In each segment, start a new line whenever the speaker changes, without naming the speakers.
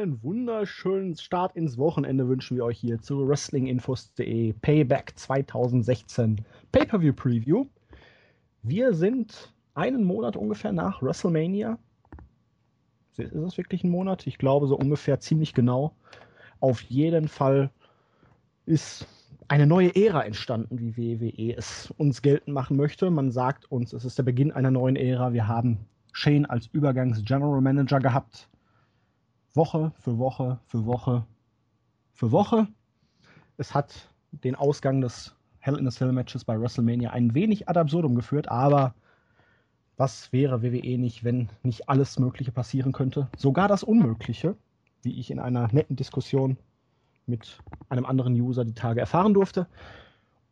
Einen wunderschönen Start ins Wochenende wünschen wir euch hier zu WrestlingInfos.de Payback 2016 Pay-Per-View Preview. Wir sind einen Monat ungefähr nach WrestleMania. Ist es wirklich ein Monat? Ich glaube so ungefähr ziemlich genau. Auf jeden Fall ist eine neue Ära entstanden, wie WWE es uns geltend machen möchte. Man sagt uns, es ist der Beginn einer neuen Ära. Wir haben Shane als Übergangs-General Manager gehabt. Woche für Woche für Woche für Woche. Es hat den Ausgang des Hell in a Cell Matches bei WrestleMania ein wenig ad absurdum geführt, aber was wäre WWE nicht, wenn nicht alles Mögliche passieren könnte? Sogar das Unmögliche, wie ich in einer netten Diskussion mit einem anderen User die Tage erfahren durfte.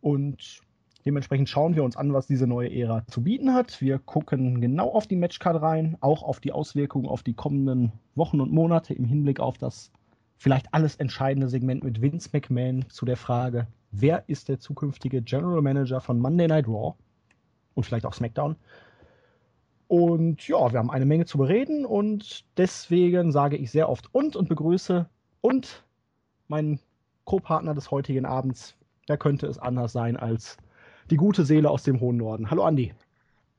Und dementsprechend schauen wir uns an, was diese neue Ära zu bieten hat. Wir gucken genau auf die Matchcard rein, auch auf die Auswirkungen auf die kommenden Wochen und Monate im Hinblick auf das vielleicht alles entscheidende Segment mit Vince McMahon zu der Frage, wer ist der zukünftige General Manager von Monday Night Raw und vielleicht auch SmackDown. Und ja, wir haben eine Menge zu bereden und deswegen sage ich sehr oft und und begrüße und meinen Co-Partner des heutigen Abends. Da könnte es anders sein als die gute Seele aus dem hohen Norden. Hallo Andi.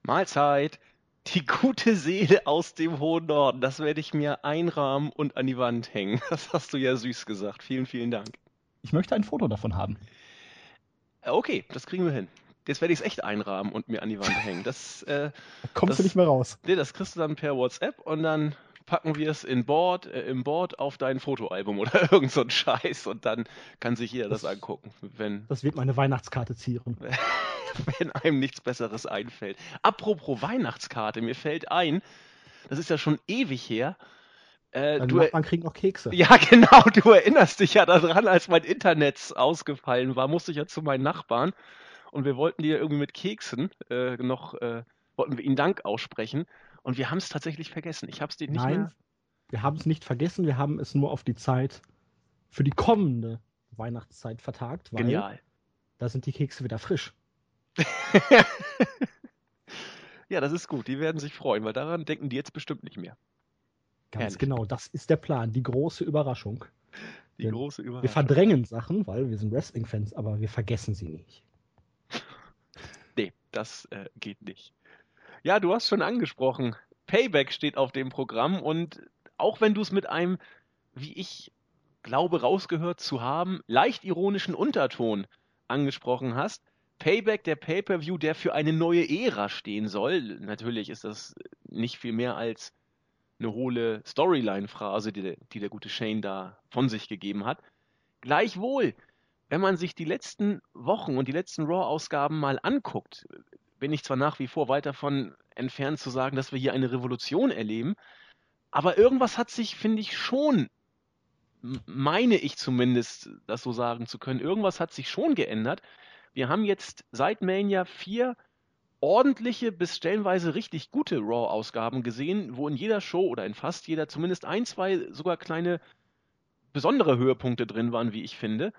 Mahlzeit. Die gute Seele aus dem hohen Norden, das werde ich mir einrahmen und an die Wand hängen. Das hast du ja süß gesagt. Vielen, vielen Dank.
Ich möchte ein Foto davon haben.
Äh, okay, das kriegen wir hin. Jetzt werde ich es echt einrahmen und mir an die Wand hängen. Das, äh,
Kommst
das,
du nicht mehr raus.
Nee, das kriegst du dann per WhatsApp und dann packen wir es in Board, äh, im Board auf dein Fotoalbum oder irgend so ein Scheiß und dann kann sich jeder das, das angucken. Wenn,
das wird meine Weihnachtskarte zieren.
wenn einem nichts Besseres einfällt. Apropos Weihnachtskarte, mir fällt ein, das ist ja schon ewig her.
Äh, du man kriegt noch Kekse.
Ja, genau, du erinnerst dich ja daran, als mein Internet ausgefallen war, musste ich ja zu meinen Nachbarn und wir wollten dir irgendwie mit Keksen äh, noch, äh, wollten wir ihnen Dank aussprechen. Und wir haben es tatsächlich vergessen. Ich habe es dir nicht
Nein,
mehr.
Wir haben es nicht vergessen, wir haben es nur auf die Zeit für die kommende Weihnachtszeit vertagt.
Weil Genial.
Da sind die Kekse wieder frisch.
ja, das ist gut. Die werden sich freuen, weil daran denken die jetzt bestimmt nicht mehr.
Ganz Herrlich. genau, das ist der Plan, die große Überraschung.
Die Denn große Überraschung.
Wir verdrängen Sachen, weil wir sind Wrestling-Fans, aber wir vergessen sie nicht.
nee, das äh, geht nicht. Ja, du hast schon angesprochen. Payback steht auf dem Programm und auch wenn du es mit einem, wie ich glaube, rausgehört zu haben, leicht ironischen Unterton angesprochen hast, Payback, der Pay-per-View, der für eine neue Ära stehen soll. Natürlich ist das nicht viel mehr als eine hohle Storyline-Phrase, die, die der gute Shane da von sich gegeben hat. Gleichwohl, wenn man sich die letzten Wochen und die letzten Raw-Ausgaben mal anguckt, bin ich zwar nach wie vor weit davon entfernt zu sagen, dass wir hier eine Revolution erleben, aber irgendwas hat sich, finde ich, schon, meine ich zumindest, das so sagen zu können, irgendwas hat sich schon geändert. Wir haben jetzt seit Mania vier ordentliche bis stellenweise richtig gute Raw-Ausgaben gesehen, wo in jeder Show oder in fast jeder zumindest ein, zwei sogar kleine besondere Höhepunkte drin waren, wie ich finde.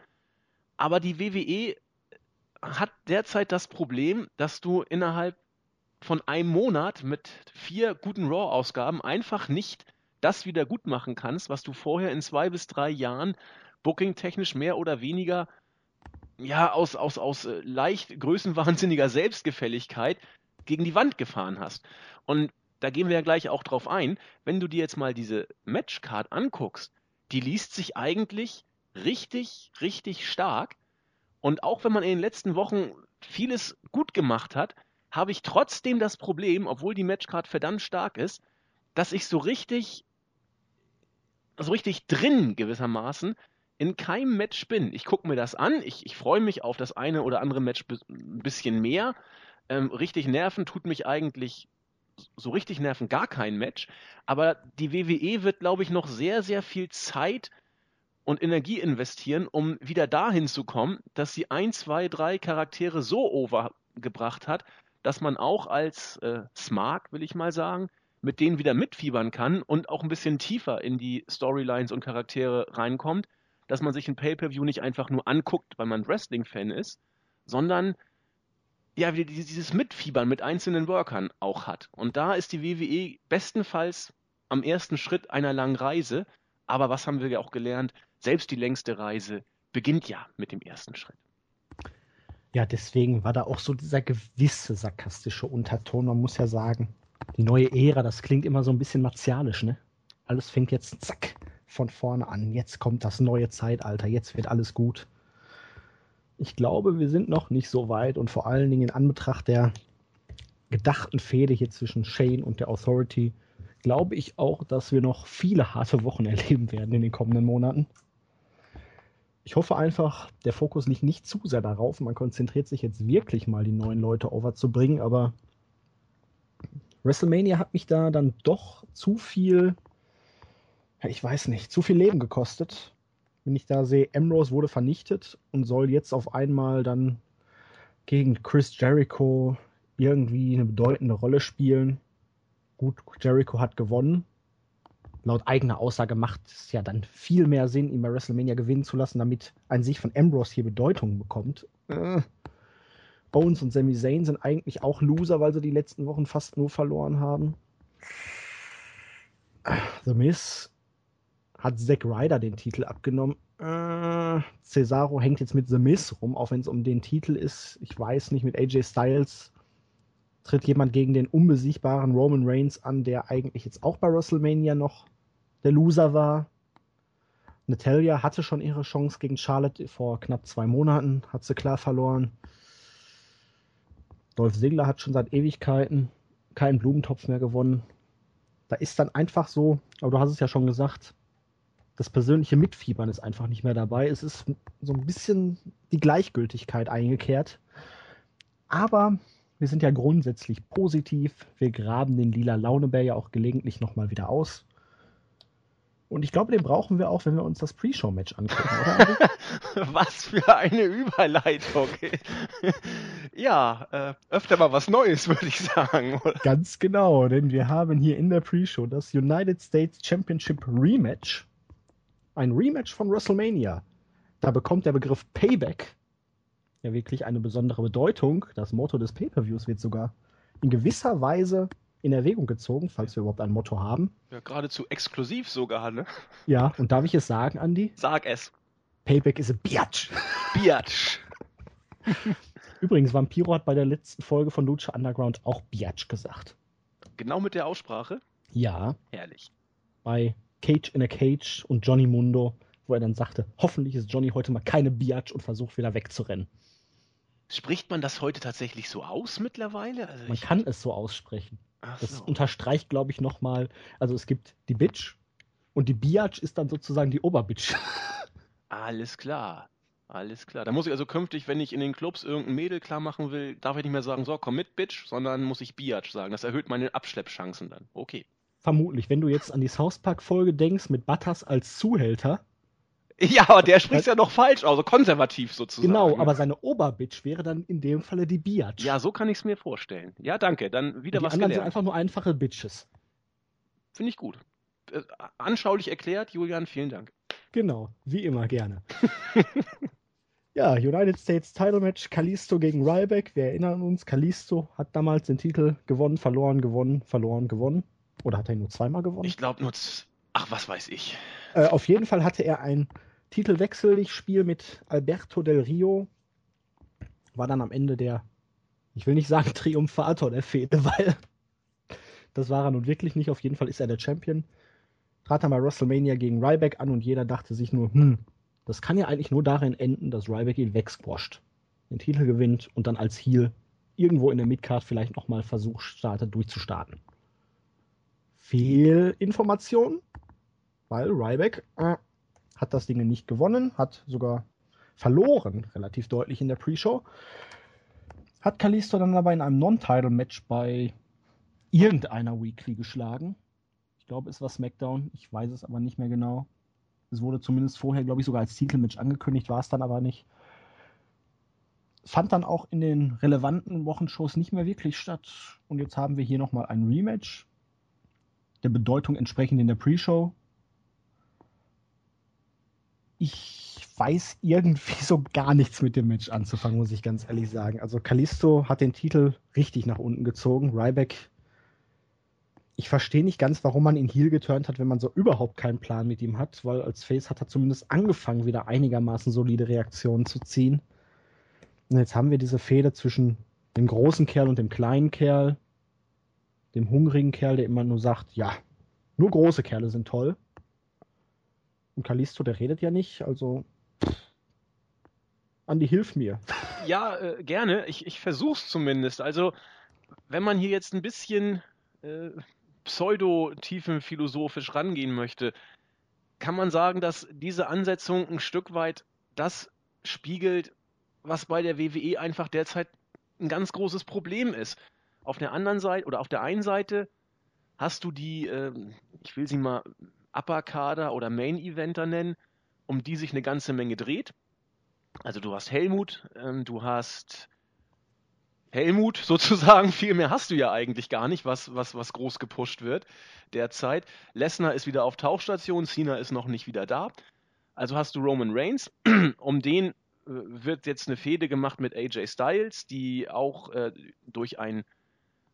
Aber die WWE hat derzeit das Problem, dass du innerhalb von einem Monat mit vier guten Raw-Ausgaben einfach nicht das wieder gut machen kannst, was du vorher in zwei bis drei Jahren booking-technisch mehr oder weniger ja aus, aus, aus äh, leicht größenwahnsinniger Selbstgefälligkeit gegen die Wand gefahren hast. Und da gehen wir ja gleich auch drauf ein, wenn du dir jetzt mal diese Matchcard anguckst, die liest sich eigentlich richtig, richtig stark und auch wenn man in den letzten Wochen vieles gut gemacht hat, habe ich trotzdem das Problem, obwohl die Matchcard verdammt stark ist, dass ich so richtig, so richtig drin gewissermaßen in keinem Match bin. Ich gucke mir das an, ich, ich freue mich auf das eine oder andere Match ein bisschen mehr. Ähm, richtig nerven tut mich eigentlich so richtig nerven gar kein Match. Aber die WWE wird, glaube ich, noch sehr, sehr viel Zeit und Energie investieren, um wieder dahin zu kommen, dass sie ein, zwei, drei Charaktere so overgebracht hat, dass man auch als äh, Smart, will ich mal sagen, mit denen wieder mitfiebern kann und auch ein bisschen tiefer in die Storylines und Charaktere reinkommt, dass man sich ein Pay-per-View nicht einfach nur anguckt, weil man Wrestling-Fan ist, sondern ja, dieses Mitfiebern mit einzelnen Workern auch hat. Und da ist die WWE bestenfalls am ersten Schritt einer langen Reise, Aber was haben wir ja auch gelernt? Selbst die längste Reise beginnt ja mit dem ersten Schritt.
Ja, deswegen war da auch so dieser gewisse sarkastische Unterton. Man muss ja sagen, die neue Ära, das klingt immer so ein bisschen martialisch, ne? Alles fängt jetzt zack von vorne an. Jetzt kommt das neue Zeitalter. Jetzt wird alles gut. Ich glaube, wir sind noch nicht so weit und vor allen Dingen in Anbetracht der gedachten Fehde hier zwischen Shane und der Authority glaube ich auch, dass wir noch viele harte Wochen erleben werden in den kommenden Monaten. Ich hoffe einfach, der Fokus liegt nicht zu sehr darauf. Man konzentriert sich jetzt wirklich mal, die neuen Leute overzubringen, aber WrestleMania hat mich da dann doch zu viel, ich weiß nicht, zu viel Leben gekostet. Wenn ich da sehe, Ambrose wurde vernichtet und soll jetzt auf einmal dann gegen Chris Jericho irgendwie eine bedeutende Rolle spielen. Gut, Jericho hat gewonnen. Laut eigener Aussage macht es ja dann viel mehr Sinn, ihn bei WrestleMania gewinnen zu lassen, damit ein Sieg von Ambrose hier Bedeutung bekommt. Äh. Bones und Sami Zayn sind eigentlich auch Loser, weil sie die letzten Wochen fast nur verloren haben. The Miz hat Zack Ryder den Titel abgenommen. Äh, Cesaro hängt jetzt mit The Miz rum, auch wenn es um den Titel ist. Ich weiß nicht, mit AJ Styles tritt jemand gegen den unbesiegbaren Roman Reigns an, der eigentlich jetzt auch bei WrestleMania noch der Loser war. Natalia hatte schon ihre Chance gegen Charlotte vor knapp zwei Monaten, hat sie klar verloren. Dolph Ziggler hat schon seit Ewigkeiten keinen Blumentopf mehr gewonnen. Da ist dann einfach so, aber du hast es ja schon gesagt, das persönliche Mitfiebern ist einfach nicht mehr dabei. Es ist so ein bisschen die Gleichgültigkeit eingekehrt. Aber wir sind ja grundsätzlich positiv. Wir graben den lila Launebär ja auch gelegentlich nochmal wieder aus. Und ich glaube, den brauchen wir auch, wenn wir uns das Pre-Show-Match angucken,
oder? was für eine Überleitung. ja, äh, öfter mal was Neues, würde ich sagen.
Oder? Ganz genau, denn wir haben hier in der Pre-Show das United States Championship Rematch. Ein Rematch von WrestleMania. Da bekommt der Begriff Payback ja wirklich eine besondere Bedeutung. Das Motto des Pay-per-Views wird sogar in gewisser Weise in Erwägung gezogen, falls wir überhaupt ein Motto haben.
Ja, geradezu exklusiv sogar, ne?
Ja, und darf ich es sagen, Andy?
Sag es.
Payback is a biatch.
Biatch.
Übrigens, Vampiro hat bei der letzten Folge von Lucha Underground auch Biatch gesagt.
Genau mit der Aussprache?
Ja.
Herrlich.
Bei Cage in a Cage und Johnny Mundo, wo er dann sagte, hoffentlich ist Johnny heute mal keine Biatch und versucht wieder wegzurennen.
Spricht man das heute tatsächlich so aus mittlerweile?
Also man kann es so aussprechen. Ach das so. unterstreicht, glaube ich, nochmal. Also es gibt die Bitch und die Biatch ist dann sozusagen die Oberbitch.
Alles klar. Alles klar. Da muss ich also künftig, wenn ich in den Clubs irgendein Mädel klar machen will, darf ich nicht mehr sagen, so, komm mit, Bitch, sondern muss ich Biatch sagen. Das erhöht meine Abschleppchancen dann. Okay.
Vermutlich. Wenn du jetzt an die South Park-Folge denkst mit Butters als Zuhälter,
Ja, aber der spricht ja noch falsch, also konservativ sozusagen.
Genau, aber seine Oberbitch wäre dann in dem Falle die Biatch.
Ja, so kann ich es mir vorstellen. Ja, danke. Dann wieder
die
was
anderen gelernt. sind einfach nur einfache Bitches.
Finde ich gut. Äh, anschaulich erklärt, Julian, vielen Dank.
Genau, wie immer gerne. ja, United States Title Match, Kalisto gegen Ryback. Wir erinnern uns, Kalisto hat damals den Titel gewonnen, verloren, gewonnen, verloren, gewonnen. Oder hat er ihn nur zweimal gewonnen?
Ich glaube nur, ach, was weiß ich.
Äh, auf jeden Fall hatte er ein Titelwechsel, ich spiele mit Alberto Del Rio. War dann am Ende der, ich will nicht sagen Triumphator der Fehde, weil das war er nun wirklich nicht. Auf jeden Fall ist er der Champion. Trat dann bei WrestleMania gegen Ryback an und jeder dachte sich nur, hm, das kann ja eigentlich nur darin enden, dass Ryback ihn wegsquasht, den Titel gewinnt und dann als Heel irgendwo in der Midcard vielleicht nochmal Versuch startet, durchzustarten. Fehlinformation, weil Ryback äh, hat das Ding nicht gewonnen, hat sogar verloren, relativ deutlich in der Pre-Show. Hat Kalisto dann aber in einem Non-Title-Match bei irgendeiner Weekly geschlagen. Ich glaube, es war SmackDown, ich weiß es aber nicht mehr genau. Es wurde zumindest vorher, glaube ich, sogar als Titelmatch angekündigt, war es dann aber nicht. Fand dann auch in den relevanten Wochenshows nicht mehr wirklich statt. Und jetzt haben wir hier nochmal ein Rematch. Der Bedeutung entsprechend in der Pre-Show ich weiß irgendwie so gar nichts mit dem Match anzufangen, muss ich ganz ehrlich sagen. Also Kalisto hat den Titel richtig nach unten gezogen. Ryback, ich verstehe nicht ganz, warum man ihn Heal geturnt hat, wenn man so überhaupt keinen Plan mit ihm hat, weil als Face hat er zumindest angefangen, wieder einigermaßen solide Reaktionen zu ziehen. Und jetzt haben wir diese Fehde zwischen dem großen Kerl und dem kleinen Kerl, dem hungrigen Kerl, der immer nur sagt, ja, nur große Kerle sind toll. Und Kalisto, der redet ja nicht, also Andi, hilf mir.
Ja, äh, gerne. Ich, ich versuch's zumindest. Also, wenn man hier jetzt ein bisschen äh, pseudo-tiefenphilosophisch rangehen möchte, kann man sagen, dass diese Ansetzung ein Stück weit das spiegelt, was bei der WWE einfach derzeit ein ganz großes Problem ist. Auf der anderen Seite oder auf der einen Seite hast du die, äh, ich will sie mal Upper Kader oder Main Eventer nennen, um die sich eine ganze Menge dreht. Also du hast Helmut, ähm, du hast Helmut sozusagen, viel mehr hast du ja eigentlich gar nicht, was, was, was groß gepusht wird derzeit. Lesnar ist wieder auf Tauchstation, Cena ist noch nicht wieder da. Also hast du Roman Reigns, um den äh, wird jetzt eine Fehde gemacht mit AJ Styles, die auch äh, durch ein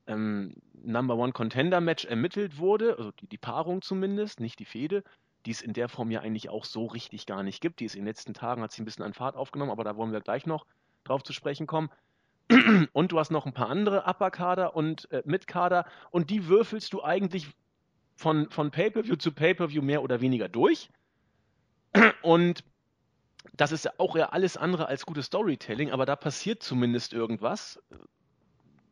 ähm, Number One Contender Match ermittelt wurde, also die, die Paarung zumindest, nicht die Fehde, die es in der Form ja eigentlich auch so richtig gar nicht gibt. Die ist in den letzten Tagen, hat sie ein bisschen an Fahrt aufgenommen, aber da wollen wir gleich noch drauf zu sprechen kommen. Und du hast noch ein paar andere Upper-Kader und äh, Mid-Kader und die würfelst du eigentlich von, von Pay-Per-View zu Pay-Per-View mehr oder weniger durch. Und das ist ja auch ja alles andere als gutes Storytelling, aber da passiert zumindest irgendwas.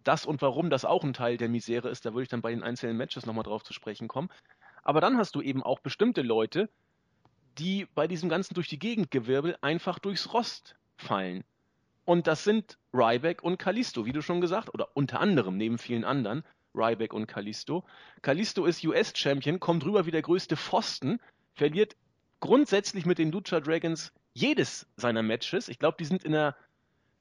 Das und warum das auch ein Teil der Misere ist, da würde ich dann bei den einzelnen Matches nochmal drauf zu sprechen kommen. Aber dann hast du eben auch bestimmte Leute, die bei diesem ganzen durch die Gegend Gewirbel einfach durchs Rost fallen. Und das sind Ryback und Kalisto, wie du schon gesagt, oder unter anderem neben vielen anderen, Ryback und Kalisto. Kalisto ist US-Champion, kommt rüber wie der größte Pfosten, verliert grundsätzlich mit den Lucha Dragons jedes seiner Matches. Ich glaube, die sind in der,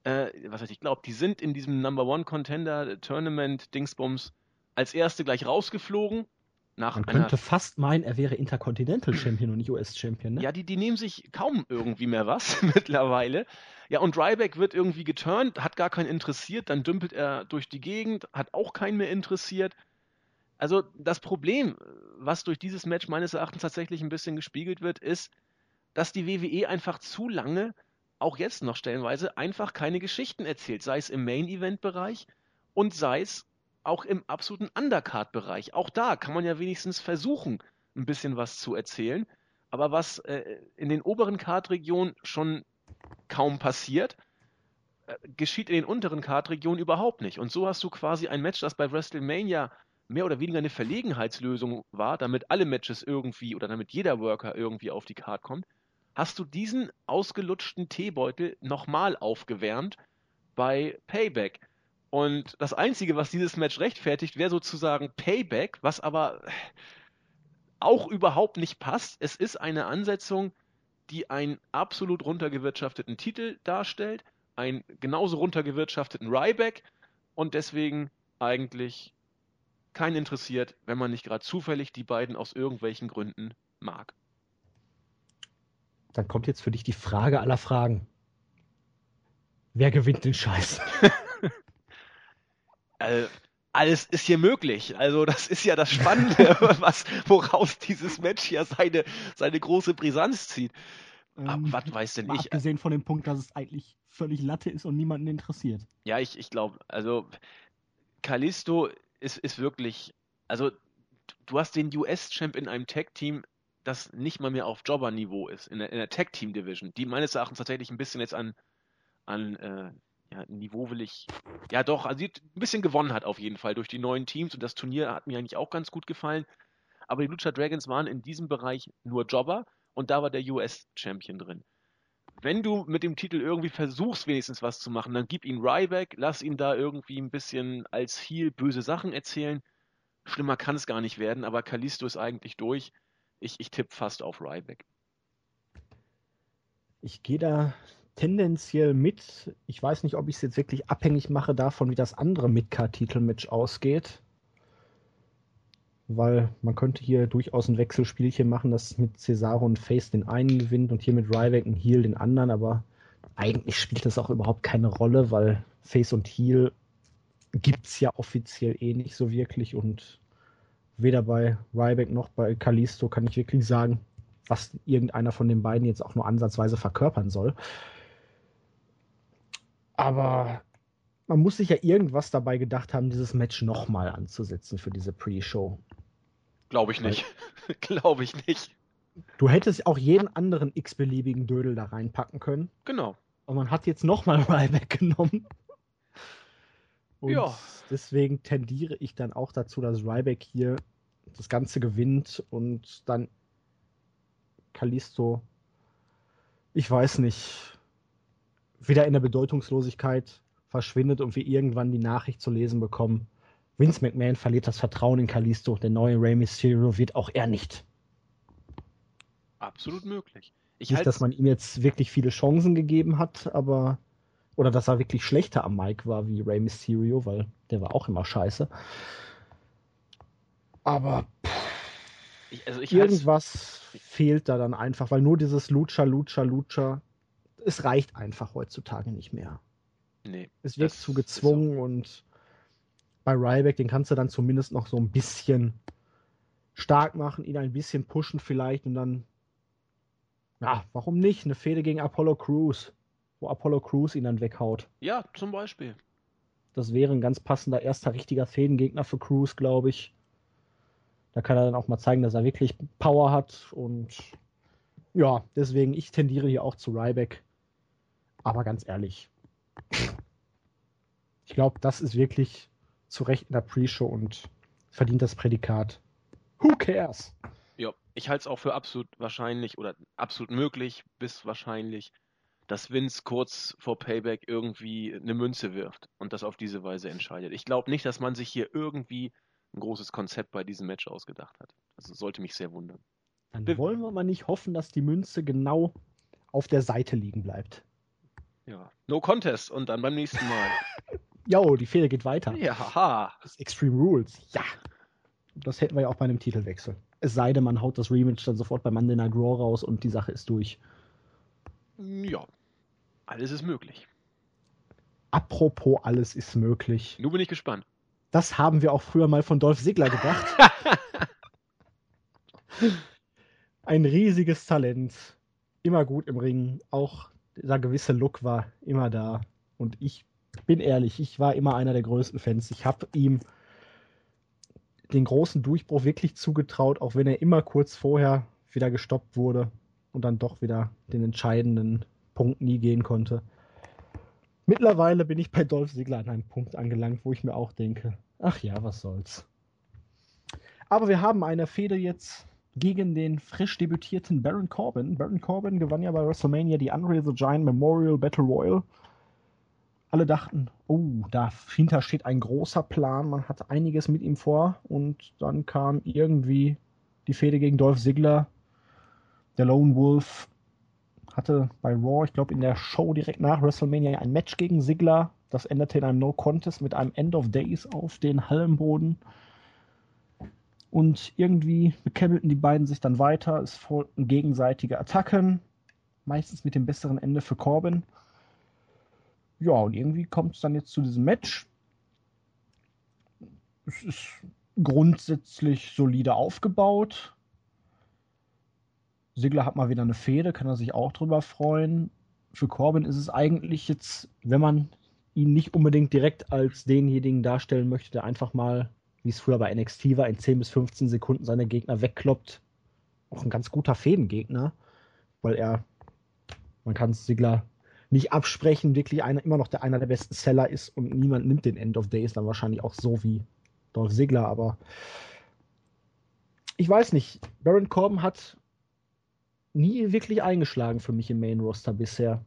äh, was heißt ich glaube, die sind in diesem Number One Contender Tournament Dingsbums als erste gleich rausgeflogen.
Nach Man könnte fast meinen, er wäre Intercontinental Champion und nicht US Champion, ne?
Ja, die, die nehmen sich kaum irgendwie mehr was mittlerweile. Ja, und Ryback wird irgendwie geturnt, hat gar keinen interessiert, dann dümpelt er durch die Gegend, hat auch keinen mehr interessiert. Also das Problem, was durch dieses Match meines Erachtens tatsächlich ein bisschen gespiegelt wird, ist, dass die WWE einfach zu lange, auch jetzt noch stellenweise, einfach keine Geschichten erzählt, sei es im Main-Event-Bereich und sei es auch im absoluten Undercard-Bereich. Auch da kann man ja wenigstens versuchen, ein bisschen was zu erzählen. Aber was äh, in den oberen Card-Regionen schon kaum passiert, äh, geschieht in den unteren Card-Regionen überhaupt nicht. Und so hast du quasi ein Match, das bei WrestleMania mehr oder weniger eine Verlegenheitslösung war, damit alle Matches irgendwie oder damit jeder Worker irgendwie auf die Card kommt, hast du diesen ausgelutschten Teebeutel nochmal aufgewärmt bei Payback. Und das Einzige, was dieses Match rechtfertigt, wäre sozusagen Payback, was aber auch überhaupt nicht passt. Es ist eine Ansetzung, die einen absolut runtergewirtschafteten Titel darstellt, einen genauso runtergewirtschafteten Ryback und deswegen eigentlich keinen interessiert, wenn man nicht gerade zufällig die beiden aus irgendwelchen Gründen mag.
Dann kommt jetzt für dich die Frage aller Fragen. Wer gewinnt den Scheiß?
Also, alles ist hier möglich. Also das ist ja das Spannende, was, woraus dieses Match ja seine, seine große Brisanz zieht.
Ähm, was weiß denn ich? Abgesehen von dem Punkt, dass es eigentlich völlig Latte ist und niemanden interessiert.
Ja, ich, ich glaube, also Kalisto ist, ist wirklich, also du hast den US-Champ in einem Tag-Team, das nicht mal mehr auf Jobber-Niveau ist, in der, in der Tag-Team-Division, die meines Erachtens tatsächlich ein bisschen jetzt an, an äh, ja, Niveau will ich, ja doch, also ein bisschen gewonnen hat auf jeden Fall durch die neuen Teams und das Turnier hat mir eigentlich auch ganz gut gefallen. Aber die Lucha Dragons waren in diesem Bereich nur Jobber und da war der US-Champion drin. Wenn du mit dem Titel irgendwie versuchst, wenigstens was zu machen, dann gib ihn Ryback, lass ihn da irgendwie ein bisschen als Heel böse Sachen erzählen. Schlimmer kann es gar nicht werden, aber Kalisto ist eigentlich durch. Ich, ich tippe fast auf Ryback.
Ich gehe da tendenziell mit. Ich weiß nicht, ob ich es jetzt wirklich abhängig mache davon, wie das andere Midcard-Titelmatch ausgeht. Weil man könnte hier durchaus ein Wechselspielchen machen, dass mit Cesaro und Face den einen gewinnt und hier mit Ryback und Heel den anderen, aber eigentlich spielt das auch überhaupt keine Rolle, weil Face und Heel gibt es ja offiziell eh nicht so wirklich und weder bei Ryback noch bei Kalisto kann ich wirklich sagen, was irgendeiner von den beiden jetzt auch nur ansatzweise verkörpern soll. Aber man muss sich ja irgendwas dabei gedacht haben, dieses Match nochmal anzusetzen für diese Pre-Show.
Glaube ich nicht. Glaube ich nicht.
Du hättest auch jeden anderen x-beliebigen Dödel da reinpacken können.
Genau.
Und man hat jetzt nochmal Ryback genommen. Und ja. deswegen tendiere ich dann auch dazu, dass Ryback hier das Ganze gewinnt und dann Kalisto, ich weiß nicht, wieder in der Bedeutungslosigkeit verschwindet und wir irgendwann die Nachricht zu lesen bekommen. Vince McMahon verliert das Vertrauen in Kalisto, der neue Rey Mysterio wird auch er nicht.
Absolut möglich.
Ich nicht, dass man ihm jetzt wirklich viele Chancen gegeben hat, aber oder dass er wirklich schlechter am Mic war wie Rey Mysterio, weil der war auch immer scheiße. Aber ich, also ich irgendwas fehlt da dann einfach, weil nur dieses Lucha, Lucha, Lucha, es reicht einfach heutzutage nicht mehr.
Nee.
Es wird zu gezwungen und bei Ryback, den kannst du dann zumindest noch so ein bisschen stark machen, ihn ein bisschen pushen vielleicht und dann, ja, warum nicht? Eine Fehde gegen Apollo Crews, wo Apollo Crews ihn dann weghaut.
Ja, zum Beispiel.
Das wäre ein ganz passender erster richtiger Fädengegner für Crews, glaube ich. Da kann er dann auch mal zeigen, dass er wirklich Power hat. Und ja, deswegen, ich tendiere hier auch zu Ryback. Aber ganz ehrlich, ich glaube, das ist wirklich zu Recht in der Pre-Show und verdient das Prädikat. Who cares?
Ja, ich halte es auch für absolut wahrscheinlich oder absolut möglich bis wahrscheinlich, dass Vince kurz vor Payback irgendwie eine Münze wirft und das auf diese Weise entscheidet. Ich glaube nicht, dass man sich hier irgendwie ein großes Konzept bei diesem Match ausgedacht hat. Also sollte mich sehr wundern.
Dann Be wollen wir mal nicht hoffen, dass die Münze genau auf der Seite liegen bleibt.
Ja, no contest und dann beim nächsten Mal.
Jo, die Fehde geht weiter.
Ja, haha.
Das Extreme Rules. Ja. Das hätten wir ja auch bei einem Titelwechsel. Es sei denn, man haut das Rematch dann sofort bei Monday Night Raw raus und die Sache ist durch.
Ja, alles ist möglich.
Apropos, alles ist möglich.
Nun bin ich gespannt.
Das haben wir auch früher mal von Dolph Ziggler gedacht. Ein riesiges Talent. Immer gut im Ring. Auch dieser gewisse Look war immer da. Und ich bin ehrlich, ich war immer einer der größten Fans. Ich habe ihm den großen Durchbruch wirklich zugetraut, auch wenn er immer kurz vorher wieder gestoppt wurde und dann doch wieder den entscheidenden Punkt nie gehen konnte. Mittlerweile bin ich bei Dolph Ziggler an einem Punkt angelangt, wo ich mir auch denke, ach ja, was soll's. Aber wir haben eine Fehde jetzt gegen den frisch debütierten Baron Corbin. Baron Corbin gewann ja bei WrestleMania die Unreal the Giant Memorial Battle Royal. Alle dachten, oh, dahinter steht ein großer Plan, man hat einiges mit ihm vor und dann kam irgendwie die Fehde gegen Dolph Ziggler. Der Lone Wolf hatte bei Raw, ich glaube in der Show direkt nach WrestleMania ein Match gegen Sigler. Das endete in einem No Contest mit einem End of Days auf den Hallenboden. Und irgendwie bekämpelten die beiden sich dann weiter. Es folgten gegenseitige Attacken, meistens mit dem besseren Ende für Corbin. Ja, und irgendwie kommt es dann jetzt zu diesem Match. Es ist grundsätzlich solide aufgebaut. Sigler hat mal wieder eine Fehde, kann er sich auch drüber freuen. Für Corbin ist es eigentlich jetzt, wenn man ihn nicht unbedingt direkt als denjenigen darstellen möchte, der einfach mal, wie es früher bei NXT war, in 10 bis 15 Sekunden seine Gegner wegkloppt, auch ein ganz guter Fädengegner, weil er, man kann es Sigler nicht absprechen, wirklich einer, immer noch der einer der besten Seller ist und niemand nimmt den End of Days dann wahrscheinlich auch so wie Dolph Sigler, aber ich weiß nicht. Baron Corbin hat nie wirklich eingeschlagen für mich im Main Roster bisher.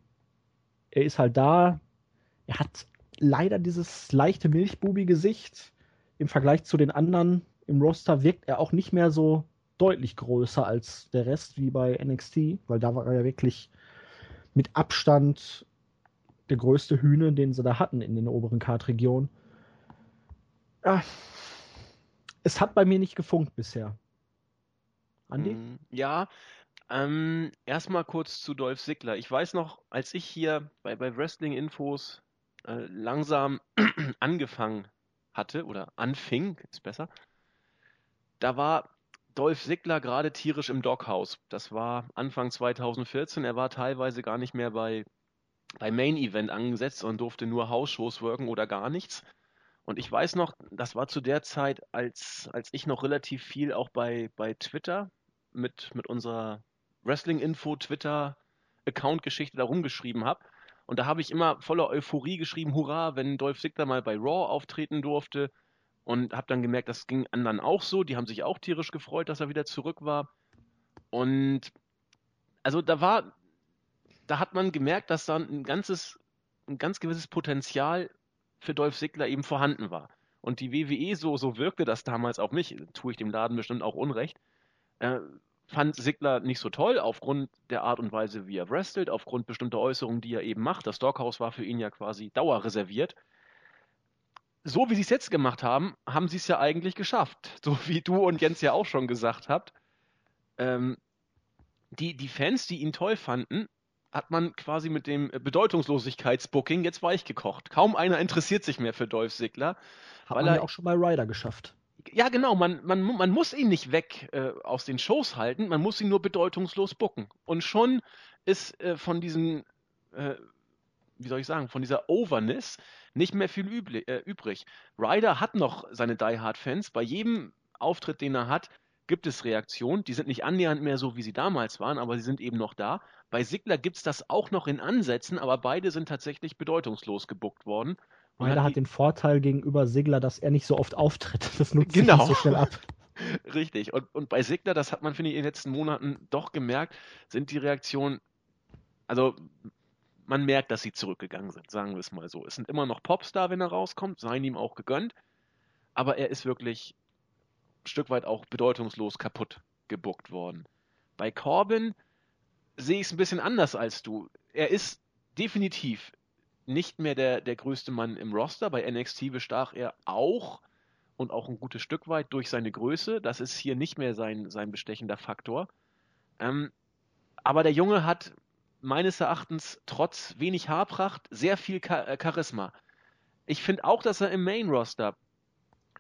Er ist halt da. Er hat leider dieses leichte Milchbubi-Gesicht. Im Vergleich zu den anderen im Roster wirkt er auch nicht mehr so deutlich größer als der Rest wie bei NXT, weil da war er ja wirklich mit Abstand der größte Hühner, den sie da hatten in den oberen Kartregionen. Ah, es hat bei mir nicht gefunkt bisher.
Andi? Mm, ja, ähm, erstmal kurz zu Dolph Ziggler. Ich weiß noch, als ich hier bei, bei Wrestling Infos äh, langsam angefangen hatte oder anfing, ist besser, da war Dolph Ziggler gerade tierisch im Doghouse. Das war Anfang 2014. Er war teilweise gar nicht mehr bei, bei Main Event angesetzt und durfte nur House-Shows worken oder gar nichts. Und ich weiß noch, das war zu der Zeit, als, als ich noch relativ viel auch bei, bei Twitter mit, mit unserer Wrestling-Info, Twitter-Account-Geschichte da rumgeschrieben habe. Und da habe ich immer voller Euphorie geschrieben, hurra, wenn Dolph Ziggler mal bei Raw auftreten durfte. Und habe dann gemerkt, das ging anderen auch so. Die haben sich auch tierisch gefreut, dass er wieder zurück war. Und also da war, da hat man gemerkt, dass da ein ganzes, ein ganz gewisses Potenzial für Dolph Ziggler eben vorhanden war. Und die WWE, so, so wirkte das damals auf mich, tue ich dem Laden bestimmt auch Unrecht, äh, fand Ziggler nicht so toll, aufgrund der Art und Weise, wie er wrestelt, aufgrund bestimmter Äußerungen, die er eben macht. Das Doghouse war für ihn ja quasi dauerreserviert. So wie sie es jetzt gemacht haben, haben sie es ja eigentlich geschafft. So wie du und Jens ja auch schon gesagt habt. Ähm, die, die Fans, die ihn toll fanden, hat man quasi mit dem Bedeutungslosigkeitsbooking jetzt weichgekocht. Kaum einer interessiert sich mehr für Dolph Ziggler.
Hat man ja auch schon bei Ryder geschafft.
Ja, genau. Man, man, man muss ihn nicht weg äh, aus den Shows halten, man muss ihn nur bedeutungslos booken. Und schon ist äh, von diesen, äh, wie soll ich sagen, von dieser Overness nicht mehr viel äh, übrig. Ryder hat noch seine Die Hard Fans. Bei jedem Auftritt, den er hat, gibt es Reaktionen. Die sind nicht annähernd mehr so, wie sie damals waren, aber sie sind eben noch da. Bei Sigler gibt es das auch noch in Ansätzen, aber beide sind tatsächlich bedeutungslos gebuckt worden.
Ryder hat, den Vorteil gegenüber Sigler, dass er nicht so oft auftritt. Das nutzt genau. nicht so schnell ab.
Richtig. Und, und bei Sigler, das hat man, finde ich, in den letzten Monaten doch gemerkt, sind die Reaktionen, also man merkt, dass sie zurückgegangen sind, sagen wir es mal so. Es sind immer noch Popstar, wenn er rauskommt, seien ihm auch gegönnt. Aber er ist wirklich ein Stück weit auch bedeutungslos kaputt gebuckt worden. Bei Corbin sehe ich es ein bisschen anders als du. Er ist definitiv nicht mehr der, der größte Mann im Roster. Bei NXT bestach er auch und auch ein gutes Stück weit durch seine Größe. Das ist hier nicht mehr sein, sein bestechender Faktor. Ähm, aber der Junge hat meines Erachtens trotz wenig Haarpracht sehr viel äh, Charisma. Ich finde auch, dass er im Main Roster,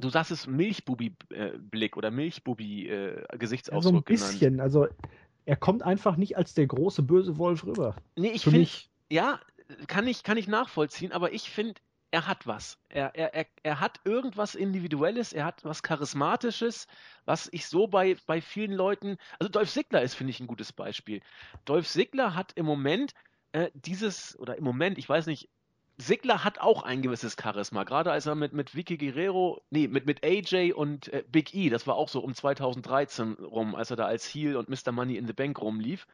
du sagst es Milchbubi-Blick oder Milchbubi-Gesichtsausdruck
äh, So ein bisschen, genannt. also er kommt einfach nicht als der große böse Wolf rüber.
Nee, ich finde, ja, kann ich, kann ich nachvollziehen, aber ich finde, er hat was. Er, er, er, er hat irgendwas Individuelles, er hat was Charismatisches, was ich so bei, bei vielen Leuten. Also Dolph Ziggler ist, finde ich, ein gutes Beispiel. Dolph Ziggler hat im Moment äh, dieses, oder im Moment, ich weiß nicht, Sigler hat auch ein gewisses Charisma, gerade als er mit, mit Vicky Guerrero, nee, mit, mit AJ und äh, Big E, das war auch so um 2013 rum, als er da als Heel und Mr. Money in the Bank rumlief.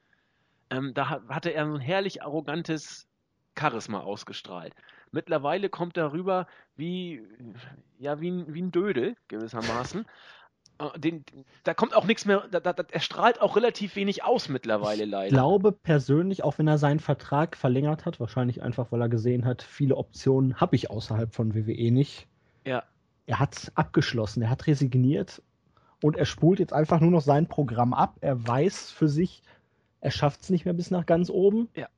Ähm, da hatte er ein herrlich arrogantes Charisma ausgestrahlt. Mittlerweile kommt er rüber wie, ja, wie, ein, wie ein Dödel, gewissermaßen. Äh, den, da kommt auch nichts mehr, da, da, er strahlt auch relativ wenig aus mittlerweile leider.
Ich glaube persönlich, auch wenn er seinen Vertrag verlängert hat, wahrscheinlich einfach, weil er gesehen hat, viele Optionen habe ich außerhalb von WWE nicht.
Ja.
Er hat abgeschlossen, er hat resigniert und er spult jetzt einfach nur noch sein Programm ab. Er weiß für sich, er schafft es nicht mehr bis nach ganz oben.
Ja.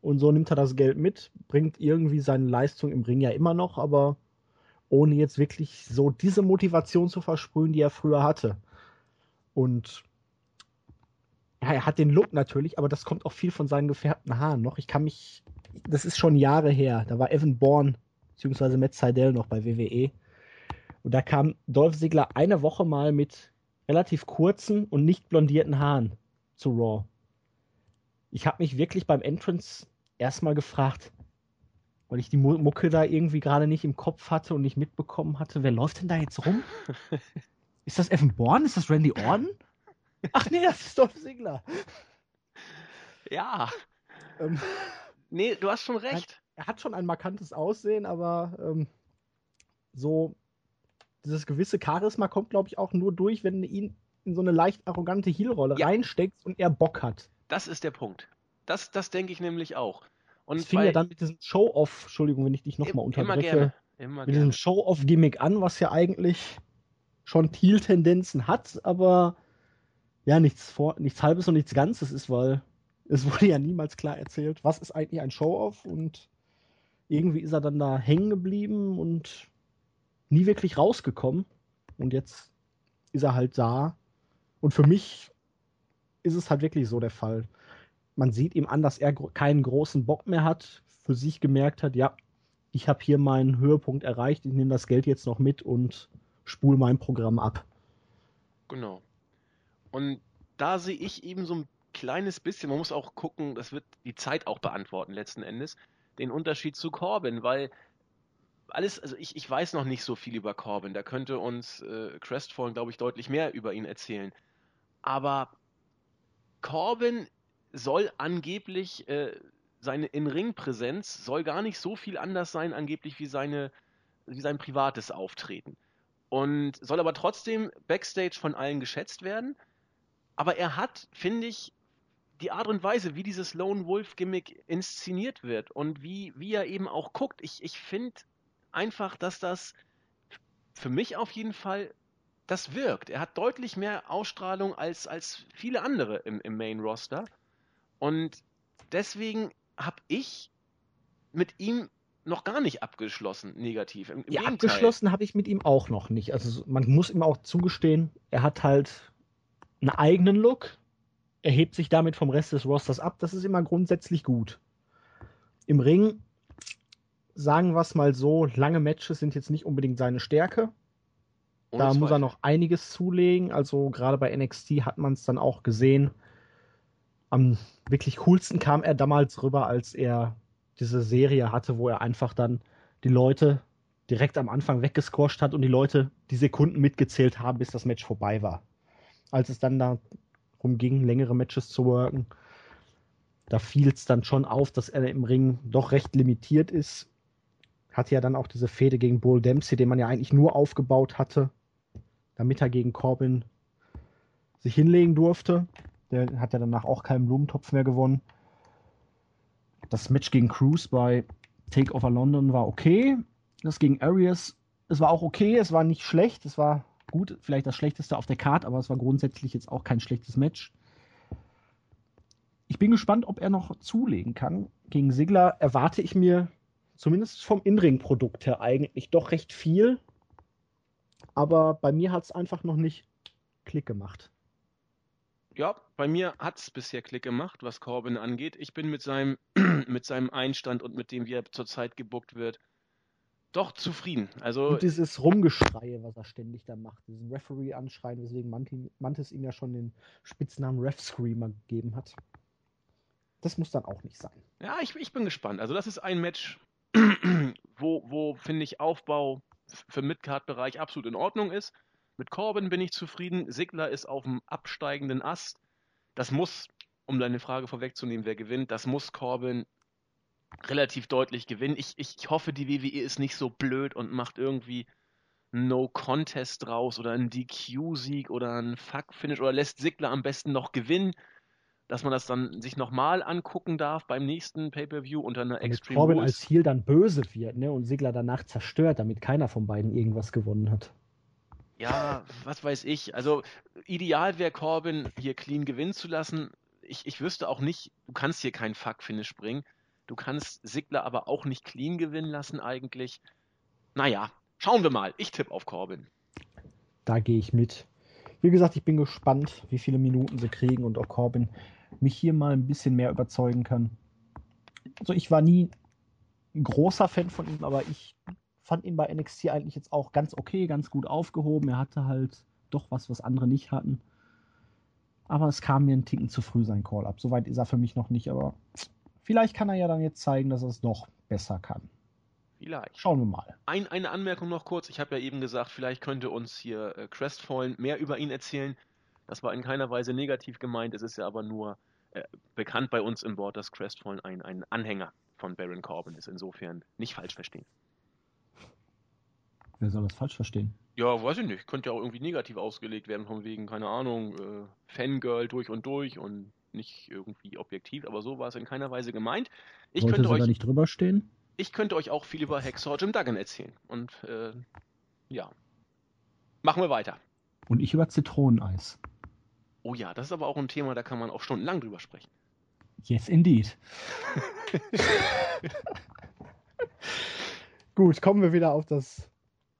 Und so nimmt er das Geld mit, bringt irgendwie seine Leistung im Ring ja immer noch, aber ohne jetzt wirklich so diese Motivation zu versprühen, die er früher hatte. Und ja, er hat den Look natürlich, aber das kommt auch viel von seinen gefärbten Haaren noch. Ich kann mich, das ist schon Jahre her, da war Evan Bourne bzw. Matt Seidel noch bei WWE. Und da kam Dolph Ziggler eine Woche mal mit relativ kurzen und nicht blondierten Haaren zu Raw. Ich habe mich wirklich beim Entrance erstmal gefragt, weil ich die Mucke da irgendwie gerade nicht im Kopf hatte und nicht mitbekommen hatte, wer läuft denn da jetzt rum? ist das Evan Bourne? Ist das Randy Orton? Ach nee, das ist Dolph Ziggler.
Ja. Ähm, nee, du hast schon recht.
Er, er, hat schon ein markantes Aussehen, aber ähm, so dieses gewisse Charisma kommt, glaube ich, auch nur durch, wenn du ihn in so eine leicht arrogante Heel-Rolle ja. reinsteckst und er Bock hat.
Das ist der Punkt. Das, das denke ich nämlich auch. Und
es fing ja dann mit diesem Show-Off, Entschuldigung, wenn ich dich nochmal unterbreche, immer gerne. Immer mit diesem Show-Off-Gimmick an, was ja eigentlich schon Thiel-Tendenzen hat, aber ja, nichts, vor, nichts Halbes und nichts Ganzes ist, weil es wurde ja niemals klar erzählt, was ist eigentlich ein Show-Off und irgendwie ist er dann da hängen geblieben und nie wirklich rausgekommen. Und jetzt ist er halt da. Und für mich ist es halt wirklich so der Fall. Man sieht ihm an, dass er keinen großen Bock mehr hat, für sich gemerkt hat, ja, ich habe hier meinen Höhepunkt erreicht, ich nehme das Geld jetzt noch mit und spule mein Programm ab.
Genau. Und da sehe ich eben so ein kleines bisschen, man muss auch gucken, das wird die Zeit auch beantworten letzten Endes, den Unterschied zu Corbin, weil alles, also ich, ich weiß noch nicht so viel über Corbin, da könnte uns äh, Crestfallen, glaube ich, deutlich mehr über ihn erzählen. Aber Corbin soll angeblich äh, seine In-Ring-Präsenz soll gar nicht so viel anders sein, angeblich wie seine wie sein privates Auftreten. Und soll aber trotzdem backstage von allen geschätzt werden. Aber er hat, finde ich, die Art und Weise, wie dieses Lone Wolf Gimmick inszeniert wird und wie, wie er eben auch guckt. Ich, ich finde einfach, dass das für mich auf jeden Fall das wirkt. Er hat deutlich mehr Ausstrahlung als, als viele andere im, im Main Roster. Und deswegen habe ich mit ihm noch gar nicht abgeschlossen, negativ.
Im, im ja, Gegenteil. abgeschlossen habe ich mit ihm auch noch nicht. Also man muss ihm auch zugestehen, er hat halt einen eigenen Look, er hebt sich damit vom Rest des Rosters ab. Das ist immer grundsätzlich gut. Im Ring, sagen wir es mal so, lange Matches sind jetzt nicht unbedingt seine Stärke. Ohne da Zweifel. muss er noch einiges zulegen. Also gerade bei NXT hat man es dann auch gesehen. Am wirklich coolsten kam er damals rüber, als er diese Serie hatte, wo er einfach dann die Leute direkt am Anfang weggesquasht hat und die Leute die Sekunden mitgezählt haben, bis das Match vorbei war. Als es dann darum ging, längere Matches zu worken, da fiel es dann schon auf, dass er im Ring doch recht limitiert ist. Hatte ja dann auch diese Fehde gegen Bull Dempsey, den man ja eigentlich nur aufgebaut hatte, damit er gegen Corbin sich hinlegen durfte. Der hat ja danach auch keinen Blumentopf mehr gewonnen. Das Match gegen Cruz bei Takeover London war okay. Das gegen Arias, es war auch okay, es war nicht schlecht, es war gut, vielleicht das schlechteste auf der Karte, aber es war grundsätzlich jetzt auch kein schlechtes Match. Ich bin gespannt, ob er noch zulegen kann. Gegen Sigler erwarte ich mir zumindest vom Inring-Produkt her eigentlich doch recht viel. Aber bei mir hat es einfach noch nicht Klick gemacht
ja, bei mir hat es bisher Klick gemacht, was Corbin angeht. Ich bin mit seinem, mit seinem Einstand und mit dem, wie er zurzeit gebuckt wird, doch zufrieden. Also,
und dieses Rumgeschreie, was er ständig da macht, diesen Referee anschreien, weswegen Mantis ihm ja schon den Spitznamen Ref Screamer gegeben hat. Das muss dann auch nicht sein.
Ja, ich, ich bin gespannt. Also, das ist ein Match, wo, wo finde ich, Aufbau für Midcard-Bereich absolut in Ordnung ist. Mit Corbin bin ich zufrieden. Sigler ist auf dem absteigenden Ast. Das muss, um deine Frage vorwegzunehmen, wer gewinnt, das muss Corbin relativ deutlich gewinnen. Ich, ich hoffe, die WWE ist nicht so blöd und macht irgendwie No Contest draus oder einen DQ-Sieg oder einen Fuck-Finish oder lässt Sigler am besten noch gewinnen, dass man das dann sich nochmal angucken darf beim nächsten Pay-Per-View unter einer Extreme
Corbin Rules. als Heel dann böse wird ne, und Sigler danach zerstört, damit keiner von beiden irgendwas gewonnen hat.
Ja, was weiß ich. Also ideal wäre Corbin hier clean gewinnen zu lassen. Ich, ich wüsste auch nicht, du kannst hier keinen Fuck-Finish bringen. Du kannst Sigler aber auch nicht clean gewinnen lassen eigentlich. Naja, schauen wir mal. Ich tippe auf Corbin.
Da gehe ich mit. Wie gesagt, ich bin gespannt, wie viele Minuten sie kriegen und ob Corbin mich hier mal ein bisschen mehr überzeugen kann. Also ich war nie ein großer Fan von ihm, aber ich fand ihn bei NXT eigentlich jetzt auch ganz okay, ganz gut aufgehoben. Er hatte halt doch was, was andere nicht hatten. Aber es kam mir ein Ticken zu früh sein Call-Up. Soweit ist er für mich noch nicht, aber vielleicht kann er ja dann jetzt zeigen, dass er es doch besser kann.
Vielleicht.
Schauen wir mal.
Ein, eine Anmerkung noch kurz. Ich habe ja eben gesagt, vielleicht könnte uns hier äh, Crestfallen mehr über ihn erzählen. Das war in keiner Weise negativ gemeint. Es ist ja aber nur äh, bekannt bei uns im Board, dass Crestfallen ein, ein Anhänger von Baron Corbin ist. Insofern nicht falsch verstehen.
Wer soll das falsch verstehen?
Ja, weiß ich nicht. Könnte ja auch irgendwie negativ ausgelegt werden, von wegen, keine Ahnung, äh, Fangirl durch und durch und nicht irgendwie objektiv, aber so war es in keiner Weise gemeint.
Ich Wollte könnte euch, da nicht drüber stehen?
Ich könnte euch auch viel über Hexor Jim Duggan erzählen. Und äh, ja. Machen wir weiter.
Und ich über Zitroneneis.
Oh ja, das ist aber auch ein Thema, da kann man auch stundenlang drüber sprechen.
Yes, indeed. Gut, kommen wir wieder auf das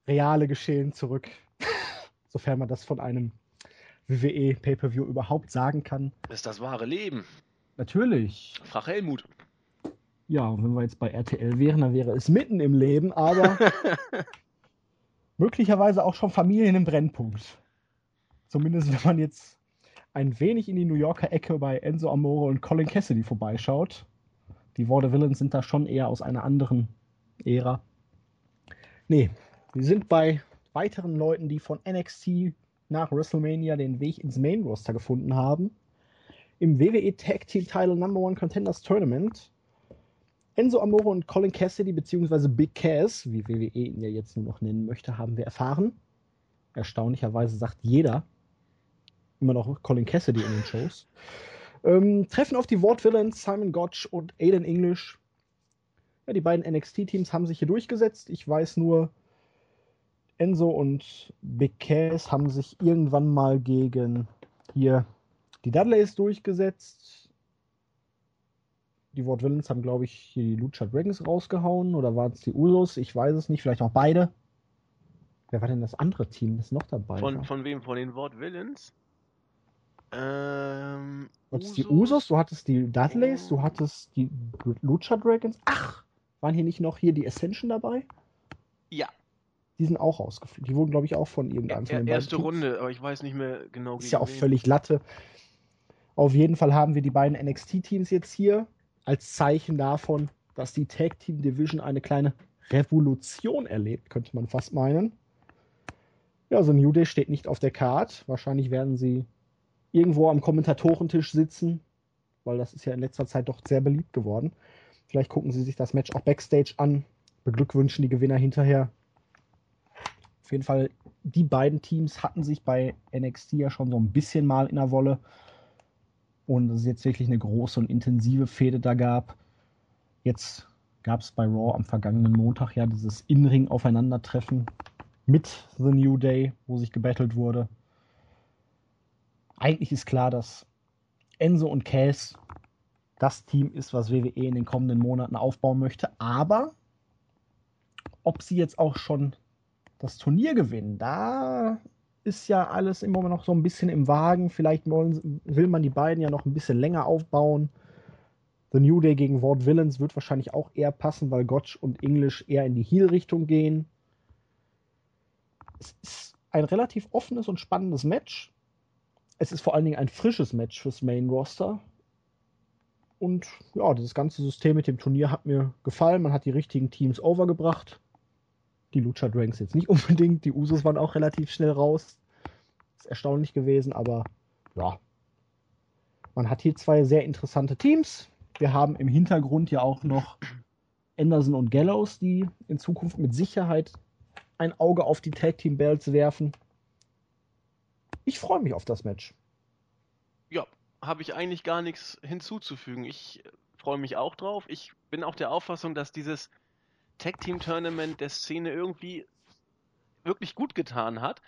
reale Geschehen zurück. sofern man das von einem WWE Pay-Per-View überhaupt sagen kann.
Das ist das wahre Leben.
Natürlich.
Frag Helmut.
Ja, und wenn wir jetzt bei RTL wären, dann wäre es mitten im Leben, aber möglicherweise auch schon Familien im Brennpunkt. Zumindest wenn man jetzt ein wenig in die New Yorker Ecke bei Enzo Amore und Colin Cassidy vorbeischaut. Die Worte Villains sind da schon eher aus einer anderen Ära. Nee, wir sind bei weiteren Leuten, die von NXT nach WrestleMania den Weg ins Main Roster gefunden haben. Im WWE Tag Team Title Number One Contenders Tournament Enzo Amore und Colin Cassidy beziehungsweise Big Cass, wie WWE ihn ja jetzt nur noch nennen möchte, haben wir erfahren. Erstaunlicherweise sagt jeder immer noch Colin Cassidy in den Shows. Ähm, treffen auf die Wortvillains Simon Gotch und Aiden English. Ja, die beiden NXT-Teams haben sich hier durchgesetzt. Ich weiß nur, Enzo und Big Cass haben sich irgendwann mal gegen hier die Dudleys durchgesetzt. Die Wort Villains haben, glaube ich, hier die Lucha Dragons rausgehauen. Oder waren es die Usos? Ich weiß es nicht. Vielleicht auch beide. Wer war denn das andere Team, das noch dabei
Von,
war?
von wem? Von den Wort Villains? Ähm,
Du hattest die Usos, du hattest die Dudleys, du hattest die Lucha Dragons. Ach, waren hier nicht noch hier die Ascension dabei?
Ja,
Die sind auch rausgeflogen. Die wurden, glaube ich, auch von irgendeinem von den
erste
Teams.
Runde, aber ich weiß nicht mehr genau
Ist ja auch
wen.
völlig Latte. Auf jeden Fall haben wir die beiden NXT-Teams jetzt hier als Zeichen davon, dass die Tag Team Division eine kleine Revolution erlebt, könnte man fast meinen. Ja, so New Day steht nicht auf der Card. Wahrscheinlich werden sie irgendwo am Kommentatorentisch sitzen, weil das ist ja in letzter Zeit doch sehr beliebt geworden. Vielleicht gucken sie sich das Match auch backstage an, beglückwünschen die Gewinner hinterher. Auf jeden Fall, die beiden Teams hatten sich bei NXT ja schon so ein bisschen mal in der Wolle. Und es ist jetzt wirklich eine große und intensive Fehde da gab. Jetzt gab es bei Raw am vergangenen Montag ja dieses In-Ring-Aufeinandertreffen mit The New Day, wo sich gebettelt wurde. Eigentlich ist klar, dass Enzo und Cass das Team ist, was WWE in den kommenden Monaten aufbauen möchte. Aber ob sie jetzt auch schon das Turnier gewinnen, da ist ja alles immer noch so ein bisschen im Wagen. Vielleicht wollen, will man die beiden ja noch ein bisschen länger aufbauen. The New Day gegen Ward Villains wird wahrscheinlich auch eher passen, weil Gotch und English eher in die Heel-Richtung gehen. Es ist ein relativ offenes und spannendes Match. Es ist vor allen Dingen ein frisches Match fürs Main Roster. Und ja, dieses ganze System mit dem Turnier hat mir gefallen. Man hat die richtigen Teams overgebracht. Die Lucha Dragons jetzt nicht unbedingt. Die Usos waren auch relativ schnell raus. Ist erstaunlich gewesen, aber ja. Man hat hier zwei sehr interessante Teams. Wir haben im Hintergrund ja auch noch Anderson und Gallows, die in Zukunft mit Sicherheit ein Auge auf die Tag Team Belts werfen. Ich freue mich auf das Match.
Ja, habe ich eigentlich gar nichts hinzuzufügen. Ich freue mich auch drauf. Ich bin auch der Auffassung, dass dieses Tag Team Tournament der Szene irgendwie wirklich gut getan hat,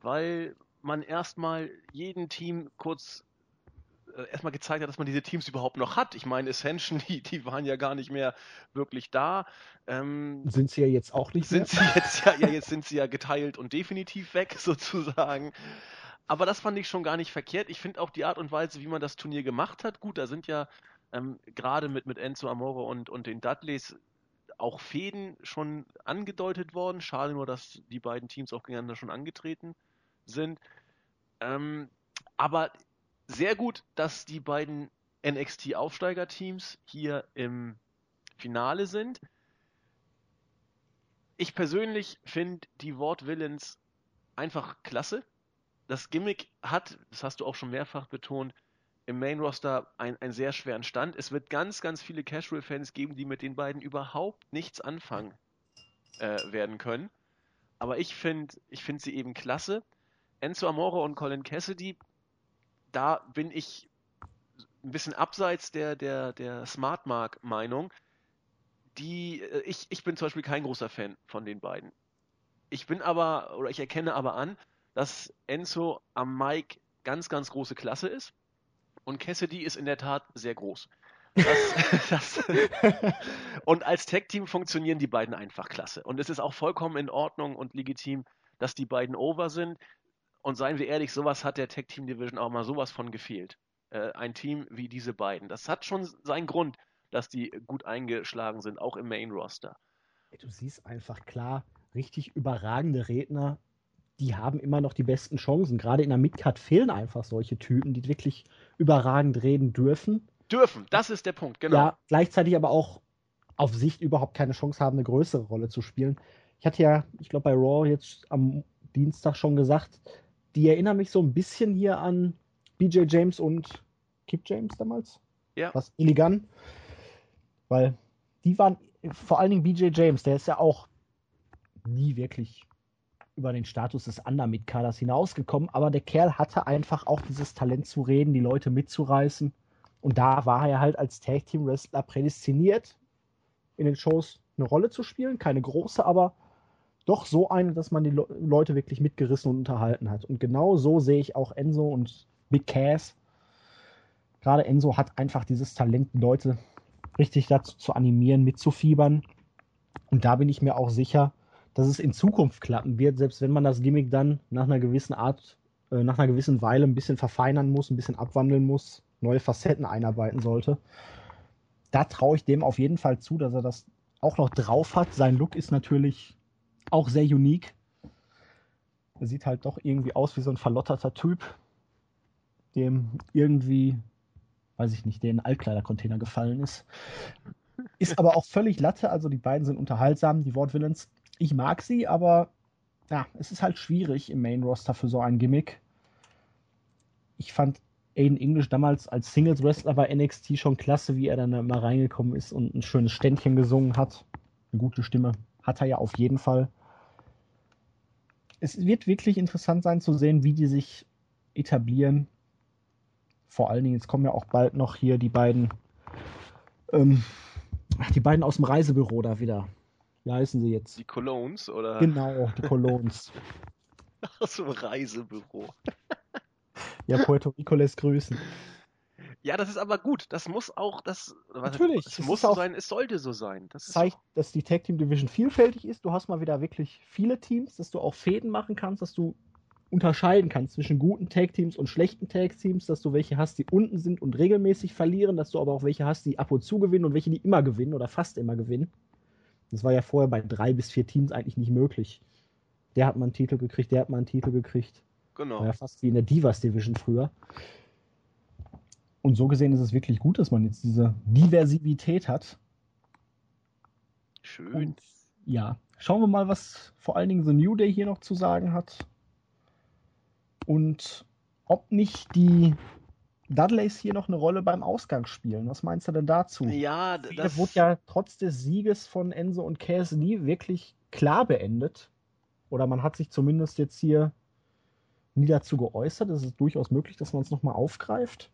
weil man erstmal jedem Team kurz äh, erstmal gezeigt hat, dass man diese Teams überhaupt noch hat. Ich meine, Ascension, die, die waren ja gar nicht mehr wirklich da. Ähm,
Sind sie ja jetzt auch nicht
sind
mehr?
sie jetzt ja, ja, jetzt sind sie ja geteilt und definitiv weg, sozusagen. Aber das fand ich schon gar nicht verkehrt. Ich finde auch die Art und Weise, wie man das Turnier gemacht hat, gut. Da sind ja ähm, gerade mit, mit Enzo Amore und, und den Dudleys auch Fäden schon angedeutet worden. Schade nur, dass die beiden Teams auch gegeneinander schon angetreten sind. Ähm, aber sehr gut, dass die beiden NXT-Aufsteigerteams hier im Finale sind. Ich persönlich finde die Ward Villains einfach klasse. Das Gimmick hat, das hast du auch schon mehrfach betont, im Main Roster ein, einen sehr schweren Stand. Es wird ganz, ganz viele Casual-Fans geben, die mit den beiden überhaupt nichts anfangen äh, werden können. Aber ich finde ich find sie eben klasse. Enzo Amore und Colin Cassidy, da bin ich ein bisschen abseits der, der, der Smart Mark-Meinung. Die, äh, ich, ich bin zum Beispiel kein großer Fan von den beiden. Ich bin aber, oder ich erkenne aber an, dass Enzo am Mic ganz, ganz große Klasse ist. Und Cassidy ist in der Tat sehr groß. Das, das, und als Tag-Team funktionieren die beiden einfach klasse. Und es ist auch vollkommen in Ordnung und legitim, dass die beiden over sind. Und seien wir ehrlich, sowas hat der Tag Team Division auch mal sowas von gefehlt. Äh, ein Team wie diese beiden. Das hat schon seinen Grund, dass die gut eingeschlagen sind, auch im Main Roster.
Du siehst einfach klar, richtig überragende Redner, die haben immer noch die besten Chancen. Gerade in der Midcard fehlen einfach solche Typen, die wirklich überragend reden dürfen.
Dürfen, das ist der Punkt, genau. Ja,
gleichzeitig aber auch auf Sicht überhaupt keine Chance haben, eine größere Rolle zu spielen. Ich hatte ja, ich glaube, bei Raw jetzt am Dienstag schon gesagt, die erinnern mich so ein bisschen hier an BJ James und Kip James damals.
Ja.
Was Illigan. Weil die waren, vor allen Dingen BJ James, der ist ja auch nie wirklich über den Status des Undermid-Kaders hinausgekommen, aber der Kerl hatte einfach auch dieses Talent zu reden, die Leute mitzureißen. Und da war er halt als Tag Team Wrestler prädestiniert, in den Shows eine Rolle zu spielen. Keine große, aber doch so eine, dass man die Le Leute wirklich mitgerissen und unterhalten hat. Und genau so sehe ich auch Enzo und Big Cass. Gerade Enzo hat einfach dieses Talent, Leute richtig dazu zu animieren, mitzufiebern. Und da bin ich mir auch sicher, dass es in Zukunft klappen wird, selbst wenn man das Gimmick dann nach einer gewissen Art, äh, nach einer gewissen Weile ein bisschen verfeinern muss, ein bisschen abwandeln muss, neue Facetten einarbeiten sollte. Da traue ich dem auf jeden Fall zu, dass er das auch noch drauf hat. Sein Look ist natürlich auch sehr unique. Er sieht halt doch irgendwie aus wie so ein verlotterter Typ, dem irgendwie, weiß ich nicht, der in den Altkleidercontainer gefallen ist. Ist aber auch völlig Latte, also die beiden sind unterhaltsam, die Wortvillains ich mag sie, aber ja, es ist halt schwierig im Main Roster für so ein Gimmick. Ich fand Aiden English damals als Singles Wrestler bei NXT schon klasse, wie er dann da mal reingekommen ist und ein schönes Ständchen gesungen hat. Eine gute Stimme hat er ja auf jeden Fall. Es wird wirklich interessant sein zu sehen, wie die sich etablieren. Vor allen Dingen, jetzt kommen ja auch bald noch hier die beiden, ähm, die beiden aus dem Reisebüro da wieder wie heißen sie jetzt?
Die Colognes, oder?
Genau, die Colognes.
Aus dem Reisebüro.
ja, Puerto Rico lässt grüßen.
Ja, das ist aber gut. Das muss auch, das,
Natürlich,
es muss so sein, es sollte so sein.
Das zeigt, dass die Tag Team Division vielfältig ist. Du hast mal wieder wirklich viele Teams, dass du auch Fäden machen kannst, dass du unterscheiden kannst zwischen guten Tag Teams und schlechten Tag Teams, dass du welche hast, die unten sind und regelmäßig verlieren, dass du aber auch welche hast, die ab und zu gewinnen und welche, die immer gewinnen oder fast immer gewinnen. Das war ja vorher bei drei bis vier Teams eigentlich nicht möglich. Der hat mal einen Titel gekriegt, der hat mal einen Titel gekriegt.
Genau.
War ja fast wie in der Divas Division früher. Und so gesehen ist es wirklich gut, dass man jetzt diese Diversität hat.
Schön. Und,
ja, schauen wir mal, was vor allen Dingen The New Day hier noch zu sagen hat. Und ob nicht die Dudleys hier noch eine Rolle beim Ausgang spielen. Was meinst du denn dazu?
Ja, das
das wurde ja trotz des Sieges von Enzo und Cass nie wirklich klar beendet. Oder man hat sich zumindest jetzt hier nie dazu geäußert. Es ist durchaus möglich, dass man es nochmal aufgreift.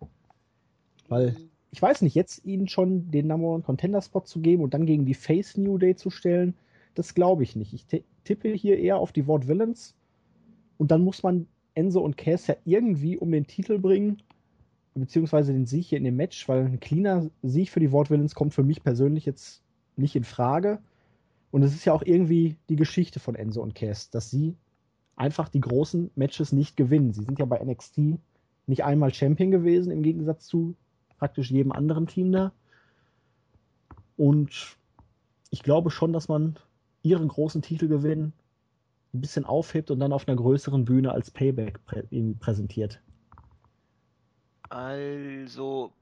Weil, ich weiß nicht, jetzt ihnen schon den Number One Contender Spot zu geben und dann gegen die Face New Day zu stellen, das glaube ich nicht. Ich tippe hier eher auf die Wort Villains. Und dann muss man Enzo und Cass ja irgendwie um den Titel bringen beziehungsweise den Sieg hier in dem Match, weil ein cleaner Sieg für die Wortwillens kommt für mich persönlich jetzt nicht in Frage. Und es ist ja auch irgendwie die Geschichte von Enzo und Cass, dass sie einfach die großen Matches nicht gewinnen. Sie sind ja bei NXT nicht einmal Champion gewesen, im Gegensatz zu praktisch jedem anderen Team da. Und ich glaube schon, dass man ihren großen Titelgewinn ein bisschen aufhebt und dann auf einer größeren Bühne als Payback prä präsentiert.
Also,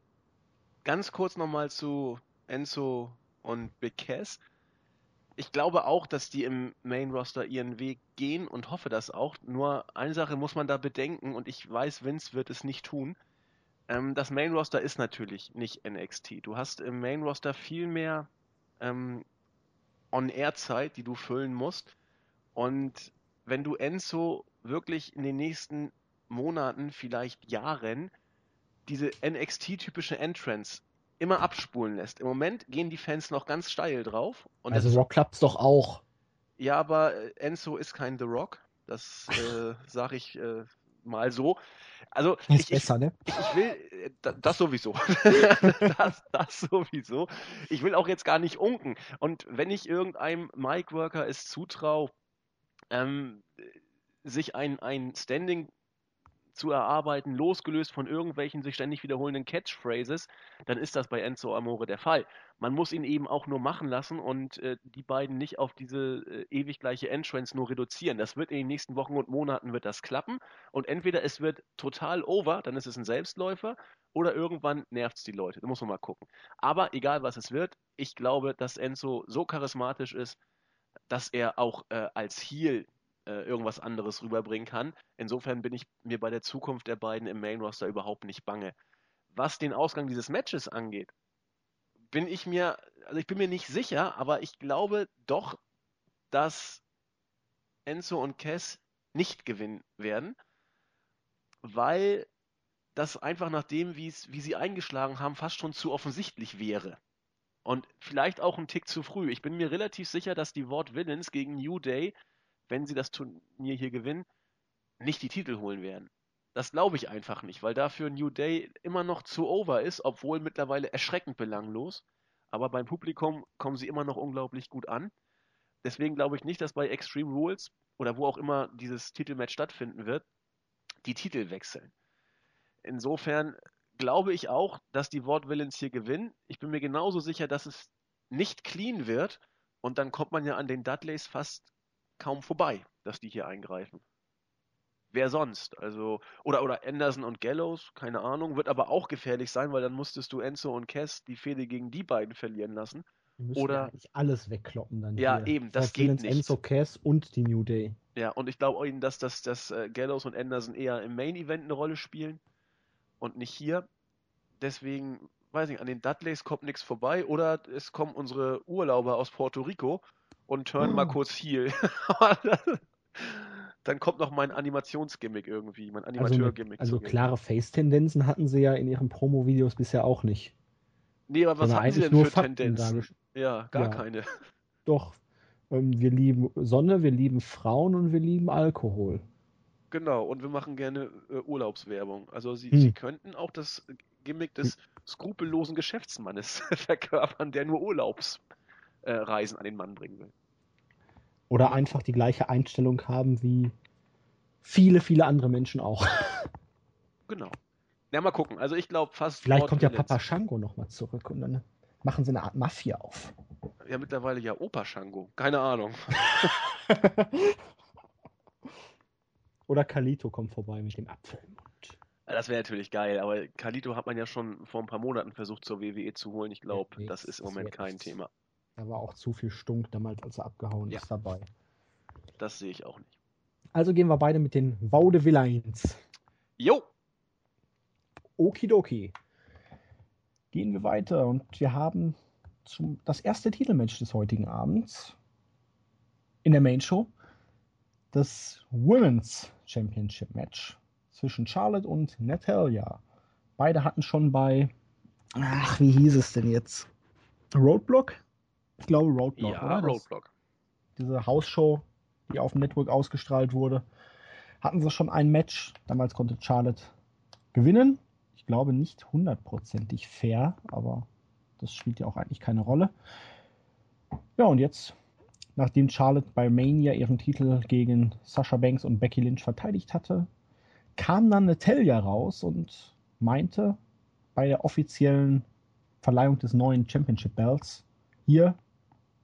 ganz kurz nochmal zu Enzo und Big Cass. Ich glaube auch, dass die im Main Roster ihren Weg gehen und hoffe das auch. Nur eine Sache muss man da bedenken und ich weiß, Vince wird es nicht tun. Ähm, das Main Roster ist natürlich nicht NXT. Du hast im Main Roster viel mehr ähm, On-Air-Zeit, die du füllen musst. Und wenn du Enzo wirklich in den nächsten Monaten, vielleicht Jahren, diese NXT-typische Entrance immer abspulen lässt. Im Moment gehen die Fans noch ganz steil drauf.
also Rock klappt's doch auch.
Ja, aber äh, Enzo ist kein The Rock. Das äh, sage ich äh, mal so. Also
ist
ich,
besser, ne?
ich, ich will äh, das sowieso. das, das sowieso. Ich will auch jetzt gar nicht unken. Und wenn ich irgendeinem Mic Worker es zutraue, ähm, sich ein, ein Standing zu erarbeiten, losgelöst von irgendwelchen sich ständig wiederholenden Catchphrases, dann ist das bei Enzo Amore der Fall. Man muss ihn eben auch nur machen lassen und äh, die beiden nicht auf diese äh, ewig gleiche Entrance nur reduzieren. Das wird in den nächsten Wochen und Monaten wird das klappen und entweder es wird total over, dann ist es ein Selbstläufer, oder irgendwann nervt es die Leute. Da muss man mal gucken. Aber egal was es wird, ich glaube, dass Enzo so charismatisch ist, dass er auch äh, als Heel äh, irgendwas anderes rüberbringen kann. Insofern bin ich mir bei der Zukunft der beiden im Main Roster überhaupt nicht bange. Was den Ausgang dieses Matches angeht, bin ich mir, also ich bin mir nicht sicher, aber ich glaube doch, dass Enzo und Cass nicht gewinnen werden, weil das einfach nach dem, wie sie eingeschlagen haben, fast schon zu offensichtlich wäre. Und vielleicht auch ein Tick zu früh. Ich bin mir relativ sicher, dass die Wort Villains gegen New Day wenn sie das Turnier hier gewinnen, nicht die Titel holen werden. Das glaube ich einfach nicht, weil dafür New Day immer noch zu over ist, obwohl mittlerweile erschreckend belanglos. Aber beim Publikum kommen sie immer noch unglaublich gut an. Deswegen glaube ich nicht, dass bei Extreme Rules oder wo auch immer dieses Titelmatch stattfinden wird, die Titel wechseln. Insofern glaube ich auch, dass die Wortwillens hier gewinnen. Ich bin mir genauso sicher, dass es nicht clean wird. Und dann kommt man ja an den Dudleys fast kaum vorbei, dass die hier eingreifen. Wer sonst? Also, oder, oder Anderson und Gallows, keine Ahnung, wird aber auch gefährlich sein, weil dann musstest du Enzo und Cass die Fehde gegen die beiden verlieren lassen.
oder eigentlich alles wegkloppen dann.
Ja, hier. eben, das, das geht nicht.
Enzo, Cass und die New Day.
Ja, und ich glaube ihnen, dass, dass, dass äh, Gallows und Anderson eher im Main Event eine Rolle spielen und nicht hier. Deswegen, weiß ich, an den Dudleys kommt nichts vorbei oder es kommen unsere Urlauber aus Puerto Rico und turn oh. mal kurz Heal. dann kommt noch mein Animationsgimmick irgendwie, mein
also Animateur-Gimmick. Also, also klare Face-Tendenzen hatten sie ja in ihren Promo-Videos bisher auch nicht.
Nee, aber was haben sie denn für Fakten Tendenzen? Ja, gar ja. keine.
Doch, ähm, wir lieben Sonne, wir lieben Frauen und wir lieben Alkohol.
Genau, und wir machen gerne äh, Urlaubswerbung. Also sie, hm. sie könnten auch das Gimmick des hm. skrupellosen Geschäftsmannes verkörpern, der nur Urlaubsreisen äh, an den Mann bringen will.
Oder einfach die gleiche Einstellung haben wie viele, viele andere Menschen auch.
Genau. Ja, mal gucken. Also ich glaube fast.
Vielleicht kommt ja Papa Shango nochmal zurück und dann machen sie eine Art Mafia auf.
Ja, mittlerweile ja Opa Shango. Keine Ahnung.
Oder Kalito kommt vorbei mit dem Apfel im Mund.
Das wäre natürlich geil, aber Kalito hat man ja schon vor ein paar Monaten versucht zur WWE zu holen. Ich glaube, das ist im Moment kein Thema.
Da war auch zu viel Stunk damals, als er abgehauen ja. ist dabei.
Das sehe ich auch nicht.
Also gehen wir beide mit den Vaudevillains.
Jo!
Okidoki. Gehen wir weiter und wir haben zum, das erste Titelmatch des heutigen Abends in der Main Show. Das Women's Championship Match zwischen Charlotte und Natalia. Beide hatten schon bei, ach, wie hieß es denn jetzt? Roadblock? Ich glaube Roadblock,
ja, oder? Roadblock.
diese Hausshow, die auf dem Network ausgestrahlt wurde, hatten sie schon ein Match. Damals konnte Charlotte gewinnen. Ich glaube nicht hundertprozentig fair, aber das spielt ja auch eigentlich keine Rolle. Ja, und jetzt, nachdem Charlotte bei Mania ihren Titel gegen Sasha Banks und Becky Lynch verteidigt hatte, kam dann Natalia raus und meinte bei der offiziellen Verleihung des neuen Championship Belts, hier,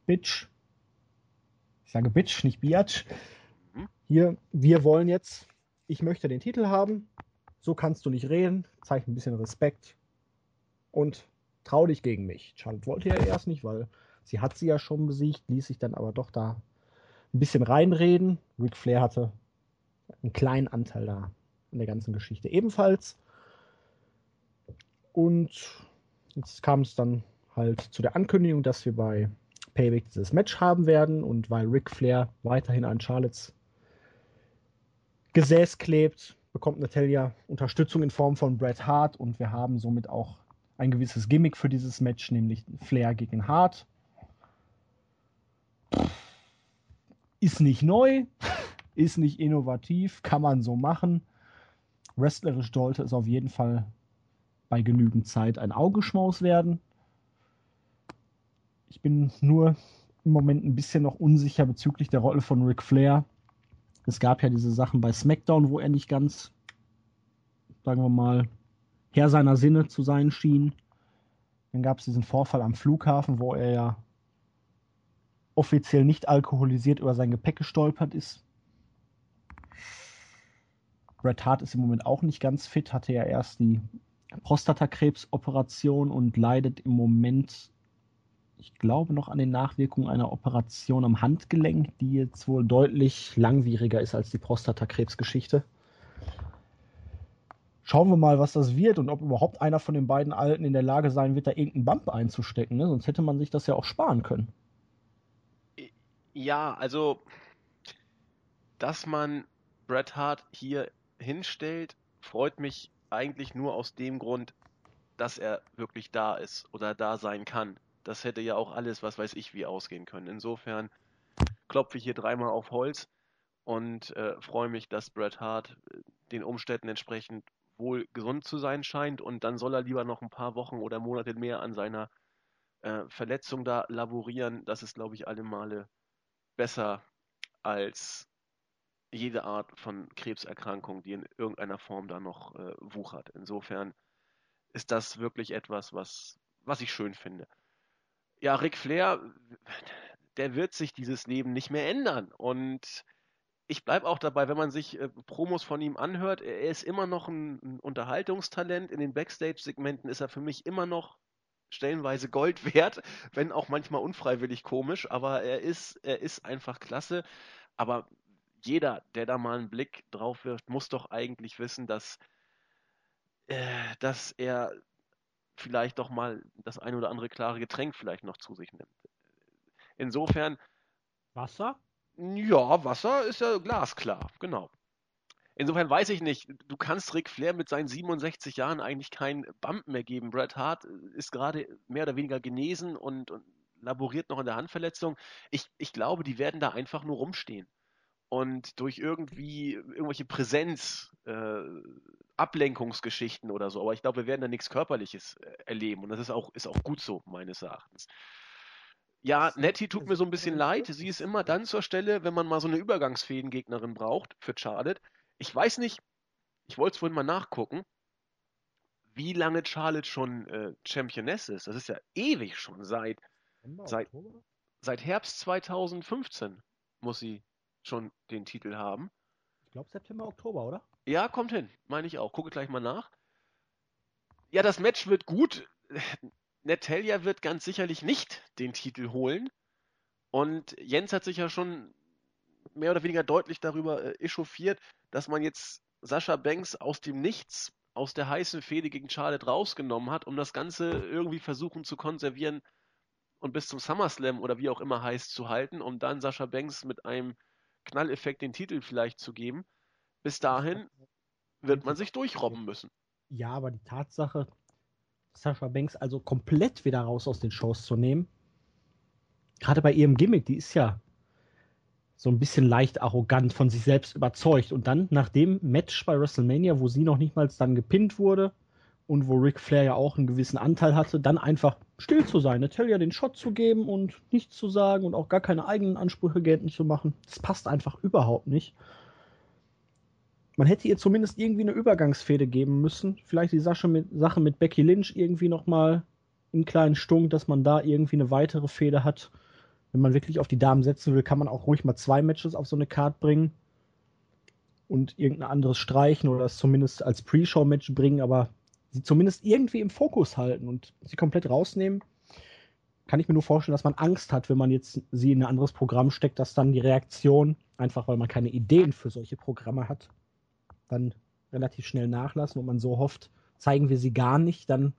Bitch. Ich sage Bitch, nicht Biatch. Mhm. Hier, wir wollen jetzt, ich möchte den Titel haben. So kannst du nicht reden. Zeig ein bisschen Respekt. Und trau dich gegen mich. Charlotte wollte ja erst nicht, weil sie hat sie ja schon besiegt, ließ sich dann aber doch da ein bisschen reinreden. Ric Flair hatte einen kleinen Anteil da in der ganzen Geschichte ebenfalls. Und jetzt kam es dann halt zu der Ankündigung, dass wir bei Payback dieses Match haben werden und weil Ric Flair weiterhin an Charlottes Gesäß klebt, bekommt Natalia Unterstützung in Form von Bret Hart und wir haben somit auch ein gewisses Gimmick für dieses Match, nämlich Flair gegen Hart. Ist nicht neu, ist nicht innovativ, kann man so machen. Wrestlerisch sollte es auf jeden Fall bei genügend Zeit ein Augenschmaus werden. Ich bin nur im Moment ein bisschen noch unsicher bezüglich der Rolle von Ric Flair. Es gab ja diese Sachen bei SmackDown, wo er nicht ganz, sagen wir mal, Herr seiner Sinne zu sein schien. Dann gab es diesen Vorfall am Flughafen, wo er ja offiziell nicht alkoholisiert über sein Gepäck gestolpert ist. Bret Hart ist im Moment auch nicht ganz fit, hatte ja erst die Prostatakrebsoperation und leidet im Moment, ich glaube, noch an den Nachwirkungen einer Operation am Handgelenk, die jetzt wohl deutlich langwieriger ist als die Prostatakrebsgeschichte. Schauen wir mal, was das wird und ob überhaupt einer von den beiden Alten in der Lage sein wird, da irgendeinen Bump einzustecken. Ne? Sonst hätte man sich das ja auch sparen können.
Ja, also, dass man Bret Hart hier hinstellt, freut mich eigentlich nur aus dem Grund, dass er wirklich da ist oder da sein kann. Das hätte ja auch alles, was weiß ich, wie ausgehen können. Insofern klopfe ich hier dreimal auf Holz und äh, freue mich, dass Bret Hart äh, den Umständen entsprechend wohl gesund zu sein scheint und dann soll er lieber noch ein paar Wochen oder Monate mehr an seiner äh, Verletzung da laborieren. Das ist, glaube ich, alle Male besser als jede Art von Krebserkrankung, die in irgendeiner Form da noch äh, wuchert. Insofern ist das wirklich etwas, was, was ich schön finde. Ja, Ric Flair, der wird sich dieses Leben nicht mehr ändern. Und ich bleibe auch dabei, wenn man sich äh, Promos von ihm anhört, er ist immer noch ein, ein Unterhaltungstalent. In den Backstage-Segmenten ist er für mich immer noch stellenweise Gold wert, wenn auch manchmal unfreiwillig komisch, aber er ist, er ist einfach klasse. Aber jeder, der da mal einen Blick drauf wirft, muss doch eigentlich wissen, dass, äh, dass er vielleicht doch mal das ein oder andere klare Getränk vielleicht noch zu sich nimmt. Insofern.
Wasser?
Ja, Wasser ist ja glasklar, genau. Insofern weiß ich nicht, du kannst Ric Flair mit seinen 67 Jahren eigentlich keinen Bump mehr geben. Bret Hart ist gerade mehr oder weniger genesen und, und laboriert noch in der Handverletzung. Ich, ich glaube, die werden da einfach nur rumstehen und durch irgendwie irgendwelche Präsenz, äh, Ablenkungsgeschichten oder so. Aber ich glaube, wir werden da nichts Körperliches äh, erleben und das ist auch, ist auch gut so, meines Erachtens. Ja, Nettie tut mir so ein bisschen leid. Sie ist immer dann zur Stelle, wenn man mal so eine Übergangsfädengegnerin braucht für Charlotte. Ich weiß nicht, ich wollte es vorhin mal nachgucken, wie lange Charlotte schon äh, Championess ist. Das ist ja ewig schon. Seit, seit, seit Herbst 2015 muss sie schon den Titel haben.
Ich glaube September, Oktober, oder?
Ja, kommt hin. Meine ich auch. Gucke gleich mal nach. Ja, das Match wird gut. Natalia wird ganz sicherlich nicht den Titel holen. Und Jens hat sich ja schon mehr oder weniger deutlich darüber äh, echauffiert, dass man jetzt Sascha Banks aus dem Nichts, aus der heißen Fehde gegen Charlotte rausgenommen hat, um das Ganze irgendwie versuchen zu konservieren und bis zum SummerSlam oder wie auch immer heißt zu halten, um dann Sascha Banks mit einem Knalleffekt den Titel vielleicht zu geben. Bis dahin wird man sich durchrobben müssen.
Ja, aber die Tatsache, Sascha Banks also komplett wieder raus aus den Shows zu nehmen, gerade bei ihrem Gimmick, die ist ja so ein bisschen leicht arrogant von sich selbst überzeugt. Und dann nach dem Match bei WrestleMania, wo sie noch nicht mal dann gepinnt wurde, und wo Ric Flair ja auch einen gewissen Anteil hatte, dann einfach still zu sein, Natalia den Shot zu geben und nichts zu sagen und auch gar keine eigenen Ansprüche geltend zu machen. Das passt einfach überhaupt nicht. Man hätte ihr zumindest irgendwie eine Übergangsfehde geben müssen. Vielleicht die Sache mit, Sache mit Becky Lynch irgendwie nochmal einen kleinen Stunk, dass man da irgendwie eine weitere Fehde hat. Wenn man wirklich auf die Damen setzen will, kann man auch ruhig mal zwei Matches auf so eine Card bringen und irgendein anderes streichen oder es zumindest als Pre-Show-Match bringen, aber sie zumindest irgendwie im Fokus halten und sie komplett rausnehmen, kann ich mir nur vorstellen, dass man Angst hat, wenn man jetzt sie in ein anderes Programm steckt, dass dann die Reaktion, einfach weil man keine Ideen für solche Programme hat, dann relativ schnell nachlassen und man so hofft, zeigen wir sie gar nicht, dann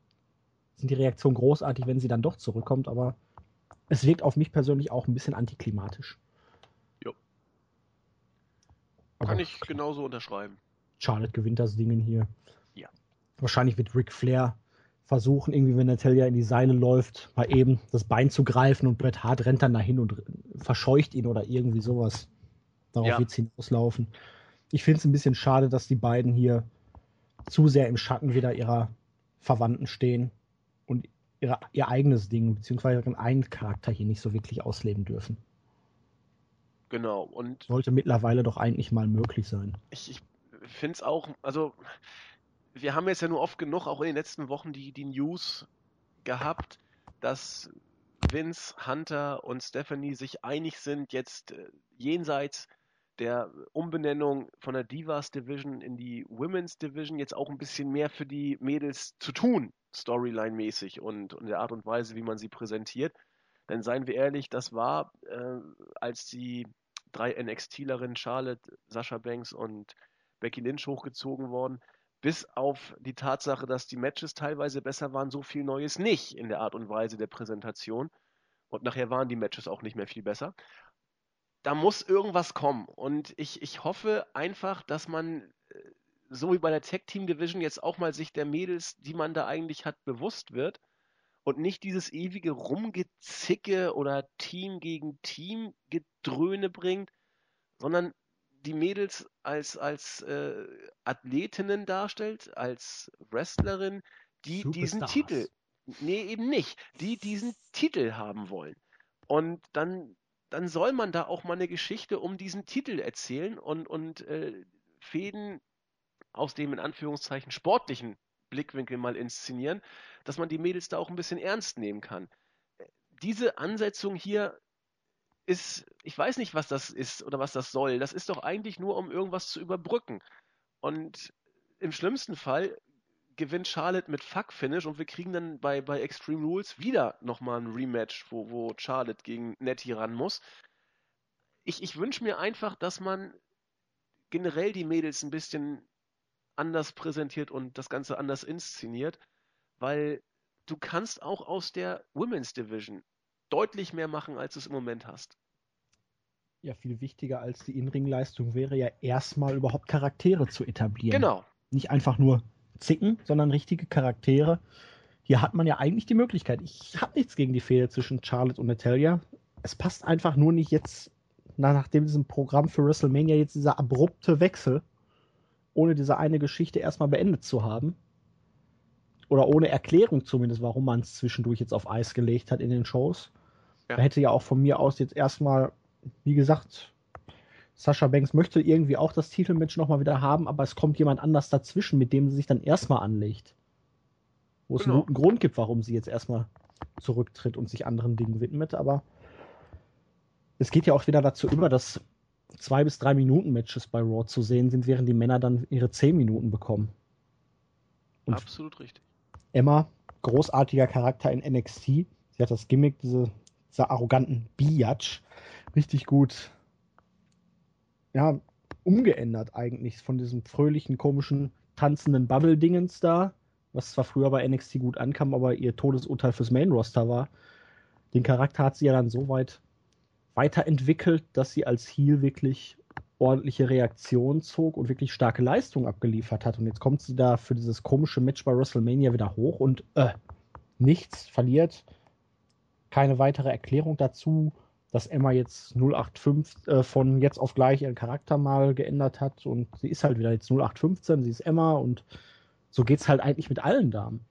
sind die Reaktionen großartig, wenn sie dann doch zurückkommt, aber es wirkt auf mich persönlich auch ein bisschen antiklimatisch.
Jo. Kann ich genauso unterschreiben.
Charlotte gewinnt das Ding hier wahrscheinlich wird Ric Flair versuchen, irgendwie, wenn Natalia in die Seile läuft, mal eben das Bein zu greifen und Bret Hart rennt dann dahin und verscheucht ihn oder irgendwie sowas. Darauf ja. wird es hinauslaufen. Ich finde es ein bisschen schade, dass die beiden hier zu sehr im Schatten wieder ihrer Verwandten stehen und ihre, ihr eigenes Ding, beziehungsweise ihren eigenen Charakter hier nicht so wirklich ausleben dürfen.
Genau. Und
Sollte mittlerweile doch eigentlich mal möglich sein.
ich, ich finde es auch, also wir haben jetzt ja nur oft genug auch in den letzten Wochen die, die News gehabt, dass Vince, Hunter und Stephanie sich einig sind, jetzt äh, jenseits der Umbenennung von der Divas Division in die Women's Division jetzt auch ein bisschen mehr für die Mädels zu tun, Storyline-mäßig und, und der Art und Weise, wie man sie präsentiert. Denn seien wir ehrlich, das war, äh, als die drei NXT-Lerinnen Charlotte, Sascha Banks und Becky Lynch hochgezogen worden, bis auf die Tatsache, dass die Matches teilweise besser waren, so viel Neues nicht in der Art und Weise der Präsentation. Und nachher waren die Matches auch nicht mehr viel besser. Da muss irgendwas kommen. Und ich, ich hoffe einfach, dass man, äh, so wie bei der Tag Team Division, jetzt auch mal sich der Mädels, die man da eigentlich hat, bewusst wird und nicht dieses ewige Rumgezicke oder Team gegen Team Gedröhne bringt, sondern die Mädels als, als äh, Athletinnen darstellt, als Wrestlerin, die diesen
Superstars.
Titel, nee, eben nicht, die diesen Titel haben wollen. Und dann, dann soll man da auch mal eine Geschichte um diesen Titel erzählen und, und äh, Fäden aus dem in Anführungszeichen sportlichen Blickwinkel mal inszenieren, dass man die Mädels da auch ein bisschen ernst nehmen kann. Diese Ansetzung hier ist, ich weiß nicht, was das ist oder was das soll. Das ist doch eigentlich nur, um irgendwas zu überbrücken. Und im schlimmsten Fall gewinnt Charlotte mit Fuck-Finish und wir kriegen dann bei, bei Extreme Rules wieder nochmal ein Rematch, wo, wo Charlotte gegen Nettie ran muss. Ich, ich wünsche mir einfach, dass man generell die Mädels ein bisschen anders präsentiert und das Ganze anders inszeniert, weil du kannst auch aus der Women's Division deutlich mehr machen, als du es im Moment hast.
Ja, viel wichtiger als die Inring-Leistung wäre ja erstmal überhaupt Charaktere zu etablieren.
Genau.
Nicht einfach nur zicken, sondern richtige Charaktere. Hier hat man ja eigentlich die Möglichkeit. Ich habe nichts gegen die Fehde zwischen Charlotte und Natalia. Es passt einfach nur nicht jetzt, na, nachdem diesem Programm für WrestleMania jetzt dieser abrupte Wechsel, ohne diese eine Geschichte erstmal beendet zu haben. Oder ohne Erklärung zumindest, warum man es zwischendurch jetzt auf Eis gelegt hat in den Shows.
Ja.
Da hätte ja auch von mir aus jetzt erstmal, wie gesagt, Sascha Banks möchte irgendwie auch das Titelmatch nochmal wieder haben, aber es kommt jemand anders dazwischen, mit dem sie sich dann erstmal anlegt. Wo es
Genau.
einen guten Grund gibt, warum sie jetzt erstmal zurücktritt und sich anderen Dingen widmet, aber es geht ja auch wieder dazu über, dass zwei bis drei Minuten Matches bei Raw zu sehen sind, während die Männer dann ihre zehn Minuten bekommen. Und
Absolut richtig.
Emma, großartiger Charakter in NXT. Sie hat das Gimmick, diese, dieser arroganten Biatch, richtig gut, ja, umgeändert eigentlich von diesem fröhlichen, komischen, tanzenden Bubble-Dingens da, was zwar früher bei NXT gut ankam, aber ihr Todesurteil fürs Main-Roster war. Den Charakter hat sie ja dann so weit weiterentwickelt, dass sie als Heel wirklich ordentliche Reaktion zog und wirklich starke Leistung abgeliefert hat. Und jetzt kommt sie da für dieses komische Match bei WrestleMania wieder hoch und äh, nichts verliert. Keine weitere Erklärung dazu, dass Emma jetzt 085 äh, von jetzt auf gleich ihren Charakter mal geändert hat und sie ist halt wieder jetzt 0815, sie ist Emma und so geht's halt eigentlich mit allen Damen.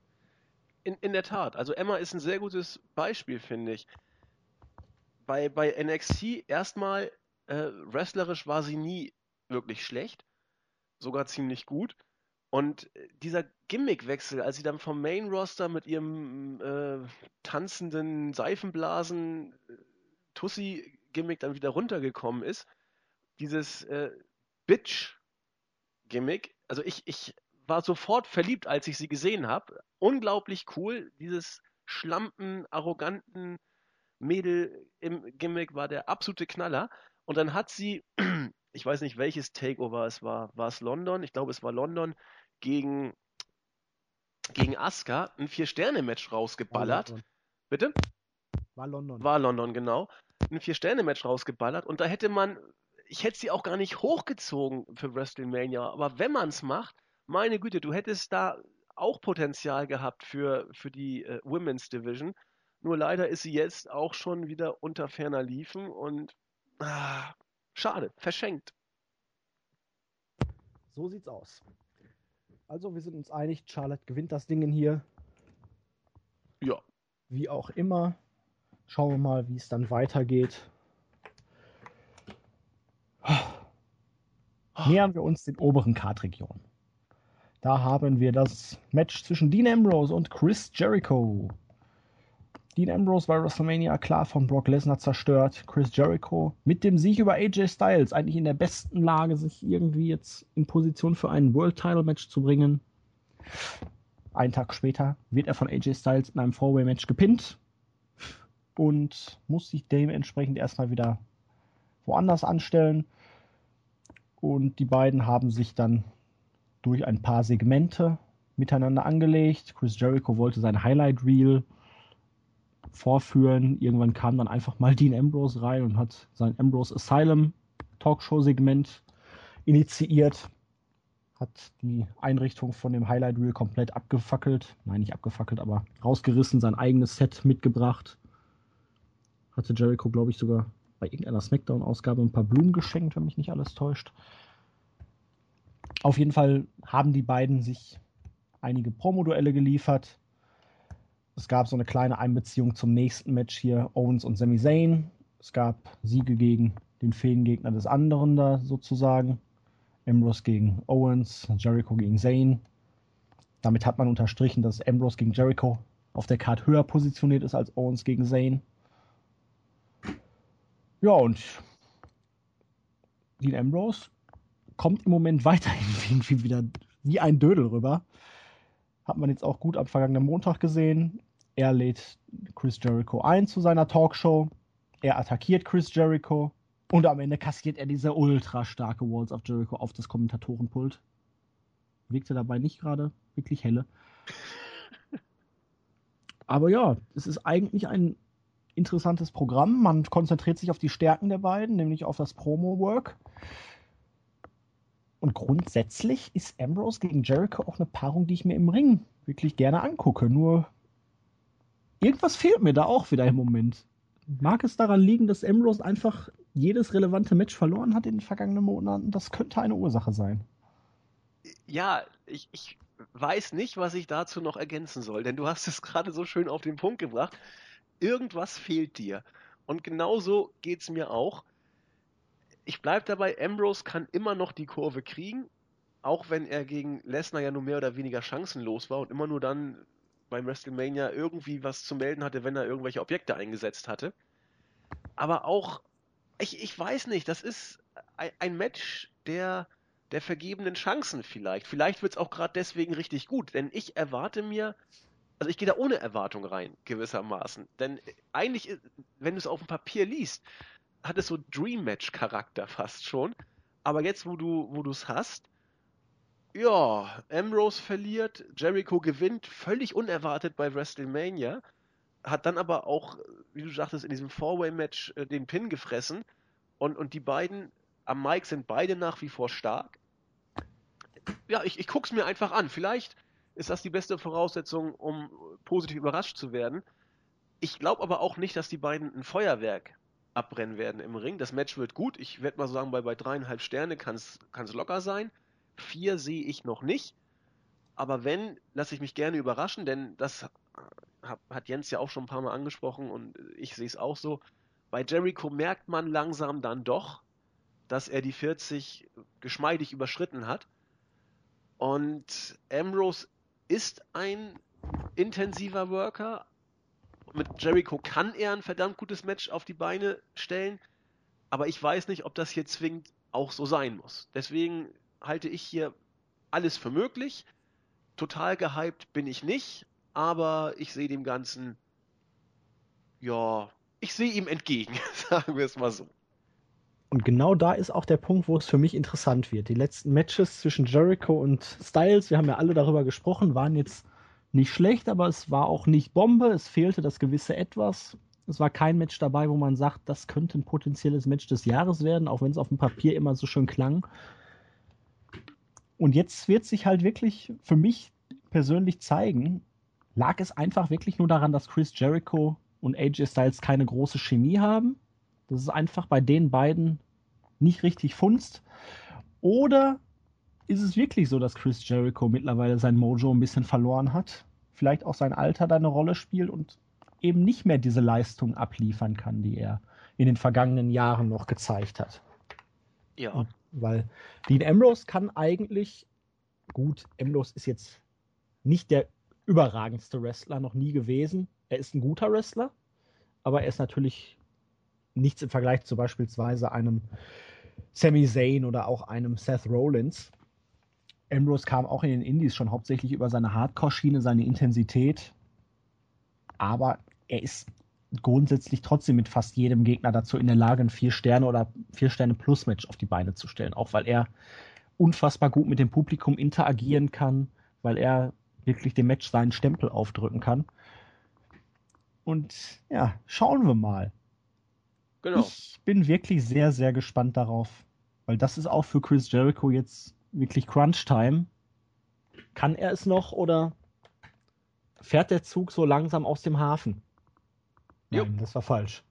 In, in der Tat. Also Emma ist ein sehr gutes Beispiel, finde ich. Bei, bei NXT erstmal äh, wrestlerisch war sie nie wirklich schlecht, sogar ziemlich gut. Und dieser Gimmickwechsel, als sie dann vom Main Roster mit ihrem äh, tanzenden Seifenblasen Tussi-Gimmick dann wieder runtergekommen ist, dieses äh, Bitch-Gimmick, also ich, ich war sofort verliebt, als ich sie gesehen habe. Unglaublich cool, dieses schlampen, arroganten Mädel im Gimmick war der absolute Knaller. Und dann hat sie, ich weiß nicht welches Takeover es war, war es London? Ich glaube, es war London gegen, gegen Asuka ein Vier-Sterne-Match rausgeballert.
London.
Bitte?
War London.
War London, genau. Ein Vier-Sterne-Match rausgeballert. Und da hätte man, ich hätte sie auch gar nicht hochgezogen für WrestleMania. Aber wenn man es macht, meine Güte, du hättest da auch Potenzial gehabt für, für die äh, Women's Division. Nur leider ist sie jetzt auch schon wieder unter ferner Liefen und ah, schade, verschenkt.
So sieht's aus. Also, wir sind uns einig, Charlotte gewinnt das Ding hier.
Ja.
Wie auch immer. Schauen wir mal, wie es dann weitergeht. nähern wir uns den oberen Kartregionen. Da haben wir das Match zwischen Dean Ambrose und Chris Jericho. Dean Ambrose bei WrestleMania klar von Brock Lesnar zerstört. Chris Jericho mit dem Sieg über AJ Styles eigentlich in der besten Lage, sich irgendwie jetzt in Position für ein World Title Match zu bringen. Einen Tag später wird er von AJ Styles in einem Four-Way Match gepinnt und muss sich dementsprechend erstmal wieder woanders anstellen. Und die beiden haben sich dann durch ein paar Segmente miteinander angelegt. Chris Jericho wollte sein Highlight Reel vorführen. Irgendwann kam dann einfach mal Dean Ambrose rein und hat sein Ambrose Asylum Talkshow-Segment initiiert. Hat die Einrichtung von dem Highlight Reel komplett abgefackelt. Nein, nicht abgefackelt, aber rausgerissen, sein eigenes Set mitgebracht. Hatte Jericho, glaube ich, sogar bei irgendeiner Smackdown-Ausgabe ein paar Blumen geschenkt, wenn mich nicht alles täuscht. Auf jeden Fall haben die beiden sich einige Promoduelle geliefert. Es gab so eine kleine Einbeziehung zum nächsten Match hier, Owens und Sami Zayn. Es gab Siege gegen den Feengegner des anderen da sozusagen. Ambrose gegen Owens, Jericho gegen Zayn. Damit hat man unterstrichen, dass Ambrose gegen Jericho auf der Karte höher positioniert ist als Owens gegen Zayn. Ja, und Dean Ambrose kommt im Moment weiterhin irgendwie wieder wie ein Dödel rüber. Hat man jetzt auch gut am vergangenen Montag gesehen. Er lädt Chris Jericho ein zu seiner Talkshow. Er attackiert Chris Jericho. Und am Ende kassiert er diese ultra starke Walls of Jericho auf das Kommentatorenpult. Wirkte dabei nicht gerade wirklich helle. Aber ja, es ist eigentlich ein interessantes Programm. Man konzentriert sich auf die Stärken der beiden, nämlich auf das Promo-Work. Und grundsätzlich ist Ambrose gegen Jericho auch eine Paarung, die ich mir im Ring wirklich gerne angucke. Nur irgendwas fehlt mir da auch wieder im Moment. Mag es daran liegen, dass Ambrose einfach jedes relevante Match verloren hat in den vergangenen Monaten? Das könnte eine Ursache sein.
Ja, ich, ich weiß nicht, was ich dazu noch ergänzen soll, denn du hast es gerade so schön auf den Punkt gebracht. Irgendwas fehlt dir. Und genauso geht es mir auch ich bleibe dabei, Ambrose kann immer noch die Kurve kriegen, auch wenn er gegen Lesnar ja nur mehr oder weniger chancenlos war und immer nur dann beim WrestleMania irgendwie was zu melden hatte, wenn er irgendwelche Objekte eingesetzt hatte. Aber auch, ich, ich weiß nicht, das ist ein, Match der, der vergebenen Chancen vielleicht. Vielleicht wird es auch gerade deswegen richtig gut, denn ich erwarte mir, also ich gehe da ohne Erwartung rein, gewissermaßen. Denn eigentlich, wenn du es auf dem Papier liest, hat es so Dream Match Charakter fast schon. Aber jetzt, wo du, wo es hast, ja, Ambrose verliert, Jericho gewinnt, völlig unerwartet bei WrestleMania, hat dann aber auch, wie du sagtest, in diesem Four-Way-Match äh, den Pin gefressen und, und die beiden am Mic sind beide nach wie vor stark. Ja, ich, ich guck's mir einfach an. Vielleicht ist das die beste Voraussetzung, um positiv überrascht zu werden. Ich glaube aber auch nicht, dass die beiden ein Feuerwerk abbrennen werden im Ring. Das Match wird gut. Ich werde mal sagen, bei, bei dreieinhalb Sterne kann es locker sein. Vier sehe ich noch nicht. Aber wenn, lasse ich mich gerne überraschen, denn das hat Jens ja auch schon ein paar Mal angesprochen und ich sehe es auch so. Bei Jericho merkt man langsam dann doch, dass er die 40 geschmeidig überschritten hat. Und Ambrose ist ein intensiver Worker, mit Jericho kann er ein verdammt gutes Match auf die Beine stellen, aber ich weiß nicht, ob das hier zwingend auch so sein muss. Deswegen halte ich hier alles für möglich. Total gehypt bin ich nicht, aber ich sehe dem Ganzen, ja, ich sehe ihm entgegen, sagen wir es mal so.
Und genau da ist auch der Punkt, wo es für mich interessant wird. Die letzten Matches zwischen Jericho und Styles, wir haben ja alle darüber gesprochen, waren jetzt nicht schlecht, aber es war auch nicht Bombe. Es fehlte das gewisse Etwas. Es war kein Match dabei, wo man sagt, das könnte ein potenzielles Match des Jahres werden, auch wenn es auf dem Papier immer so schön klang. Und jetzt wird sich halt wirklich für mich persönlich zeigen, lag es einfach wirklich nur daran, dass Chris Jericho und AJ Styles keine große Chemie haben. Das ist einfach bei den beiden nicht richtig funzt. Oder ist es wirklich so, dass Chris Jericho mittlerweile sein Mojo ein bisschen verloren hat? Vielleicht auch sein Alter da eine Rolle spielt und eben nicht mehr diese Leistung abliefern kann, die er in den vergangenen Jahren noch gezeigt hat.
Ja.
Weil Dean Ambrose kann eigentlich, gut, Ambrose ist jetzt nicht der überragendste Wrestler, noch nie gewesen. Er ist ein guter Wrestler, aber er ist natürlich nichts im Vergleich zu beispielsweise einem Sami Zayn oder auch einem Seth Rollins. Ambrose kam auch in den Indies schon hauptsächlich über seine Hardcore-Schiene, seine Intensität. Aber er ist grundsätzlich trotzdem mit fast jedem Gegner dazu in der Lage, ein vier Sterne oder vier Sterne Plus Match auf die Beine zu stellen. Auch weil er unfassbar gut mit dem Publikum interagieren kann, weil er wirklich dem Match seinen Stempel aufdrücken kann. Und ja, schauen wir mal. Genau. Ich bin wirklich sehr, sehr gespannt darauf, weil das ist auch für Chris Jericho jetzt wirklich Crunch-Time. Kann er es noch oder fährt der Zug so langsam aus dem Hafen? Nein, jo. das war falsch.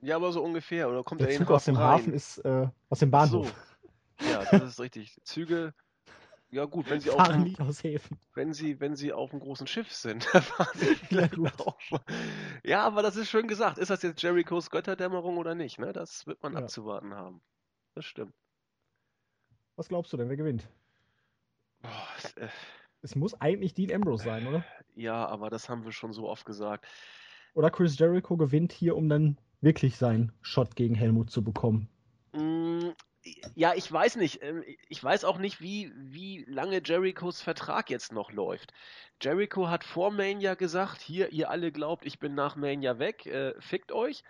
Ja, aber so ungefähr. Oder kommt der
Zug aus dem rein? Hafen ist äh, aus dem Bahnhof.
So. Ja, das ist richtig. Züge, ja gut, wenn sie
auf einem, nicht aus Häfen.
wenn sie wenn sie auf einem großen Schiff sind, fahren sie vielleicht ja, auch schon. Ja, aber das ist schön gesagt. Ist das jetzt Jerichos Götterdämmerung oder nicht? Ne? Das wird man ja. abzuwarten haben. Das stimmt.
Was glaubst du denn, wer gewinnt? Boah, es, äh, es muss eigentlich Dean Ambrose sein, oder?
Ja, aber das haben wir schon so oft gesagt.
Oder Chris Jericho gewinnt hier, um dann wirklich seinen Shot gegen Helmut zu bekommen.
Mm, ja, ich weiß nicht. Ähm, ich weiß auch nicht, wie, wie lange Jerichos Vertrag jetzt noch läuft. Jericho hat vor Mania gesagt, hier, ihr alle glaubt, ich bin nach Mania weg, äh, fickt euch.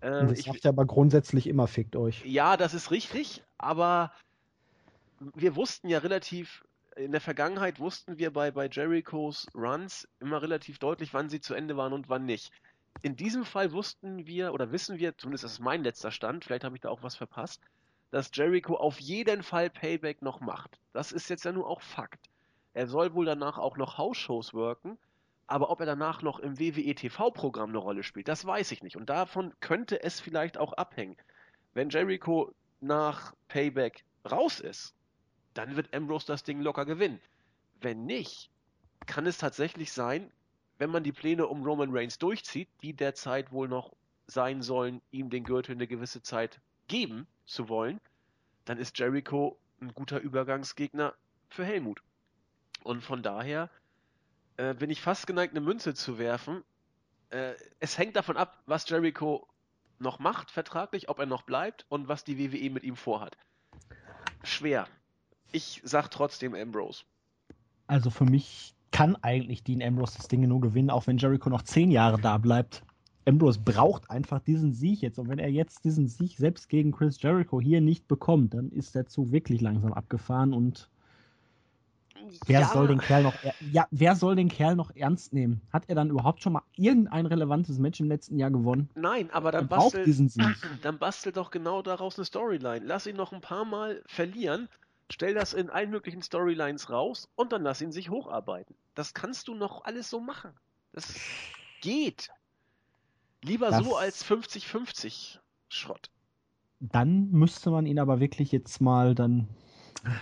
Äh, das ich, sagt aber grundsätzlich immer fickt euch.
Ja, das ist richtig, aber wir wussten ja relativ, in der Vergangenheit wussten wir bei, bei Jerichos Runs immer relativ deutlich, wann sie zu Ende waren und wann nicht. In diesem Fall wussten wir oder wissen wir, zumindest das ist mein letzter Stand, vielleicht habe ich da auch was verpasst, dass Jericho auf jeden Fall Payback noch macht. Das ist jetzt ja nur auch Fakt. Er soll wohl danach auch noch House-Shows worken, aber ob er danach noch im WWE TV-Programm eine Rolle spielt, das weiß ich nicht. Und davon könnte es vielleicht auch abhängen. Wenn Jericho nach Payback raus ist, dann wird Ambrose das Ding locker gewinnen. Wenn nicht, kann es tatsächlich sein, wenn man die Pläne um Roman Reigns durchzieht, die derzeit wohl noch sein sollen, ihm den Gürtel eine gewisse Zeit geben zu wollen, dann ist Jericho ein guter Übergangsgegner für Helmut. Und von daher äh, bin ich fast geneigt, eine Münze zu werfen. Äh, es hängt davon ab, was Jericho noch macht, vertraglich, ob er noch bleibt und was die WWE mit ihm vorhat. Schwer. Ich sag trotzdem Ambrose.
Also für mich kann eigentlich Dean Ambrose das Ding nur gewinnen, auch wenn Jericho noch zehn Jahre da bleibt. Ambrose braucht einfach diesen Sieg jetzt. Und wenn er jetzt diesen Sieg selbst gegen Chris Jericho hier nicht bekommt, dann ist der Zug wirklich langsam abgefahren und wer ja. soll den Kerl noch ja, wer soll den Kerl noch ernst nehmen? Hat er dann überhaupt schon mal irgendein relevantes Match im letzten Jahr gewonnen?
Nein, aber dann bastel, diesen Sieg. dann bastel doch genau daraus eine Storyline. Lass ihn noch ein paar Mal verlieren, stell das in allen möglichen Storylines raus und dann lass ihn sich hocharbeiten. Das kannst du noch alles so machen. Das geht. Lieber das, so als 50-50 Schrott.
Dann müsste man ihn aber wirklich jetzt mal dann.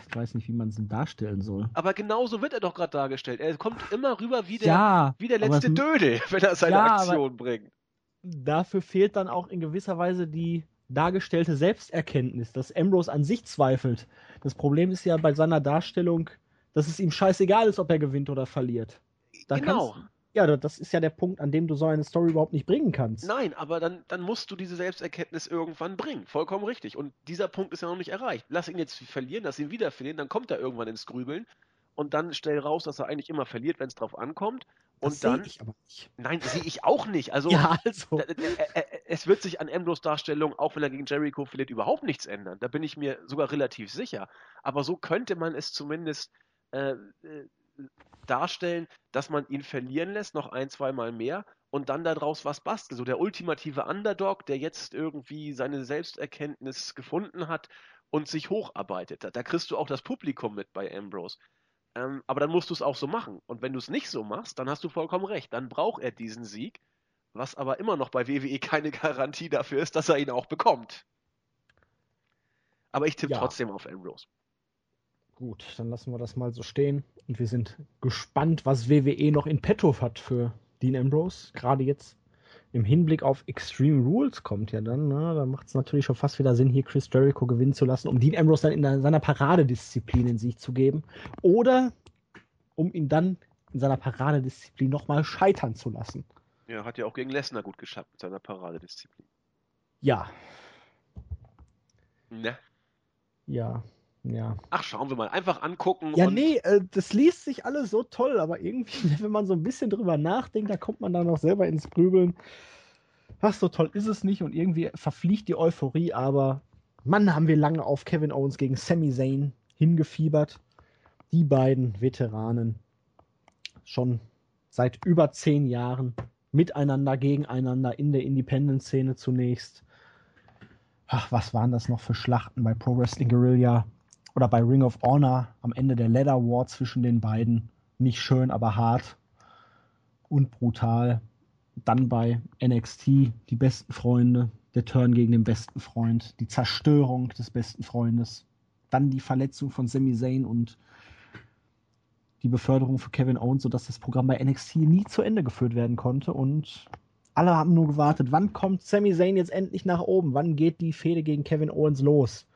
Ich weiß nicht, wie man es denn darstellen soll.
Aber genauso wird er doch gerade dargestellt. Er kommt immer rüber wie der, ja, wie der letzte Dödel, wenn er seine ja, Aktion bringt.
Dafür fehlt dann auch in gewisser Weise die dargestellte Selbsterkenntnis, dass Ambrose an sich zweifelt. Das Problem ist ja bei seiner Darstellung, dass es ihm scheißegal ist, ob er gewinnt oder verliert. Da genau. Kannst, ja, das ist ja der Punkt, an dem du so eine Story überhaupt nicht bringen kannst.
Nein, aber dann, dann musst du diese Selbsterkenntnis irgendwann bringen. Vollkommen richtig. Und dieser Punkt ist ja noch nicht erreicht. Lass ihn jetzt verlieren, lass ihn wieder verlieren, dann kommt er irgendwann ins Grübeln. Und dann stell raus, dass er eigentlich immer verliert, wenn es drauf ankommt. Und das dann. Ich aber nicht. Nein, sehe ich auch nicht. Also, ja, also. es wird sich an Ambrose Darstellung, auch wenn er gegen Jericho verliert, überhaupt nichts ändern. Da bin ich mir sogar relativ sicher. Aber so könnte man es zumindest äh, äh darstellen, dass man ihn verlieren lässt, noch ein, zweimal mehr und dann daraus was bastelt. So der ultimative Underdog, der jetzt irgendwie seine Selbsterkenntnis gefunden hat und sich hocharbeitet. Da, da kriegst du auch das Publikum mit bei Ambrose. Ähm, aber dann musst du es auch so machen. Und wenn du es nicht so machst, dann hast du vollkommen recht. Dann braucht er diesen Sieg, was aber immer noch bei WWE keine Garantie dafür ist, dass er ihn auch bekommt. Aber ich tippe ja. trotzdem auf Ambrose.
Gut, dann lassen wir das mal so stehen. Und wir sind gespannt, was WWE noch in petto hat für Dean Ambrose. Gerade jetzt im Hinblick auf Extreme Rules kommt ja dann, ne? da macht es natürlich schon fast wieder Sinn, hier Chris Jericho gewinnen zu lassen, um Dean Ambrose dann in der, seiner Paradedisziplin in sich zu geben. Oder um ihn dann in seiner Paradedisziplin nochmal scheitern zu lassen.
Ja, hat ja auch gegen Lesnar gut geschafft mit seiner Paradedisziplin.
Ja.
Ne?
Ja, ja.
Ach, schauen wir mal. Einfach angucken.
Ja, nee, äh, das liest sich alles so toll, aber irgendwie, wenn man so ein bisschen drüber nachdenkt, da kommt man dann auch selber ins Grübeln. Ach, so toll ist es nicht und irgendwie verfliegt die Euphorie, aber Mann, haben wir lange auf Kevin Owens gegen Sami Zayn hingefiebert. Die beiden Veteranen schon seit über zehn Jahren miteinander, gegeneinander in der Independent-Szene zunächst. Ach, was waren das noch für Schlachten bei Pro Wrestling Guerrilla oder bei Ring of Honor am Ende der Leather War zwischen den beiden. Nicht schön, aber hart und brutal. Dann bei NXT die besten Freunde, der Turn gegen den besten Freund, die Zerstörung des besten Freundes, dann die Verletzung von Sami Zayn und die Beförderung für Kevin Owens, sodass das Programm bei NXT nie zu Ende geführt werden konnte. Und alle haben nur gewartet, wann kommt Sami Zayn jetzt endlich nach oben? Wann geht die Fehde gegen Kevin Owens los?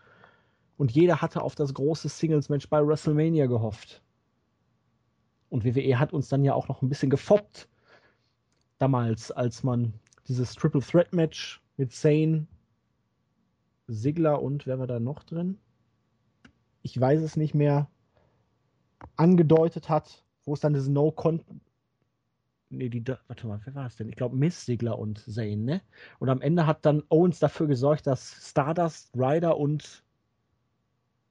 Und jeder hatte auf das große Singles-Match bei WrestleMania gehofft. Und WWE hat uns dann ja auch noch ein bisschen gefoppt. Damals, als man dieses Triple Threat Match mit Zayn, Sigler und wer war da noch drin? Ich weiß es nicht mehr angedeutet hat, wo es dann diese no con Nee, die, warte mal, wer war es denn? Ich glaube, Miss Sigler und Zane, ne? Und am Ende hat dann Owens dafür gesorgt, dass Stardust, Ryder und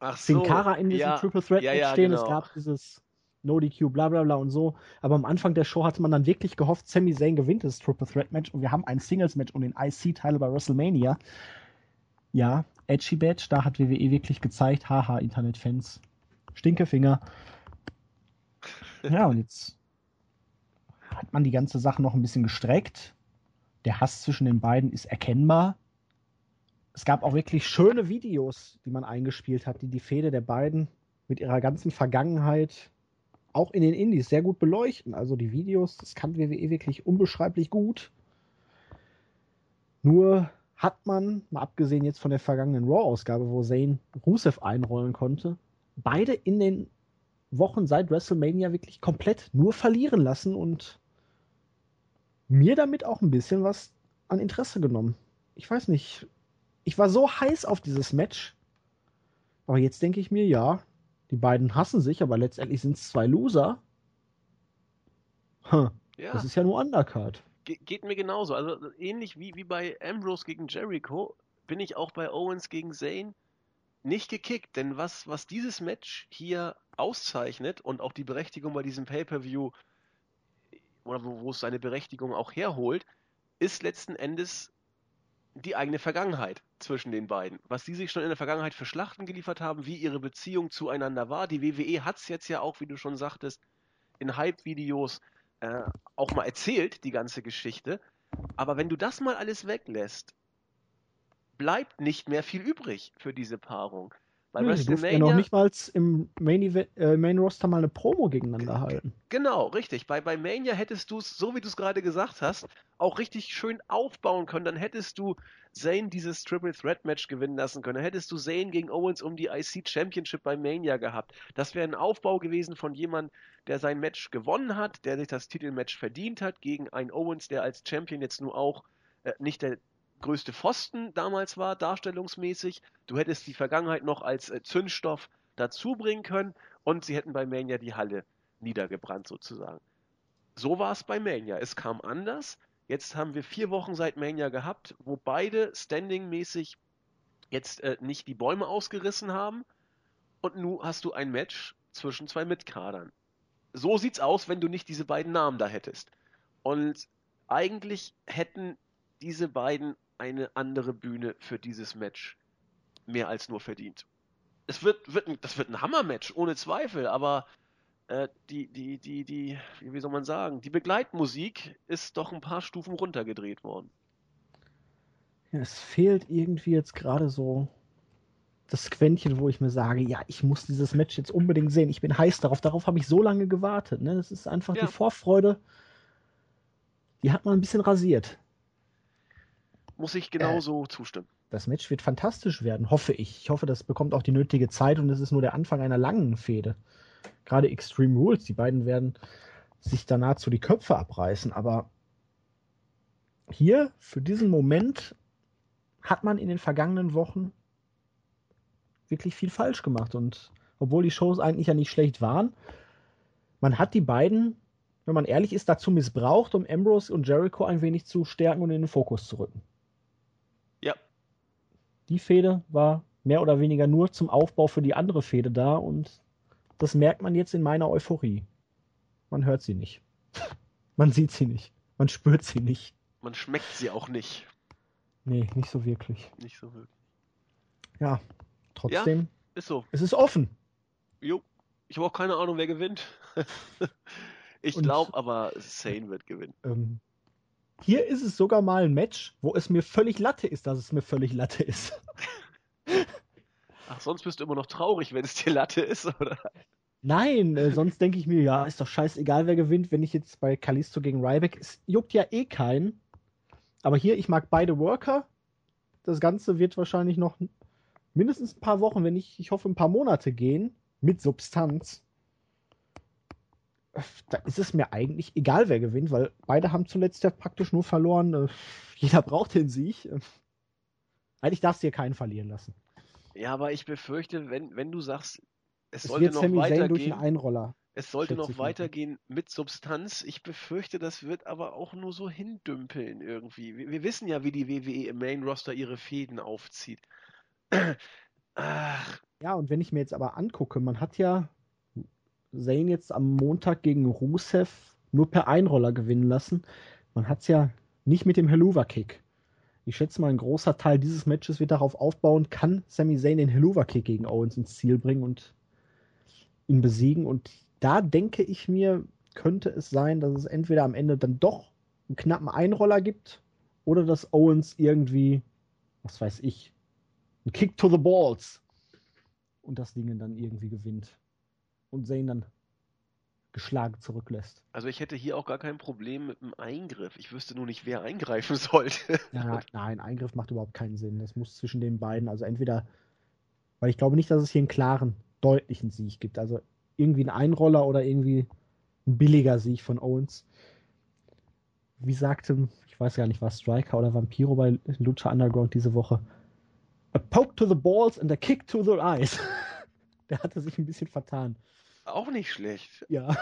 Ach so, Sin Cara in diesem ja, Triple Threat ja, ja, stehen. Genau. Es gab dieses No DQ, bla bla bla und so. Aber am Anfang der Show hatte man dann wirklich gehofft, Sami Zayn gewinnt das Triple Threat Match und wir haben ein Singles Match um den IC-Teil bei WrestleMania. Ja, Edgy Badge, da hat WWE wirklich gezeigt, haha, Internetfans. Stinkefinger. Ja, und jetzt hat man die ganze Sache noch ein bisschen gestreckt. Der Hass zwischen den beiden ist erkennbar. Es gab auch wirklich schöne Videos, die man eingespielt hat, die die Fehde der beiden mit ihrer ganzen Vergangenheit auch in den Indies sehr gut beleuchten. Also die Videos, das kann WWE wirklich unbeschreiblich gut. Nur hat man, mal abgesehen jetzt von der vergangenen Raw-Ausgabe, wo Zane Rusev einrollen konnte, beide in den Wochen seit WrestleMania wirklich komplett nur verlieren lassen und mir damit auch ein bisschen was an Interesse genommen. Ich weiß nicht. Ich war so heiß auf dieses Match. Aber jetzt denke ich mir, ja, die beiden hassen sich, aber letztendlich sind es zwei Loser. Huh, ja. Das ist ja nur Undercard.
Ge geht mir genauso. Also ähnlich wie, wie bei Ambrose gegen Jericho bin ich auch bei Owens gegen Zayn nicht gekickt, denn was, was dieses Match hier auszeichnet und auch die Berechtigung bei diesem Pay-Per-View oder wo, wo es seine Berechtigung auch herholt, ist letzten Endes die eigene Vergangenheit zwischen den beiden. Was die sich schon in der Vergangenheit für Schlachten geliefert haben, wie ihre Beziehung zueinander war. Die WWE hat es jetzt ja auch, wie du schon sagtest, in Hype-Videos äh, auch mal erzählt, die ganze Geschichte. Aber wenn du das mal alles weglässt, bleibt nicht mehr viel übrig für diese Paarung.
Bei nee, WrestleMania. Ja noch nicht mal im Main, Event, äh, Main Roster mal eine Promo gegeneinander halten.
Genau, richtig. Bei, bei Mania hättest du es, so wie du es gerade gesagt hast, auch richtig schön aufbauen können. Dann hättest du Zayn dieses Triple Threat Match gewinnen lassen können. Dann hättest du Zayn gegen Owens um die IC Championship bei Mania gehabt. Das wäre ein Aufbau gewesen von jemandem, der sein Match gewonnen hat, der sich das Titelmatch verdient hat, gegen einen Owens, der als Champion jetzt nur auch äh, nicht der größte Pfosten damals war, darstellungsmäßig. Du hättest die Vergangenheit noch als äh, Zündstoff dazu bringen können und sie hätten bei Mania die Halle niedergebrannt sozusagen. So war es bei Mania. Es kam anders. Jetzt haben wir vier Wochen seit Mania gehabt, wo beide standingmäßig jetzt äh, nicht die Bäume ausgerissen haben. Und nun hast du ein Match zwischen zwei Mitkadern. So sieht's aus, wenn du nicht diese beiden Namen da hättest. Und eigentlich hätten diese beiden eine andere Bühne für dieses Match mehr als nur verdient. Es wird, wird das wird ein Hammer-Match, ohne Zweifel, aber die, die, die, die, wie soll man sagen, die Begleitmusik ist doch ein paar Stufen runtergedreht worden.
Ja, es fehlt irgendwie jetzt gerade so das Quäntchen, wo ich mir sage, ja, ich muss dieses Match jetzt unbedingt sehen. Ich bin heiß darauf. Darauf habe ich so lange gewartet. Ne? Das ist einfach ja. die Vorfreude, die hat man ein bisschen rasiert.
muss ich genauso äh, zustimmen.
Das Match wird fantastisch werden, hoffe ich. Ich hoffe, das bekommt auch die nötige Zeit und es ist nur der Anfang einer langen Fehde. Gerade Extreme Rules, die beiden werden sich danach zu die Köpfe abreißen, aber hier für diesen Moment hat man in den vergangenen Wochen wirklich viel falsch gemacht und obwohl die Shows eigentlich ja nicht schlecht waren, man hat die beiden, wenn man ehrlich ist, dazu missbraucht, um Ambrose und Jericho ein wenig zu stärken und in den Fokus zu rücken.
Ja.
Die Fehde war mehr oder weniger nur zum Aufbau für die andere Fehde da und das merkt man jetzt in meiner Euphorie. Man hört sie nicht. Man sieht sie nicht. Man spürt sie nicht.
Man schmeckt sie auch nicht.
Nee, nicht so wirklich.
Nicht so wirklich.
Ja, trotzdem. Ja,
ist so.
Es ist offen.
Jo. Ich habe auch keine Ahnung, wer gewinnt. ich glaube aber, Sane wird gewinnen.
Ähm, hier ist es sogar mal ein Match, wo es mir völlig Latte ist, dass es mir völlig Latte ist.
Ach, sonst bist du immer noch traurig, wenn es dir Latte ist, oder?
Nein, äh, sonst denke ich mir, ja, ist doch scheißegal, wer gewinnt, wenn ich jetzt bei Kalisto gegen Ryback, es juckt ja eh keinen. Aber hier, ich mag beide Worker. Das Ganze wird wahrscheinlich noch mindestens ein paar Wochen, wenn nicht, ich hoffe, ein paar Monate gehen. Mit Substanz. Da ist es mir eigentlich egal, wer gewinnt, weil beide haben zuletzt ja praktisch nur verloren. Äh, jeder braucht den Sieg. Eigentlich darfst du hier keinen verlieren lassen.
Ja, aber ich befürchte, wenn, wenn du sagst, es,
es
sollte noch Sami weitergehen. Es sollte noch weitergehen mit Substanz. Ich befürchte, das wird aber auch nur so hindümpeln irgendwie. Wir, wir wissen ja, wie die WWE im Main Roster ihre Fäden aufzieht.
Ach. Ja, und wenn ich mir jetzt aber angucke, man hat ja Zane jetzt am Montag gegen Rusev nur per Einroller gewinnen lassen. Man hat es ja nicht mit dem Helluva-Kick. Ich schätze mal, ein großer Teil dieses Matches wird darauf aufbauen, kann Sami Zayn den Helluva-Kick gegen Owens ins Ziel bringen und ihn besiegen. Und da denke ich mir, könnte es sein, dass es entweder am Ende dann doch einen knappen Einroller gibt oder dass Owens irgendwie, was weiß ich, einen Kick to the Balls und das Ding dann irgendwie gewinnt und Zane dann geschlagen zurücklässt.
Also ich hätte hier auch gar kein Problem mit einem Eingriff. Ich wüsste nur nicht, wer eingreifen sollte.
Ja, nein, Eingriff macht überhaupt keinen Sinn. Das muss zwischen den beiden, also entweder, weil ich glaube nicht, dass es hier einen klaren, deutlichen Sieg gibt. Also irgendwie ein Einroller oder irgendwie ein billiger Sieg von Owens. Wie sagte, ich weiß gar nicht, war Striker oder Vampiro bei Lucha Underground diese Woche. A poke to the balls and a kick to the eyes. Der hatte sich ein bisschen vertan.
Auch nicht schlecht.
Ja.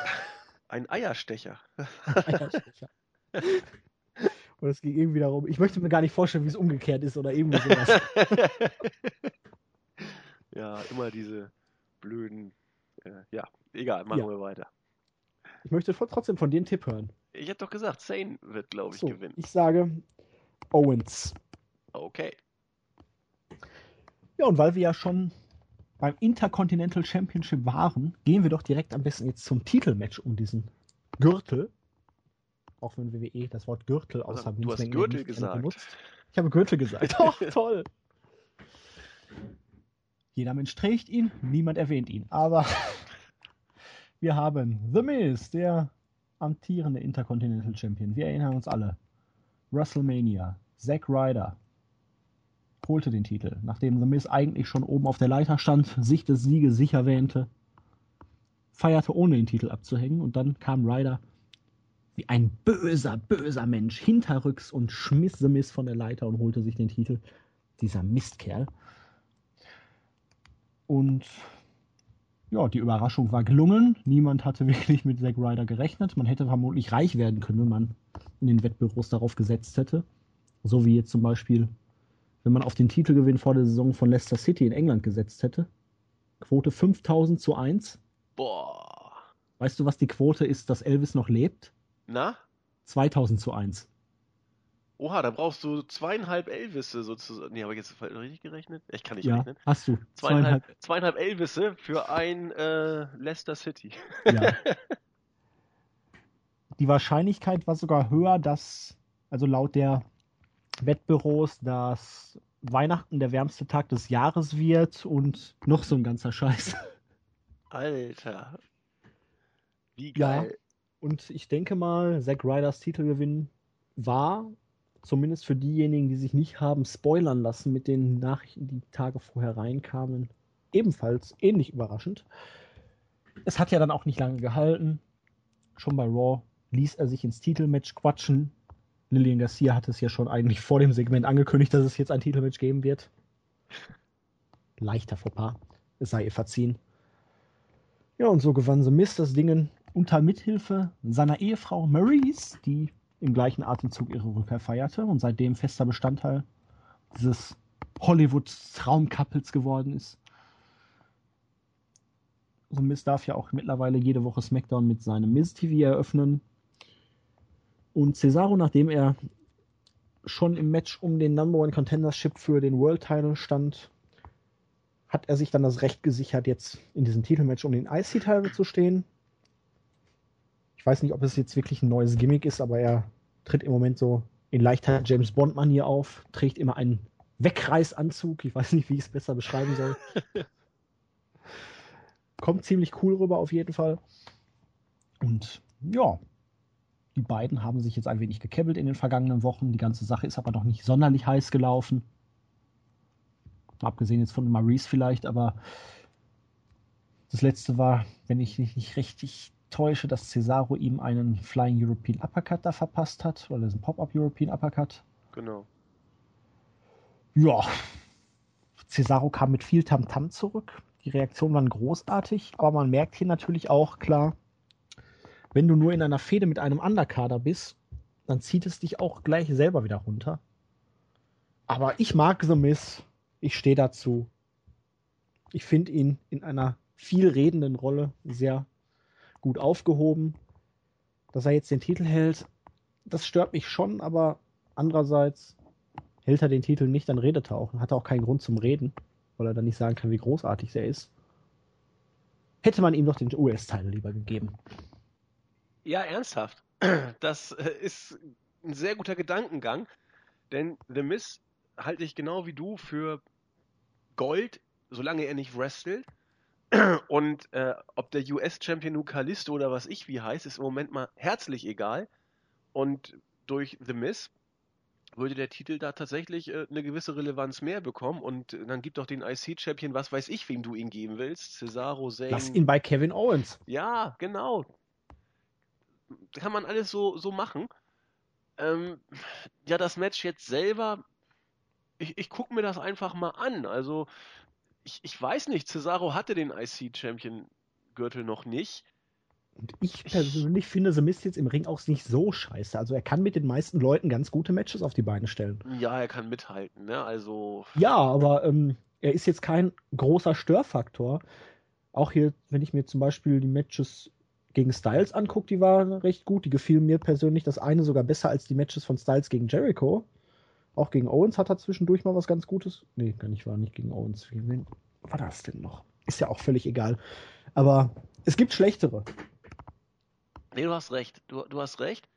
Ein Eierstecher.
Eierstecher. Und es ging irgendwie darum, ich möchte mir gar nicht vorstellen, wie es umgekehrt ist oder irgendwie sowas.
ja, immer diese blöden äh, ja, egal, machen ja. wir weiter.
Ich möchte trotzdem von dir einen Tipp hören.
Ich hätte doch gesagt, Zane wird, glaube ich,
so,
gewinnen.
Ich sage Owens.
Okay.
Ja, und weil wir ja schon beim Intercontinental Championship waren, gehen wir doch direkt am besten jetzt zum Titelmatch um diesen Gürtel. Auch wenn WWE das Wort Gürtel außer
also, Du hast Gürtel gesagt. Benutzt.
Ich habe Gürtel gesagt. Doch, toll. Jeder Mensch trägt ihn, niemand erwähnt ihn. Aber wir haben The Miz, der amtierende Intercontinental Champion. Wir erinnern uns alle. WrestleMania. Zack Ryder holte den Titel, nachdem The Miz eigentlich schon oben auf der Leiter stand, sich des Sieges sicher wähnte, feierte ohne den Titel abzuhängen und dann kam Ryder wie ein böser, böser Mensch hinterrücks und schmiss The Miz von der Leiter und holte sich den Titel. Dieser Mistkerl. Und ja, die Überraschung war gelungen. Niemand hatte wirklich mit Zack Ryder gerechnet. Man hätte vermutlich reich werden können, wenn man in den Wettbüros darauf gesetzt hätte. So wie jetzt zum Beispiel, wenn man auf den Titelgewinn vor der Saison von Leicester City in England gesetzt hätte. Quote 5000 zu 1.
Boah.
Weißt du, was die Quote ist, dass Elvis noch lebt?
Na?
2000 zu 1.
Oha, da brauchst du zweieinhalb Elvisse sozusagen. Nee, habe ich jetzt richtig gerechnet? Ich kann nicht
ja,
rechnen.
Hast du.
Zweieinhalb, zweieinhalb Elvisse für ein äh, Leicester City. Ja.
Die Wahrscheinlichkeit war sogar höher, dass, also laut der Wettbüros, dass Weihnachten der wärmste Tag des Jahres wird und noch so ein ganzer Scheiß.
Alter. Wie geil.
Ja, und ich denke mal, Zack Ryders Titelgewinn war zumindest für diejenigen, die sich nicht haben spoilern lassen mit den Nachrichten, die Tage vorher reinkamen, ebenfalls ähnlich überraschend. Es hat ja dann auch nicht lange gehalten. Schon bei Raw ließ er sich ins Titelmatch quatschen. Lillian Garcia hat es ja schon eigentlich vor dem Segment angekündigt, dass es jetzt ein Titelmatch geben wird. Leichter Fauxpas. Es sei ihr verziehen. Ja, und so gewann The Mist das Ding unter Mithilfe seiner Ehefrau Maurice, die im gleichen Atemzug ihre Rückkehr feierte und seitdem fester Bestandteil dieses Hollywood-Traumcouples geworden ist. So Miz darf ja auch mittlerweile jede Woche SmackDown mit seinem Miz TV eröffnen. Und Cesaro, nachdem er schon im Match um den Number One Contendership für den World Title stand, hat er sich dann das Recht gesichert, jetzt in diesem Titelmatch um den IC-Title zu stehen. Ich weiß nicht, ob es jetzt wirklich ein neues Gimmick ist, aber er tritt im Moment so in leichter James Bond-Manier auf, trägt immer einen Wegreißanzug. Ich weiß nicht, wie ich es besser beschreiben soll. Kommt ziemlich cool rüber auf jeden Fall. Und ja, die beiden haben sich jetzt ein wenig gekebbelt in den vergangenen Wochen. Die ganze Sache ist aber noch nicht sonderlich heiß gelaufen. Abgesehen jetzt von Maurice vielleicht, aber das letzte war, wenn ich mich nicht richtig täusche, dass Cesaro ihm einen Flying European Uppercut da verpasst hat, oder das ist ein Pop-Up European Uppercut.
Genau.
Ja, Cesaro kam mit viel Tamtam -Tam zurück. Die Reaktionen waren großartig, aber man merkt hier natürlich auch klar, wenn du nur in einer Fehde mit einem Underkader bist, dann zieht es dich auch gleich selber wieder runter. Aber ich mag The Miss. Ich stehe dazu. Ich finde ihn in einer viel redenden Rolle sehr gut aufgehoben. Dass er jetzt den Titel hält, das stört mich schon, aber andererseits hält er den Titel nicht, dann redet er auch. Hat er auch keinen Grund zum Reden, weil er dann nicht sagen kann, wie großartig er ist. Hätte man ihm doch den US-Teil lieber gegeben.
Ja, ernsthaft. Das äh, ist ein sehr guter Gedankengang, denn The Miz halte ich genau wie du für Gold, solange er nicht wrestelt. Und äh, ob der US-Champion nun Kalisto oder was ich wie heißt, ist im Moment mal herzlich egal. Und durch The Miz würde der Titel da tatsächlich äh, eine gewisse Relevanz mehr bekommen. Und äh, dann gibt doch den IC-Champion, was weiß ich, wem du ihn geben willst. Cesaro, Zayn.
Lass ihn bei Kevin Owens.
Ja, genau. Kann man alles so, so machen. Ähm, ja, das Match jetzt selber, ich, ich gucke mir das einfach mal an. Also, ich, ich weiß nicht, Cesaro hatte den IC-Champion-Gürtel noch nicht.
Und ich persönlich ich, finde The Mist jetzt im Ring auch nicht so scheiße. Also er kann mit den meisten Leuten ganz gute Matches auf die Beine stellen.
Ja, er kann mithalten, ne? Also.
Ja, aber ähm, er ist jetzt kein großer Störfaktor. Auch hier, wenn ich mir zum Beispiel die Matches gegen Styles angucke, die waren recht gut. Die gefielen mir persönlich das eine sogar besser als die Matches von Styles gegen Jericho. Auch gegen Owens hat er zwischendurch mal was ganz Gutes. Nee, gar nicht, war nicht gegen Owens. Wen war das denn noch? Ist ja auch völlig egal. Aber es gibt schlechtere.
Nee, du hast recht. Du, du hast recht.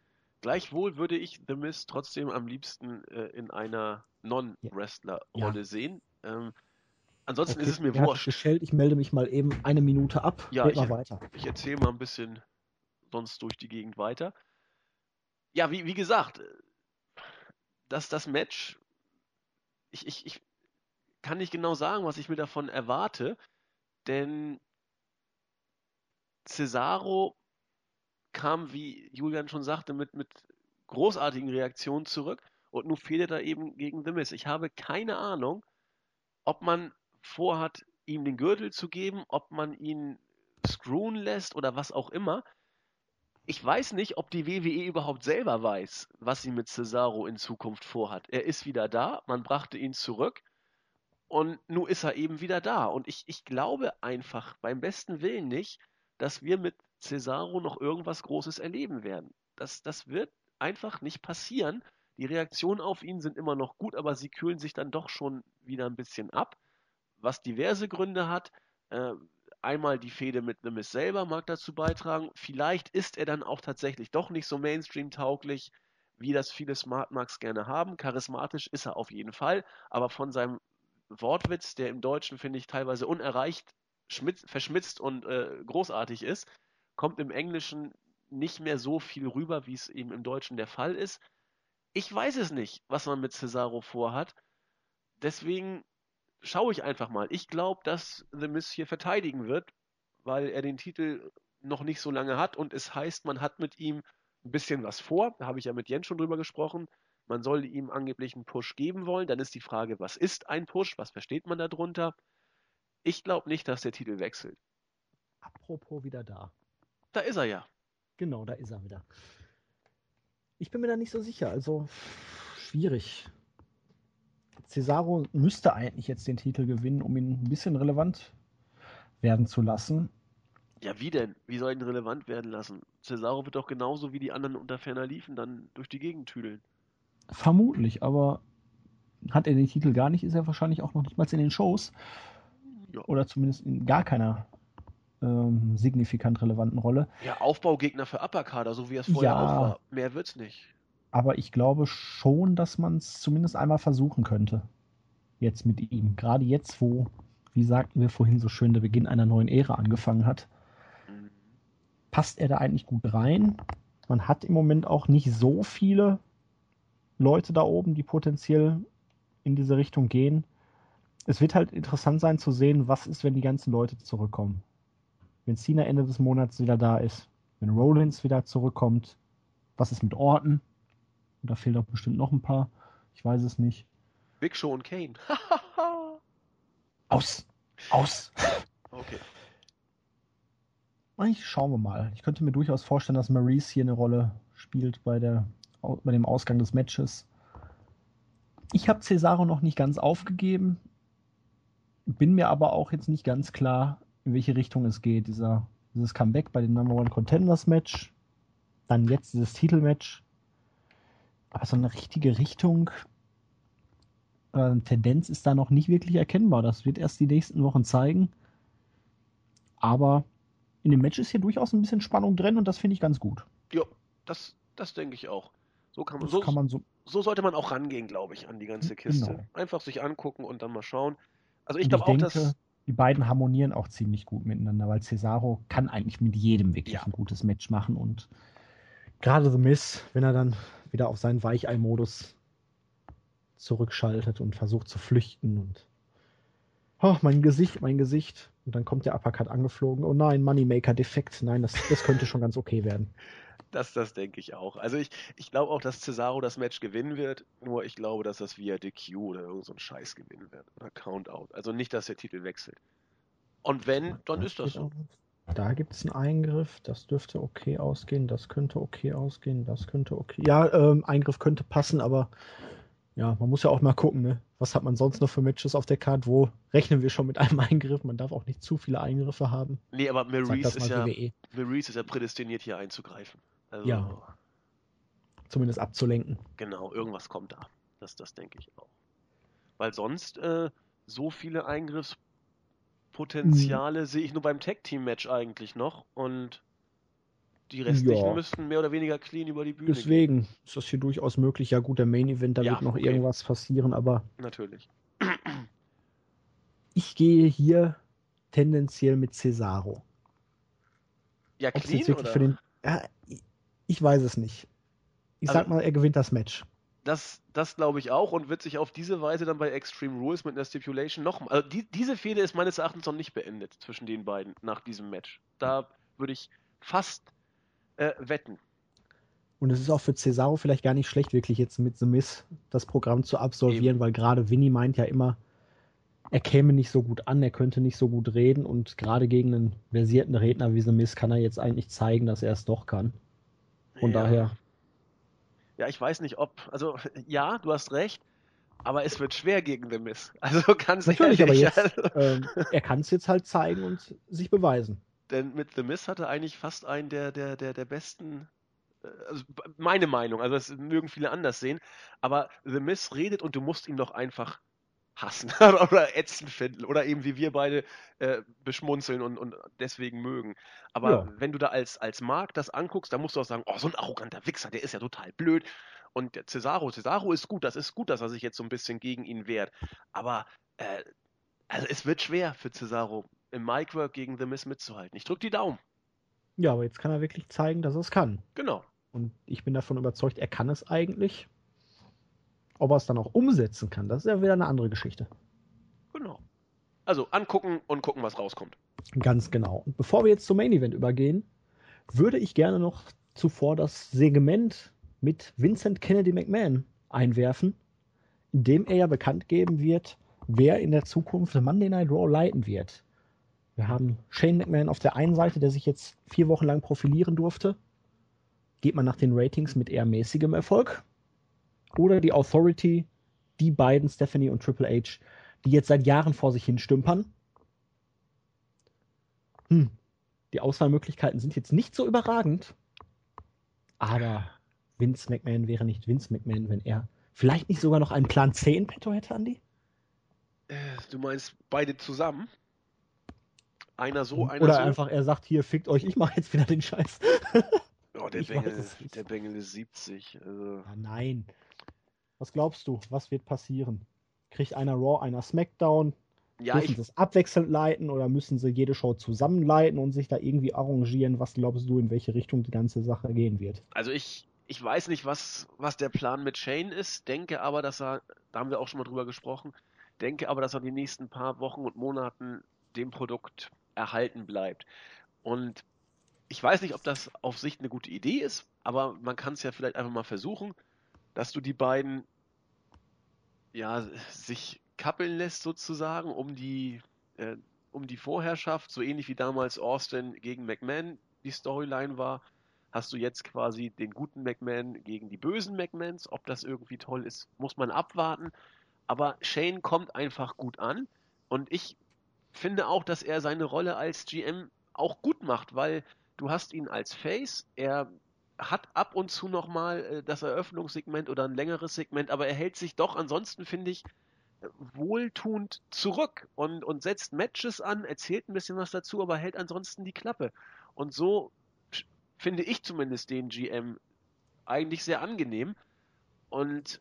Gleichwohl würde ich The Miz trotzdem am liebsten äh, in einer Non-Wrestler-Rolle ja. sehen. Ähm, ansonsten okay, ist es mir wurscht.
Gestellt. Ich melde mich mal eben eine Minute ab.
Ja, ich, weiter. ich erzähle mal ein bisschen sonst durch die Gegend weiter. Ja, wie, wie gesagt, dass das Match, ich, ich, ich kann nicht genau sagen, was ich mir davon erwarte, denn Cesaro kam, wie Julian schon sagte, mit, mit großartigen Reaktionen zurück und nun fehlt er eben gegen The Miz. Ich habe keine Ahnung, ob man vorhat, ihm den Gürtel zu geben, ob man ihn screwen lässt oder was auch immer ich weiß nicht, ob die WWE überhaupt selber weiß, was sie mit Cesaro in Zukunft vorhat. Er ist wieder da, man brachte ihn zurück und nun ist er eben wieder da. Und ich, ich glaube einfach beim besten Willen nicht, dass wir mit Cesaro noch irgendwas Großes erleben werden. Das, das wird einfach nicht passieren. Die Reaktionen auf ihn sind immer noch gut, aber sie kühlen sich dann doch schon wieder ein bisschen ab, was diverse Gründe hat. Äh, einmal die Fehde mit The Miz selber mag dazu beitragen. Vielleicht ist er dann auch tatsächlich doch nicht so Mainstream-tauglich, wie das viele Smart Marks gerne haben. Charismatisch ist er auf jeden Fall, aber von seinem Wortwitz, der im Deutschen, finde ich, teilweise unerreicht, verschmitzt und äh, großartig ist, kommt im Englischen nicht mehr so viel rüber, wie es eben im Deutschen der Fall ist. Ich weiß es nicht, was man mit Cesaro vorhat. Deswegen schaue ich einfach mal. Ich glaube, dass The Miz hier verteidigen wird, weil er den Titel noch nicht so lange hat und es heißt, man hat mit ihm ein bisschen was vor. Da habe ich ja mit Jens schon drüber gesprochen. Man soll ihm angeblich einen Push geben wollen. Dann ist die Frage, was ist ein Push? Was versteht man darunter? Ich glaube nicht, dass der Titel wechselt.
Apropos wieder da.
Da ist er ja.
Genau, da ist er wieder. Ich bin mir da nicht so sicher. Also schwierig. Cesaro müsste eigentlich jetzt den Titel gewinnen, um ihn ein bisschen relevant werden zu lassen.
Ja, wie denn? Wie soll ihn relevant werden lassen? Cesaro wird doch genauso wie die anderen unter ferner liefen dann durch die Gegend tüdeln.
Vermutlich, aber hat er den Titel gar nicht, ist er wahrscheinlich auch noch nicht mal in den Shows. Ja. Oder zumindest in gar keiner ähm, signifikant relevanten Rolle.
Ja, Aufbaugegner für Upperkader, so wie es vorher ja, auch war. Mehr wird's nicht.
Aber ich glaube schon, dass man es zumindest einmal versuchen könnte. Jetzt mit ihm. Gerade jetzt, wo, wie sagten wir vorhin so schön, der Beginn einer neuen Ära angefangen hat. Passt er da eigentlich gut rein? Man hat im Moment auch nicht so viele Leute da oben, die potenziell in diese Richtung gehen. Es wird halt interessant sein zu sehen, was ist, wenn die ganzen Leute zurückkommen. Wenn Cena Ende des Monats wieder da ist, wenn Rollins wieder zurückkommt, was ist mit Orton? Und da fehlt auch bestimmt noch ein paar. Ich weiß es nicht.
Big Show und Kane.
Aus. Aus.
Okay.
Eigentlich schauen wir mal. Ich könnte mir durchaus vorstellen, dass Maurice hier eine Rolle spielt bei der bei dem Ausgang des Matches. Ich habe Cesaro noch nicht ganz aufgegeben, bin mir aber auch jetzt nicht ganz klar, in welche Richtung es geht. Dieser, dieses Comeback bei dem Number One Contenders Match, dann jetzt dieses Titelmatch. Aber so eine richtige Richtung, äh, Tendenz ist da noch nicht wirklich erkennbar. Das wird erst die nächsten Wochen zeigen. Aber in dem Match ist hier durchaus ein bisschen Spannung drin und das finde ich ganz gut.
Ja, das, das denke ich auch. So kann man, so, kann man so, so sollte man auch rangehen, glaube ich, an die ganze Kiste. Genau. Einfach sich angucken und dann mal schauen. Also ich glaube auch, denke, dass
die beiden harmonieren auch ziemlich gut miteinander, weil Cesaro kann eigentlich mit jedem wirklich ja. ein gutes Match machen und gerade The Miss, wenn er dann wieder auf seinen Weichei-Modus zurückschaltet und versucht zu flüchten und oh, mein Gesicht, mein Gesicht und dann kommt der Uppercut angeflogen. Oh nein, Moneymaker defekt. Nein, das, das könnte schon ganz okay werden.
Das, das denke ich auch. Also ich, ich glaube auch, dass Cesaro das Match gewinnen wird, nur ich glaube, dass das via DQ oder irgend so ein Scheiß gewinnen wird. Oder Countout. Also nicht, dass der Titel wechselt. Und wenn, dann ist das so.
Da gibt es einen Eingriff, das dürfte okay ausgehen, das könnte okay ausgehen, das könnte okay. Ja, ähm, Eingriff könnte passen, aber ja, man muss ja auch mal gucken, ne? Was hat man sonst noch für Matches auf der Karte? Wo rechnen wir schon mit einem Eingriff? Man darf auch nicht zu viele Eingriffe haben.
Nee, aber Maurice ist, ja, Maurice ist ja prädestiniert, hier einzugreifen.
Also, ja. Zumindest abzulenken.
Genau, irgendwas kommt da. Das, das denke ich auch. Weil sonst äh, so viele Eingriffspotenziale mhm. sehe ich nur beim Tag-Team-Match eigentlich noch. Und die restlichen ja. müssten mehr oder weniger clean über die Bühne
Deswegen gehen. ist das hier durchaus möglich. Ja gut, der Main Event, da ja, wird noch okay. irgendwas passieren, aber...
Natürlich.
Ich gehe hier tendenziell mit Cesaro.
Ja, clean oder?
Für den, ja, ich weiß es nicht. Ich also, sag mal, er gewinnt das Match.
Das, das glaube ich auch und wird sich auf diese Weise dann bei Extreme Rules mit einer Stipulation noch. Also die, diese Fehde ist meines Erachtens noch nicht beendet zwischen den beiden nach diesem Match. Da würde ich fast äh, wetten.
Und es ist auch für Cesaro vielleicht gar nicht schlecht, wirklich jetzt mit The Miss das Programm zu absolvieren, Eben. weil gerade Winnie meint ja immer, er käme nicht so gut an, er könnte nicht so gut reden und gerade gegen einen versierten Redner wie The Miss kann er jetzt eigentlich zeigen, dass er es doch kann. Von ja. daher.
Ja, ich weiß nicht, ob, also ja, du hast recht, aber es wird schwer gegen The Miss. Also ganz
Natürlich, ehrlich. aber jetzt, also. ähm, er kann es jetzt halt zeigen und sich beweisen.
Denn mit The Miss hatte eigentlich fast einen der, der, der, der besten äh, also meine Meinung, also das mögen viele anders sehen, aber The Miss redet und du musst ihn doch einfach hassen oder ätzend finden oder eben wie wir beide äh, beschmunzeln und, und deswegen mögen. Aber ja. wenn du da als, als Mark das anguckst, dann musst du auch sagen, oh, so ein arroganter Wichser, der ist ja total blöd. Und der Cesaro, Cesaro ist gut, das ist gut, dass er sich jetzt so ein bisschen gegen ihn wehrt. Aber äh, also es wird schwer für Cesaro im Micwork gegen The Miss mitzuhalten. Ich drück die Daumen.
Ja, aber jetzt kann er wirklich zeigen, dass er es kann.
Genau.
Und ich bin davon überzeugt, er kann es eigentlich. Ob er es dann auch umsetzen kann, das ist ja wieder eine andere Geschichte.
Genau. Also angucken und gucken, was rauskommt.
Ganz genau. Und bevor wir jetzt zum Main Event übergehen, würde ich gerne noch zuvor das Segment mit Vincent Kennedy McMahon einwerfen, in dem er ja bekannt geben wird, wer in der Zukunft Monday Night Raw leiten wird. Wir haben Shane McMahon auf der einen Seite, der sich jetzt vier Wochen lang profilieren durfte. Geht man nach den Ratings mit eher mäßigem Erfolg. Oder die Authority, die beiden, Stephanie und Triple H, die jetzt seit Jahren vor sich hin stümpern. Hm. Die Auswahlmöglichkeiten sind jetzt nicht so überragend. Aber Vince McMahon wäre nicht Vince McMahon, wenn er vielleicht nicht sogar noch einen Plan C in petto hätte, Andy?
Äh, du meinst beide zusammen? Einer so, einer
Oder
so?
einfach, er sagt hier, fickt euch, ich mache jetzt wieder den Scheiß.
Oh, der, Bengel, der Bengel ist 70. Also.
Ah, nein. Was glaubst du? Was wird passieren? Kriegt einer Raw, einer SmackDown?
Ja,
müssen sie es abwechselnd leiten oder müssen sie jede Show zusammenleiten und sich da irgendwie arrangieren? Was glaubst du, in welche Richtung die ganze Sache gehen wird?
also ich, ich weiß nicht, was, was der Plan mit Shane ist, denke aber, dass er, da haben wir auch schon mal drüber gesprochen, denke aber, dass er die nächsten paar Wochen und Monaten dem Produkt erhalten bleibt. Und ich weiß nicht, ob das auf Sicht eine gute Idee ist, aber man kann es ja vielleicht einfach mal versuchen, dass du die beiden ja sich kappeln lässt sozusagen um die äh, um die Vorherrschaft, so ähnlich wie damals Austin gegen McMahon die Storyline war, hast du jetzt quasi den guten McMahon gegen die bösen McMahons. Ob das irgendwie toll ist, muss man abwarten. Aber Shane kommt einfach gut an und ich finde auch, dass er seine Rolle als GM auch gut macht, weil du hast ihn als Face, er hat ab und zu nochmal äh, das Eröffnungssegment oder ein längeres Segment, aber er hält sich doch ansonsten, finde ich, äh, wohltuend zurück und, und setzt Matches an, erzählt ein bisschen was dazu, aber hält ansonsten die Klappe. Und so finde ich zumindest den GM eigentlich sehr angenehm. Und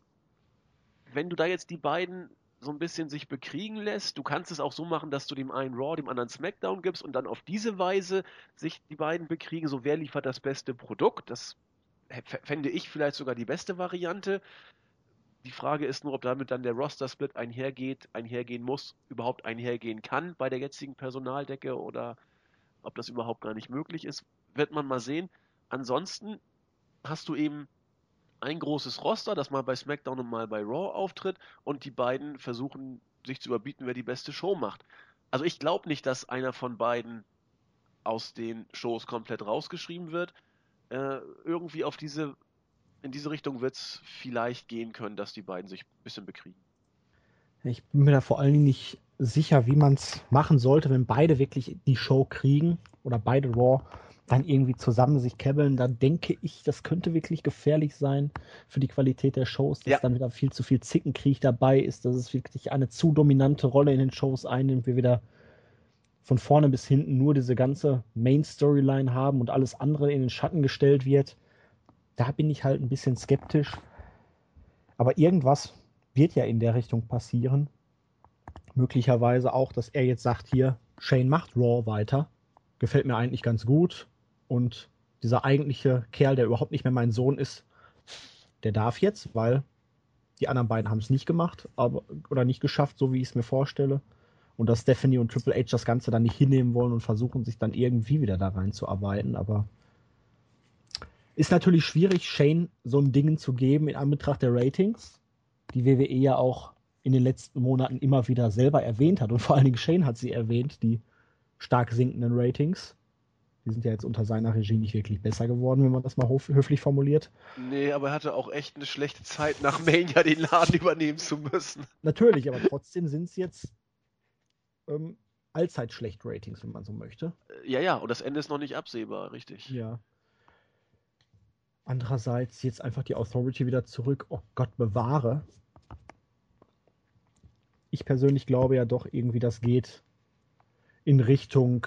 wenn du da jetzt die beiden so ein bisschen sich bekriegen lässt, du kannst es auch so machen, dass du dem einen Raw, dem anderen SmackDown gibst und dann auf diese Weise sich die beiden bekriegen, so wer liefert das beste Produkt. Das fände ich vielleicht sogar die beste Variante. Die Frage ist nur, ob damit dann der Roster-Split einhergeht, einhergehen muss, überhaupt einhergehen kann bei der jetzigen Personaldecke oder ob das überhaupt gar nicht möglich ist, wird man mal sehen. Ansonsten hast du eben ein großes Roster, das mal bei SmackDown und mal bei Raw auftritt und die beiden versuchen sich zu überbieten, wer die beste Show macht. Also ich glaube nicht, dass einer von beiden aus den Shows komplett rausgeschrieben wird. Äh, irgendwie auf diese, in diese Richtung wird es vielleicht gehen können, dass die beiden sich ein bisschen bekriegen.
Ich bin mir da vor allen Dingen nicht sicher, wie man es machen sollte, wenn beide wirklich die Show kriegen oder beide Raw dann irgendwie zusammen sich kebbeln. Da denke ich, das könnte wirklich gefährlich sein für die Qualität der Shows, dass
Ja.
dann wieder viel zu viel Zickenkrieg dabei ist, dass es wirklich eine zu dominante Rolle in den Shows einnimmt, wir wieder von vorne bis hinten nur diese ganze Main-Storyline haben und alles andere in den Schatten gestellt wird. Da bin ich halt ein bisschen skeptisch. Aber irgendwas wird ja in der Richtung passieren. Möglicherweise auch, dass er jetzt sagt, hier, Shane macht Raw weiter. Gefällt mir eigentlich ganz gut. Und dieser eigentliche Kerl, der überhaupt nicht mehr mein Sohn ist, der darf jetzt, weil die anderen beiden haben es nicht gemacht, aber oder nicht geschafft, so wie ich es mir vorstelle. Und dass Stephanie und Triple H das Ganze dann nicht hinnehmen wollen und versuchen, sich dann irgendwie wieder da reinzuarbeiten. Aber ist natürlich schwierig, Shane so ein Ding zu geben in Anbetracht der Ratings, die WWE ja auch in den letzten Monaten immer wieder selber erwähnt hat. Und vor allen Dingen Shane hat sie erwähnt, die stark sinkenden Ratings. Die sind ja jetzt unter seiner Regie nicht wirklich besser geworden, wenn man das mal höflich formuliert.
Nee, aber er hatte auch echt eine schlechte Zeit, nach Mania den Laden übernehmen zu müssen.
Natürlich, aber trotzdem sind es jetzt ähm, allzeit schlecht Ratings, wenn man so möchte.
Äh, Ja, ja, und das Ende ist noch nicht absehbar, richtig.
Ja. Andererseits jetzt einfach die Authority wieder zurück. Oh Gott bewahre. Ich persönlich glaube ja doch irgendwie, das geht in Richtung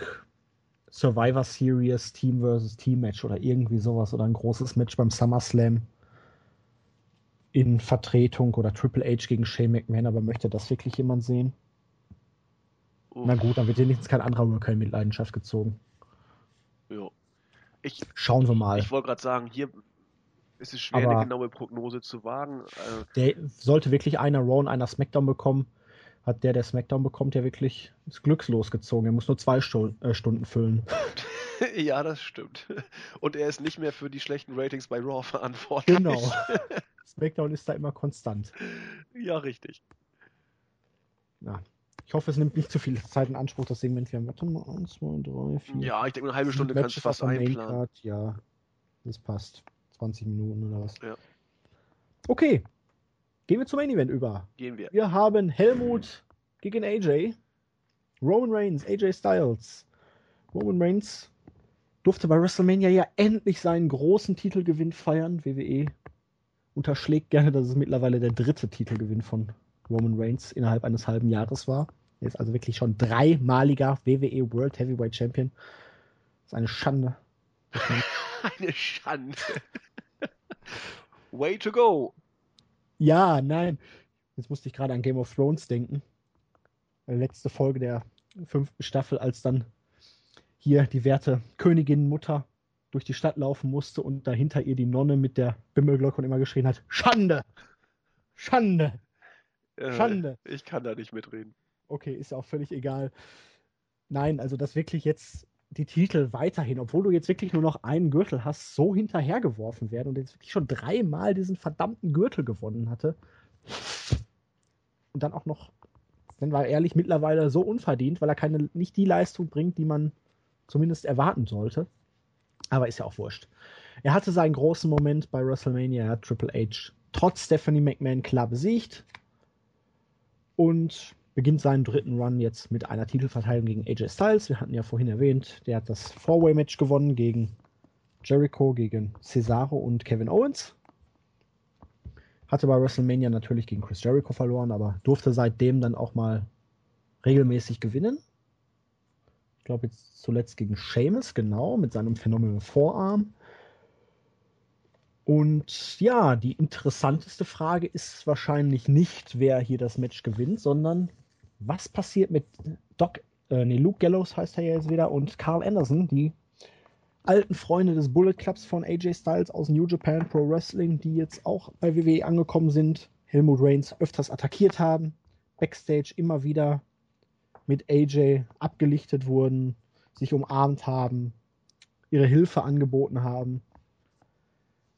Survivor Series, Team versus Team Match oder irgendwie sowas oder ein großes Match beim SummerSlam in Vertretung oder Triple H gegen Shane McMahon, aber möchte das wirklich jemand sehen?
Uff,
Na gut, dann wird wenigstens kein anderer Worker mit Leidenschaft gezogen.
ja. Ich,
Schauen wir mal.
ich wollte gerade sagen, hier Es ist schwer,
Aber-
eine genaue Prognose zu wagen. Äh,
Der sollte wirklich einer Raw und einer Smackdown bekommen. Hat der, der Smackdown bekommt, ja wirklich ist glückslos gezogen. Er muss nur zwei Stu äh, Stunden füllen.
ja, das stimmt. Und er ist nicht mehr für die schlechten Ratings bei Raw verantwortlich.
Genau. Smackdown ist da immer konstant.
ja, richtig.
Ja. Ich hoffe, es nimmt nicht zu viel Zeit in Anspruch, das Segment. Wir haben, warte mal, 1, 2, 3, 4.
Ja, ich denke, eine halbe Stunde kannst du fast einplanen.
Ja, das passt. 20 Minuten oder was.
Ja.
Okay. Gehen wir zum Main Event über.
Gehen wir.
Wir haben Helmut gegen AJ. Roman Reigns, AJ Styles. Roman Reigns durfte bei WrestleMania ja endlich seinen großen Titelgewinn feiern. WWE unterschlägt gerne, dass es mittlerweile der dritte Titelgewinn von Roman Reigns innerhalb eines halben Jahres war. Er ist also wirklich schon dreimaliger WWE World Heavyweight Champion. Das ist eine Schande.
Eine Schande. Way to go.
Ja, nein. Jetzt musste ich gerade an Game of Thrones denken. Äh, Letzte Folge der fünften Staffel, als dann hier die werte Königin Mutter durch die Stadt laufen musste und dahinter ihr die Nonne mit der Bimmelglocke und immer geschrien hat: Schande! Schande!
Äh,
Schande!
Ich kann da nicht mitreden.
Okay, ist ja auch völlig egal. Nein, also dass wirklich jetzt die Titel weiterhin, obwohl du jetzt wirklich nur noch einen Gürtel hast, so hinterhergeworfen werden und jetzt wirklich schon dreimal diesen verdammten Gürtel gewonnen hatte. Und dann auch noch, wenn wir ehrlich, mittlerweile so unverdient, weil er keine, nicht die Leistung bringt, die man zumindest erwarten sollte. Aber ist ja auch wurscht. Er hatte seinen großen Moment bei WrestleMania, Triple H trotz Stephanie McMahon klar besiegt und beginnt seinen dritten Run jetzt mit einer Titelverteidigung gegen AJ Styles. Wir hatten ja vorhin erwähnt, der hat das Four-Way-Match gewonnen gegen Jericho, gegen Cesaro und Kevin Owens. Hatte bei WrestleMania natürlich gegen Chris Jericho verloren, aber durfte seitdem dann auch mal regelmäßig gewinnen. Ich glaube jetzt zuletzt gegen Sheamus, genau, mit seinem phänomenalen Vorarm. Und ja, die interessanteste Frage ist wahrscheinlich nicht, wer hier das Match gewinnt, sondern was passiert mit Doc, äh, nee, Luke Gallows heißt er ja jetzt wieder und Carl Anderson, die alten Freunde des Bullet Clubs von AJ Styles aus New Japan Pro Wrestling, die jetzt auch bei WWE angekommen sind, Helmut Reigns öfters attackiert haben, Backstage immer wieder mit AJ abgelichtet wurden, sich umarmt haben, ihre Hilfe angeboten haben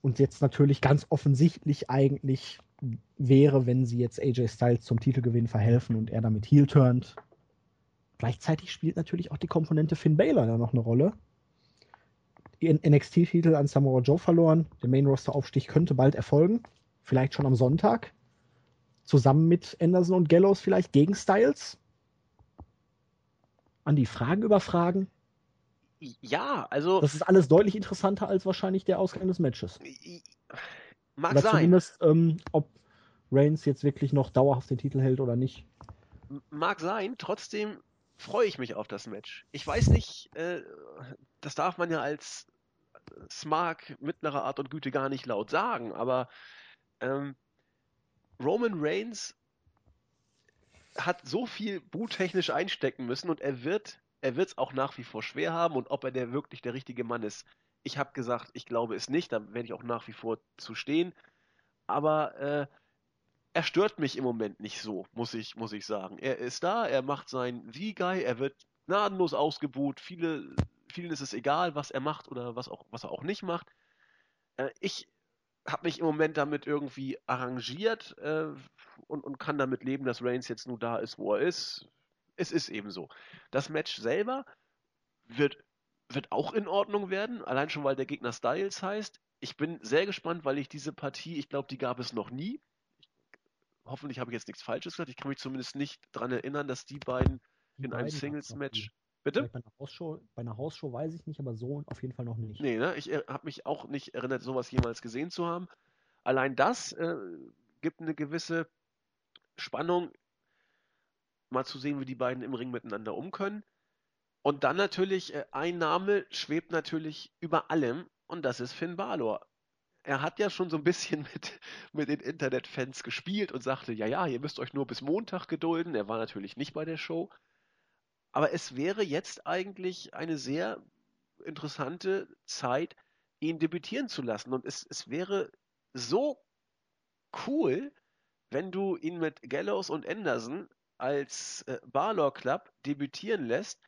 und jetzt natürlich ganz offensichtlich eigentlich wäre, wenn sie jetzt AJ Styles zum Titelgewinn verhelfen und er damit heel turnt. Gleichzeitig spielt natürlich auch die Komponente Finn Balor da noch eine Rolle. NXT-Titel an Samoa Joe verloren. Der Main-Roster-Aufstieg könnte bald erfolgen. Vielleicht schon am Sonntag. Zusammen mit Anderson und Gallows vielleicht gegen Styles. An die Fragen über Fragen.
Ja, also
Das ist alles deutlich interessanter als wahrscheinlich der Ausgang des Matches.
Mag
Oder
sein.
zumindest, ähm, ob Reigns jetzt wirklich noch dauerhaft den Titel hält oder nicht.
Mag sein, trotzdem freue ich mich auf das Match. Ich weiß nicht, äh, das darf man ja als Smart mittlerer Art und Güte gar nicht laut sagen, aber ähm, Roman Reigns hat so viel buhtechnisch einstecken müssen und er wird er wird es auch nach wie vor schwer haben und ob er der wirklich der richtige Mann ist. Ich habe gesagt, ich glaube es nicht, da werde ich auch nach wie vor zu stehen, aber äh, er stört mich im Moment nicht so, muss ich, muss ich sagen. Er ist da, er macht sein V-Guy, er wird gnadenlos ausgebuht, viele, vielen ist es egal, was er macht oder was, auch, was er auch nicht macht. Äh, ich habe mich im Moment damit irgendwie arrangiert äh, und, und kann damit leben, dass Reigns jetzt nur da ist, wo er ist. Es ist eben so. Das Match selber wird, wird auch in Ordnung werden, allein schon weil der Gegner Styles heißt. Ich bin sehr gespannt, weil ich diese Partie, ich glaube, die gab es noch nie. Hoffentlich habe ich jetzt nichts Falsches gesagt. Ich kann mich zumindest nicht daran erinnern, dass die beiden
Die
in einem
beiden
Singles-Match. Bitte?
Bei einer, Hausshow, bei einer Hausshow weiß ich nicht, aber so auf jeden Fall noch nicht.
Nee, ne? Ich habe mich auch nicht erinnert, sowas jemals gesehen zu haben. Allein das äh, gibt eine gewisse Spannung, mal zu sehen, wie die beiden im Ring miteinander um können. Und dann natürlich, äh, ein Name schwebt natürlich über allem und das ist Finn Balor. Er hat ja schon so ein bisschen mit, mit den Internetfans gespielt und sagte, ja, ja, ihr müsst euch nur bis Montag gedulden. Er war natürlich nicht bei der Show. Aber es wäre jetzt eigentlich eine sehr interessante Zeit, ihn debütieren zu lassen. Und es, es wäre so cool, wenn du ihn mit Gallows und Anderson als äh, Balor Club debütieren lässt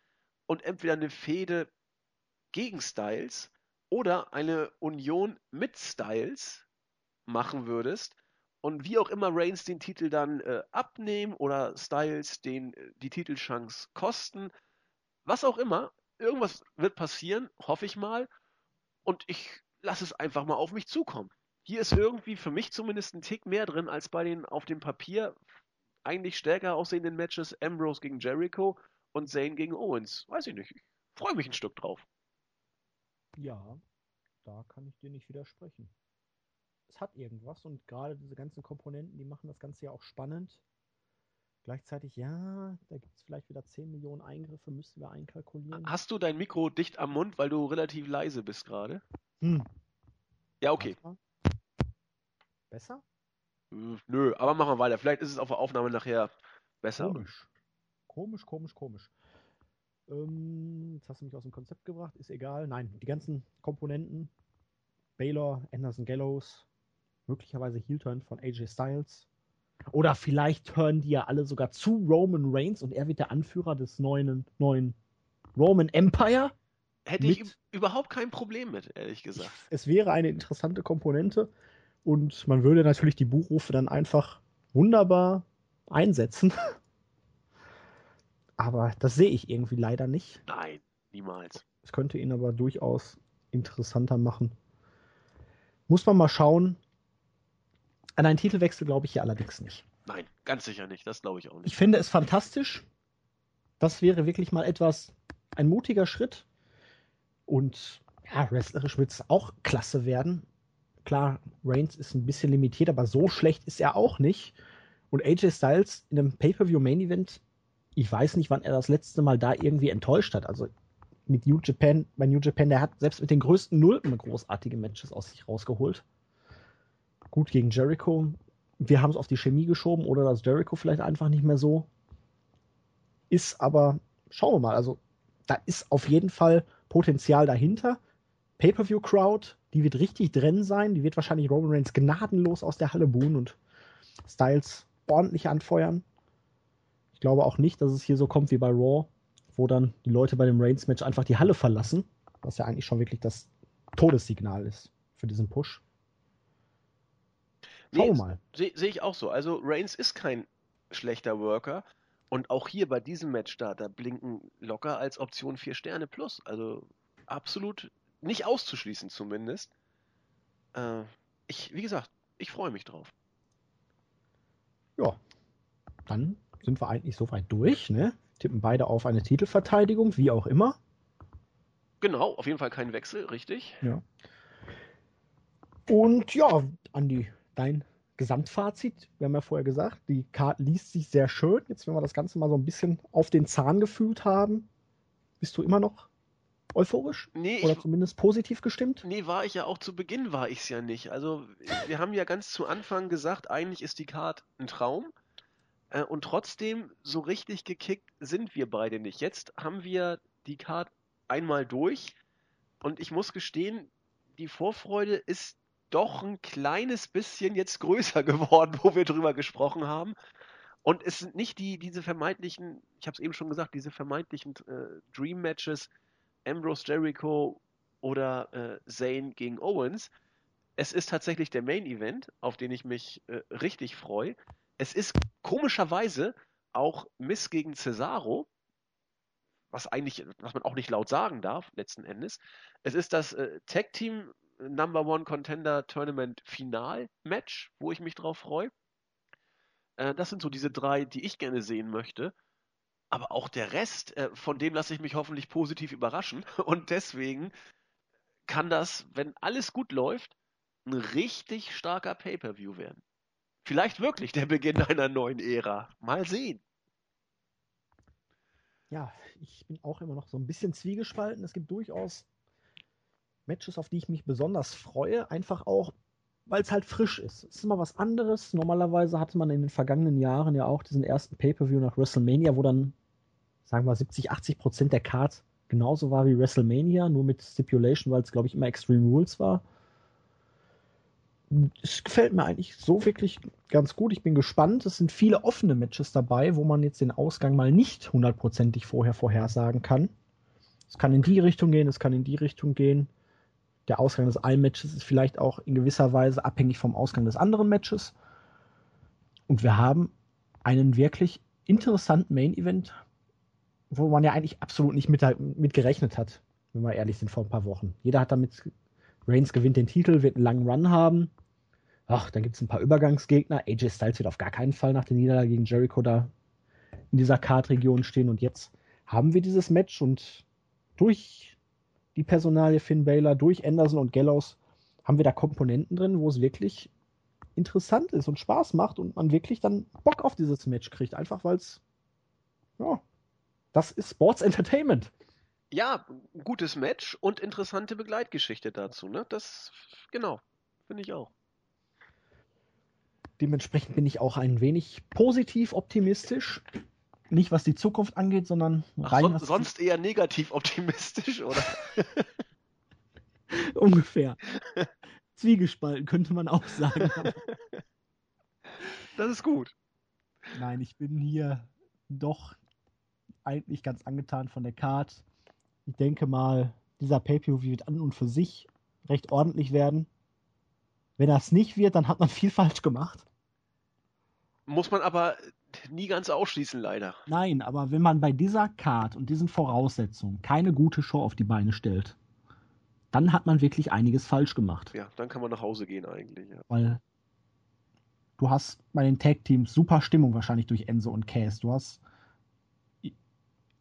und entweder eine Fehde gegen Styles oder eine Union mit Styles machen würdest und wie auch immer Reigns den Titel dann äh, abnehmen oder Styles den äh, die Titelchance kosten, was auch immer, irgendwas wird passieren, hoffe ich mal. Und ich lasse es einfach mal auf mich zukommen. Hier ist irgendwie für mich zumindest ein Tick mehr drin als bei den auf dem Papier eigentlich stärker aussehenden Matches Ambrose gegen Jericho und Zayn gegen Owens. Weiß ich nicht. Ich freue mich ein Stück drauf.
Ja, da kann ich dir nicht widersprechen. Es hat irgendwas und gerade diese ganzen Komponenten, die machen das Ganze ja auch spannend. Gleichzeitig, ja, da gibt es vielleicht wieder 10 Millionen Eingriffe, müssten wir einkalkulieren.
Hast du dein Mikro dicht am Mund, weil du relativ leise bist gerade?
Hm.
Ja, okay.
Besser?
Äh, Nö, aber machen wir weiter. Vielleicht ist es auf der Aufnahme nachher besser.
Komisch. Komisch, komisch, komisch. Ähm, jetzt hast du mich aus dem Konzept gebracht, ist egal. Nein, die ganzen Komponenten, Baylor, Anderson Gallows, möglicherweise Heel-Turn von AJ Styles. Oder vielleicht hören die ja alle sogar zu Roman Reigns und er wird der Anführer des neuen, neuen Roman Empire.
Hätte ich üb- überhaupt kein Problem mit, ehrlich gesagt.
Es wäre eine interessante Komponente und man würde natürlich die Buchrufe dann einfach wunderbar einsetzen. Aber das sehe ich irgendwie leider nicht.
Nein, niemals.
Es könnte ihn aber durchaus interessanter machen. Muss man mal schauen. An einen Titelwechsel glaube ich hier allerdings nicht.
Nein, ganz sicher nicht. Das glaube ich auch
Ich
nicht.
finde es fantastisch. Das wäre wirklich mal etwas, ein mutiger Schritt. Und ja, wrestlerisch wird es auch klasse werden. Klar, Reigns ist ein bisschen limitiert, aber so schlecht ist er auch nicht. Und AJ Styles in einem Pay-Per-View Main Event, ich weiß nicht, wann er das letzte Mal da irgendwie enttäuscht hat. Also mit New Japan, bei New Japan, der hat selbst mit den größten Nulpen großartige Matches aus sich rausgeholt. Gut gegen Jericho. Wir haben es auf die Chemie geschoben oder dass Jericho vielleicht einfach nicht mehr so ist, aber schauen wir mal. Also da ist auf jeden Fall Potenzial dahinter. Pay-per-view-Crowd, die wird richtig drin sein. Die wird wahrscheinlich Roman Reigns gnadenlos aus der Halle buhen und Styles ordentlich anfeuern. Ich glaube auch nicht, dass es hier so kommt wie bei Raw, wo dann die Leute bei dem Reigns-Match einfach die Halle verlassen, was ja eigentlich schon wirklich das Todessignal ist für diesen Push. Schauen wir
Nee,
mal.
Sehe seh ich auch so. Also Reigns ist kein schlechter Worker. Und auch hier bei diesem Match da, da blinken locker als Option 4 Sterne plus. Also absolut nicht auszuschließen zumindest. Äh, ich, wie gesagt, ich freue mich drauf.
Ja, dann sind wir eigentlich soweit durch, ne? Tippen beide auf eine Titelverteidigung, wie auch immer.
Genau, auf jeden Fall kein Wechsel, richtig?
Und ja, Andi, dein Gesamtfazit. Wir haben ja vorher gesagt, die Karte liest sich sehr schön. Jetzt, wenn wir das Ganze mal so ein bisschen auf den Zahn gefühlt haben, bist du immer noch euphorisch?
Nee,
Oder
ich,
zumindest positiv gestimmt?
nee, war ich ja auch zu Beginn, war ich es ja nicht. Also wir haben ja ganz zu Anfang gesagt, eigentlich ist die Card ein Traum. Äh, und trotzdem, so richtig gekickt sind wir beide nicht. Jetzt haben wir die Card einmal durch. Und ich muss gestehen, die Vorfreude ist doch ein kleines bisschen jetzt größer geworden, wo wir drüber gesprochen haben. Und es sind nicht die, diese vermeintlichen, ich habe es eben schon gesagt, diese vermeintlichen äh, Dream Matches, Ambrose Jericho oder äh, Zayn gegen Owens. Es ist tatsächlich der Main Event, auf den ich mich äh, richtig freue. Es ist komischerweise auch Miss gegen Cesaro, was eigentlich, was man auch nicht laut sagen darf, letzten Endes. Es ist das äh, Tag Team Number One Contender Tournament Final Match, wo ich mich drauf freue. Äh, das sind so diese drei, die ich gerne sehen möchte. Aber auch der Rest, äh, von dem lasse ich mich hoffentlich positiv überraschen. Und deswegen kann das, wenn alles gut läuft, ein richtig starker Pay-per-View werden. Vielleicht wirklich der Beginn einer neuen Ära. Mal sehen.
Ja, ich bin auch immer noch so ein bisschen zwiegespalten. Es gibt durchaus Matches, auf die ich mich besonders freue. Einfach auch, weil es halt frisch ist. Es ist immer was anderes. Normalerweise hatte man in den vergangenen Jahren ja auch diesen ersten Pay-Per-View nach WrestleMania, wo dann, sagen wir, 70, 80 Prozent der Card genauso war wie WrestleMania, nur mit Stipulation, weil es, glaube ich, immer Extreme Rules war. Es gefällt mir eigentlich so wirklich ganz gut. Ich bin gespannt. Es sind viele offene Matches dabei, wo man jetzt den Ausgang mal nicht hundertprozentig vorher vorhersagen kann. Es kann in die Richtung gehen, es kann in die Richtung gehen. Der Ausgang des einen Matches ist vielleicht auch in gewisser Weise abhängig vom Ausgang des anderen Matches. Und wir haben einen wirklich interessanten Main Event, wo man ja eigentlich absolut nicht mit, mit gerechnet hat, wenn wir ehrlich sind, vor ein paar Wochen. Jeder hat damit, Reigns gewinnt den Titel, wird einen langen Run haben. Ach, dann gibt es ein paar Übergangsgegner. AJ Styles wird auf gar keinen Fall nach der Niederlage gegen Jericho da in dieser Card-Region stehen. Und jetzt haben wir dieses Match und durch die Personalie Finn Baylor, durch Anderson und Gallows haben wir da Komponenten drin, wo es wirklich interessant ist und Spaß macht und man wirklich dann Bock auf dieses Match kriegt. Einfach weil es, ja, das ist Sports Entertainment.
Ja, gutes Match und interessante Begleitgeschichte dazu, ne? Das, genau, finde ich auch.
Dementsprechend bin ich auch ein wenig positiv optimistisch. Nicht was die Zukunft angeht, sondern
rein. Ach, son sonst eher negativ optimistisch, oder?
Ungefähr. Zwiegespalten könnte man auch sagen.
das ist gut.
Nein, ich bin hier doch eigentlich ganz angetan von der Card. Ich denke mal, dieser Pay-Per-View wird an und für sich recht ordentlich werden. Wenn das nicht wird, dann hat man viel falsch gemacht.
Muss man aber nie ganz ausschließen, leider.
Nein, aber wenn man bei dieser Card und diesen Voraussetzungen keine gute Show auf die Beine stellt, dann hat man wirklich einiges falsch gemacht.
Ja, dann kann man nach Hause gehen eigentlich. Ja.
Weil du hast bei den Tag-Teams super Stimmung wahrscheinlich durch Enzo und Cass. Du hast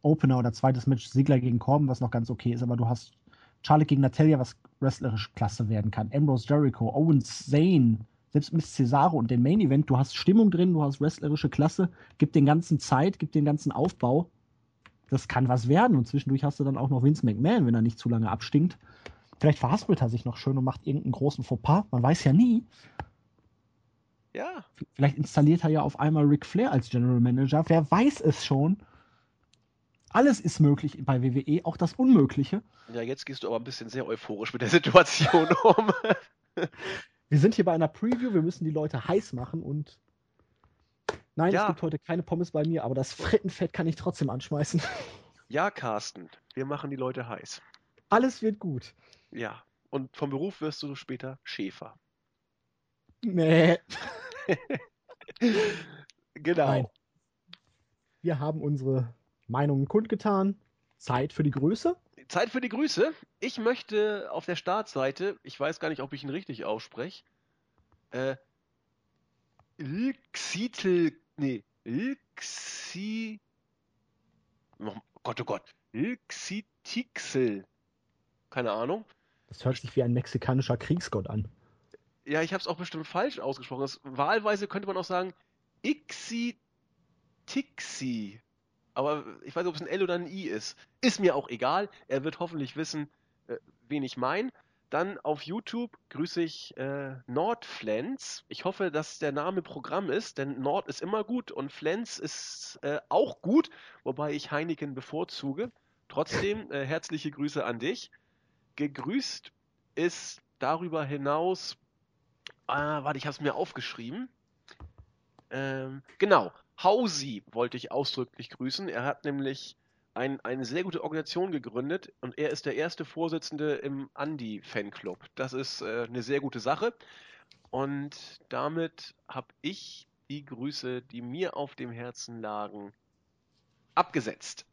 Opener oder zweites Match Sigler gegen Corbin, was noch ganz okay ist, aber du hast Charlotte gegen Natalia, was wrestlerisch klasse werden kann. Ambrose Jericho, Owens, Zane, selbst Miss Cesaro und den Main Event. Du hast Stimmung drin, du hast wrestlerische Klasse, gib den ganzen Zeit, gib den ganzen Aufbau. Das kann was werden und zwischendurch hast du dann auch noch Vince McMahon, wenn er nicht zu lange abstinkt. Vielleicht verhaspelt er sich noch schön und macht irgendeinen großen Fauxpas. Man weiß ja nie.
Ja.
Vielleicht installiert er ja auf einmal Ric Flair als General Manager. Wer weiß es schon? Alles ist möglich bei WWE, auch das Unmögliche.
Ja, jetzt gehst du aber ein bisschen sehr euphorisch mit der Situation um.
wir sind hier bei einer Preview, wir müssen die Leute heiß machen und Nein, ja. es gibt heute keine Pommes bei mir, aber das Frittenfett kann ich trotzdem anschmeißen.
Ja, Carsten, wir machen die Leute heiß.
Alles wird gut.
Ja, und vom Beruf wirst du später Schäfer.
Nee.
genau. Nein.
Wir haben unsere Meinungen kundgetan. Zeit für die Grüße.
Zeit für die Grüße. Ich möchte auf der Startseite, ich weiß gar nicht, ob ich ihn richtig ausspreche, äh, Ilxitel, nee, Ilxi, oh Gott, oh Gott, Ilxitixel, keine Ahnung.
Das hört sich wie ein mexikanischer Kriegsgott an.
Ja, ich habe es auch bestimmt falsch ausgesprochen. Das, wahlweise könnte man auch sagen Ixi-Tixi aber ich weiß nicht, ob es ein L oder ein I ist. Ist mir auch egal. Er wird hoffentlich wissen, äh, wen ich meine. Dann auf YouTube grüße ich äh, Nordflens. Ich hoffe, dass der Name Programm ist, denn Nord ist immer gut und Flens ist äh, auch gut, wobei ich Heineken bevorzuge. Trotzdem äh, herzliche Grüße an dich. Gegrüßt ist darüber hinaus, ah, warte, ich habe es mir aufgeschrieben. Ähm, genau, Hausi wollte ich ausdrücklich grüßen. Er hat nämlich ein, eine sehr gute Organisation gegründet und er ist der erste Vorsitzende im Andi-Fanclub. Das ist äh, eine sehr gute Sache. Und damit habe ich die Grüße, die mir auf dem Herzen lagen, abgesetzt.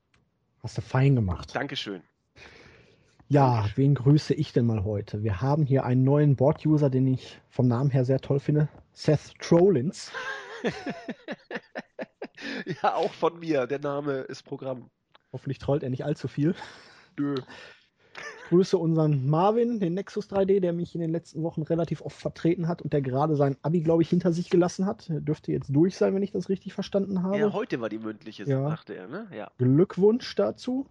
Hast du fein gemacht.
Dankeschön.
Ja, Dankeschön. wen grüße ich denn mal heute? Wir haben hier einen neuen Board-User, den ich vom Namen her sehr toll finde. Seth Trollins.
ja, auch von mir. Der Name ist Programm.
Hoffentlich trollt er nicht allzu viel. Nö. Ich grüße unseren Marvin, den Nexus 3D, der mich in den letzten Wochen relativ oft vertreten hat und der gerade sein Abi, glaube ich, hinter sich gelassen hat. Er dürfte jetzt durch sein, wenn ich das richtig verstanden habe. Ja,
heute war die mündliche, ja. sagte er, ne? Ja.
Glückwunsch dazu.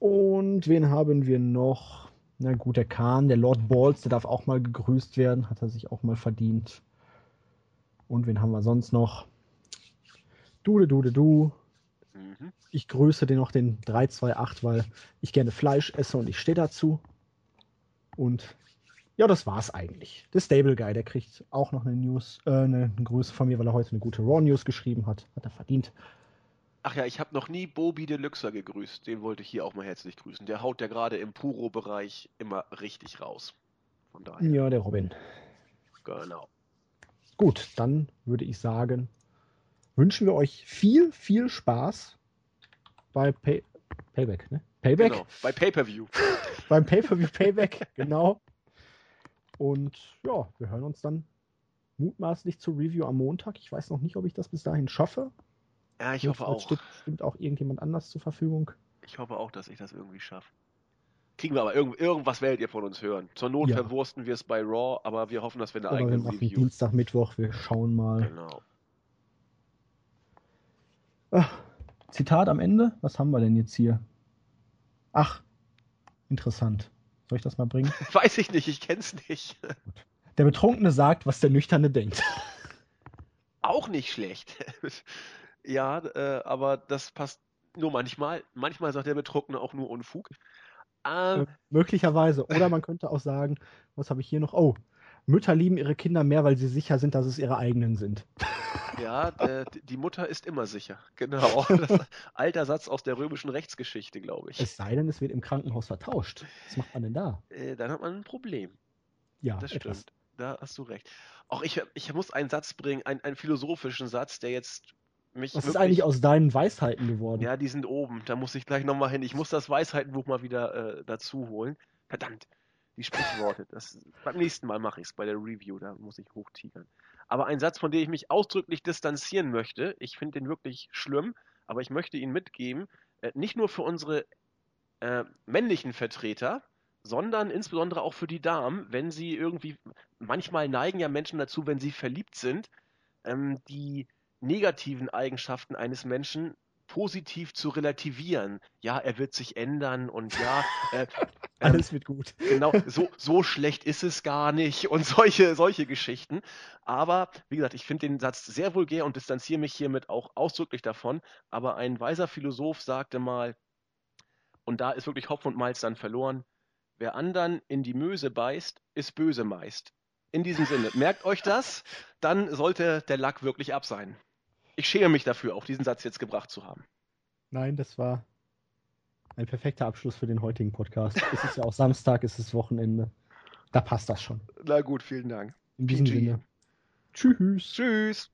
Und wen haben wir noch? Na gut, der Khan, der Lord Balls, der darf auch mal gegrüßt werden, hat er sich auch mal verdient. Und wen haben wir sonst noch? Dude, Dude, Du. Mhm. Ich grüße den noch den 328, weil ich gerne Fleisch esse und ich stehe dazu. Und ja, das war's eigentlich. Der Stable Guy, der kriegt auch noch eine News, äh, eine, eine Grüße von mir, weil er heute eine gute Raw News geschrieben hat. Hat er verdient.
Ach ja, ich habe noch nie Bobby Deluxer gegrüßt. Den wollte ich hier auch mal herzlich grüßen. Der haut ja gerade im Puro-Bereich immer richtig raus.
Von daher. Ja, der Robin.
Genau.
Gut, dann würde ich sagen, wünschen wir euch viel, viel Spaß bei Pay Payback, ne?
Payback? Genau, bei Pay-Per-View.
Beim Pay-Per-View Payback, genau. Und ja, wir hören uns dann mutmaßlich zur Review am Montag. Ich weiß noch nicht, ob ich das bis dahin schaffe.
Ja, ich hoffe auch.
Stimmt auch irgendjemand anders zur Verfügung.
Ich hoffe auch, dass ich das irgendwie schaffe. Kriegen wir aber irgend, irgendwas werdet ihr von uns hören. Zur Not ja. verwursten wir es bei Raw, aber wir hoffen, dass wir eine
aber
eigene
wir machen Review. Dienstag, Mittwoch, wir schauen mal.
Genau.
Ach, Zitat am Ende. Was haben wir denn jetzt hier? Ach, interessant. Soll ich das mal bringen?
Weiß ich nicht, ich kenn's nicht.
Der Betrunkene sagt, was der Nüchterne denkt.
Auch nicht schlecht. ja, äh, aber das passt nur manchmal. Manchmal sagt der Betrunkene auch nur Unfug.
Ähm, äh, möglicherweise. Oder man könnte auch sagen, was habe ich hier noch? Oh, Mütter lieben ihre Kinder mehr, weil sie sicher sind, dass es ihre eigenen sind.
Ja, äh, die Mutter ist immer sicher. Genau. alter Satz aus der römischen Rechtsgeschichte, glaube ich.
Es sei denn, es wird im Krankenhaus vertauscht. Was macht man denn da?
Äh, dann hat man ein Problem.
Ja,
das etwas. stimmt. Da hast du recht. Auch ich, ich muss einen Satz bringen, einen, einen philosophischen Satz, der jetzt mich.
Was wirklich, ist eigentlich aus deinen Weisheiten geworden?
Ja, die sind oben. Da muss ich gleich nochmal hin. Ich muss das Weisheitenbuch mal wieder äh, dazu holen. Verdammt die Sprichworte. Das, beim nächsten Mal mache ich es bei der Review, da muss ich hochtigern. Aber ein Satz, von dem ich mich ausdrücklich distanzieren möchte, ich finde den wirklich schlimm, aber ich möchte ihn mitgeben, äh, nicht nur für unsere äh, männlichen Vertreter, sondern insbesondere auch für die Damen, wenn sie irgendwie, manchmal neigen ja Menschen dazu, wenn sie verliebt sind, ähm, die negativen Eigenschaften eines Menschen positiv zu relativieren. Ja, er wird sich ändern und ja, äh,
alles wird gut.
Genau, so, so schlecht ist es gar nicht und solche, solche Geschichten. Aber wie gesagt, ich finde den Satz sehr vulgär und distanziere mich hiermit auch ausdrücklich davon. Aber ein weiser Philosoph sagte mal, und da ist wirklich Hopf und Malz dann verloren, wer anderen in die Möse beißt, ist böse meist. In diesem Sinne, merkt euch das, dann sollte der Lack wirklich ab sein. Ich schäme mich dafür, auch diesen Satz jetzt gebracht zu haben.
Nein, das war ein perfekter Abschluss für den heutigen Podcast. es ist ja auch Samstag, es ist Wochenende. Da passt das schon.
Na gut, vielen Dank.
In diesem. Sinne. Tschüss.
Tschüss.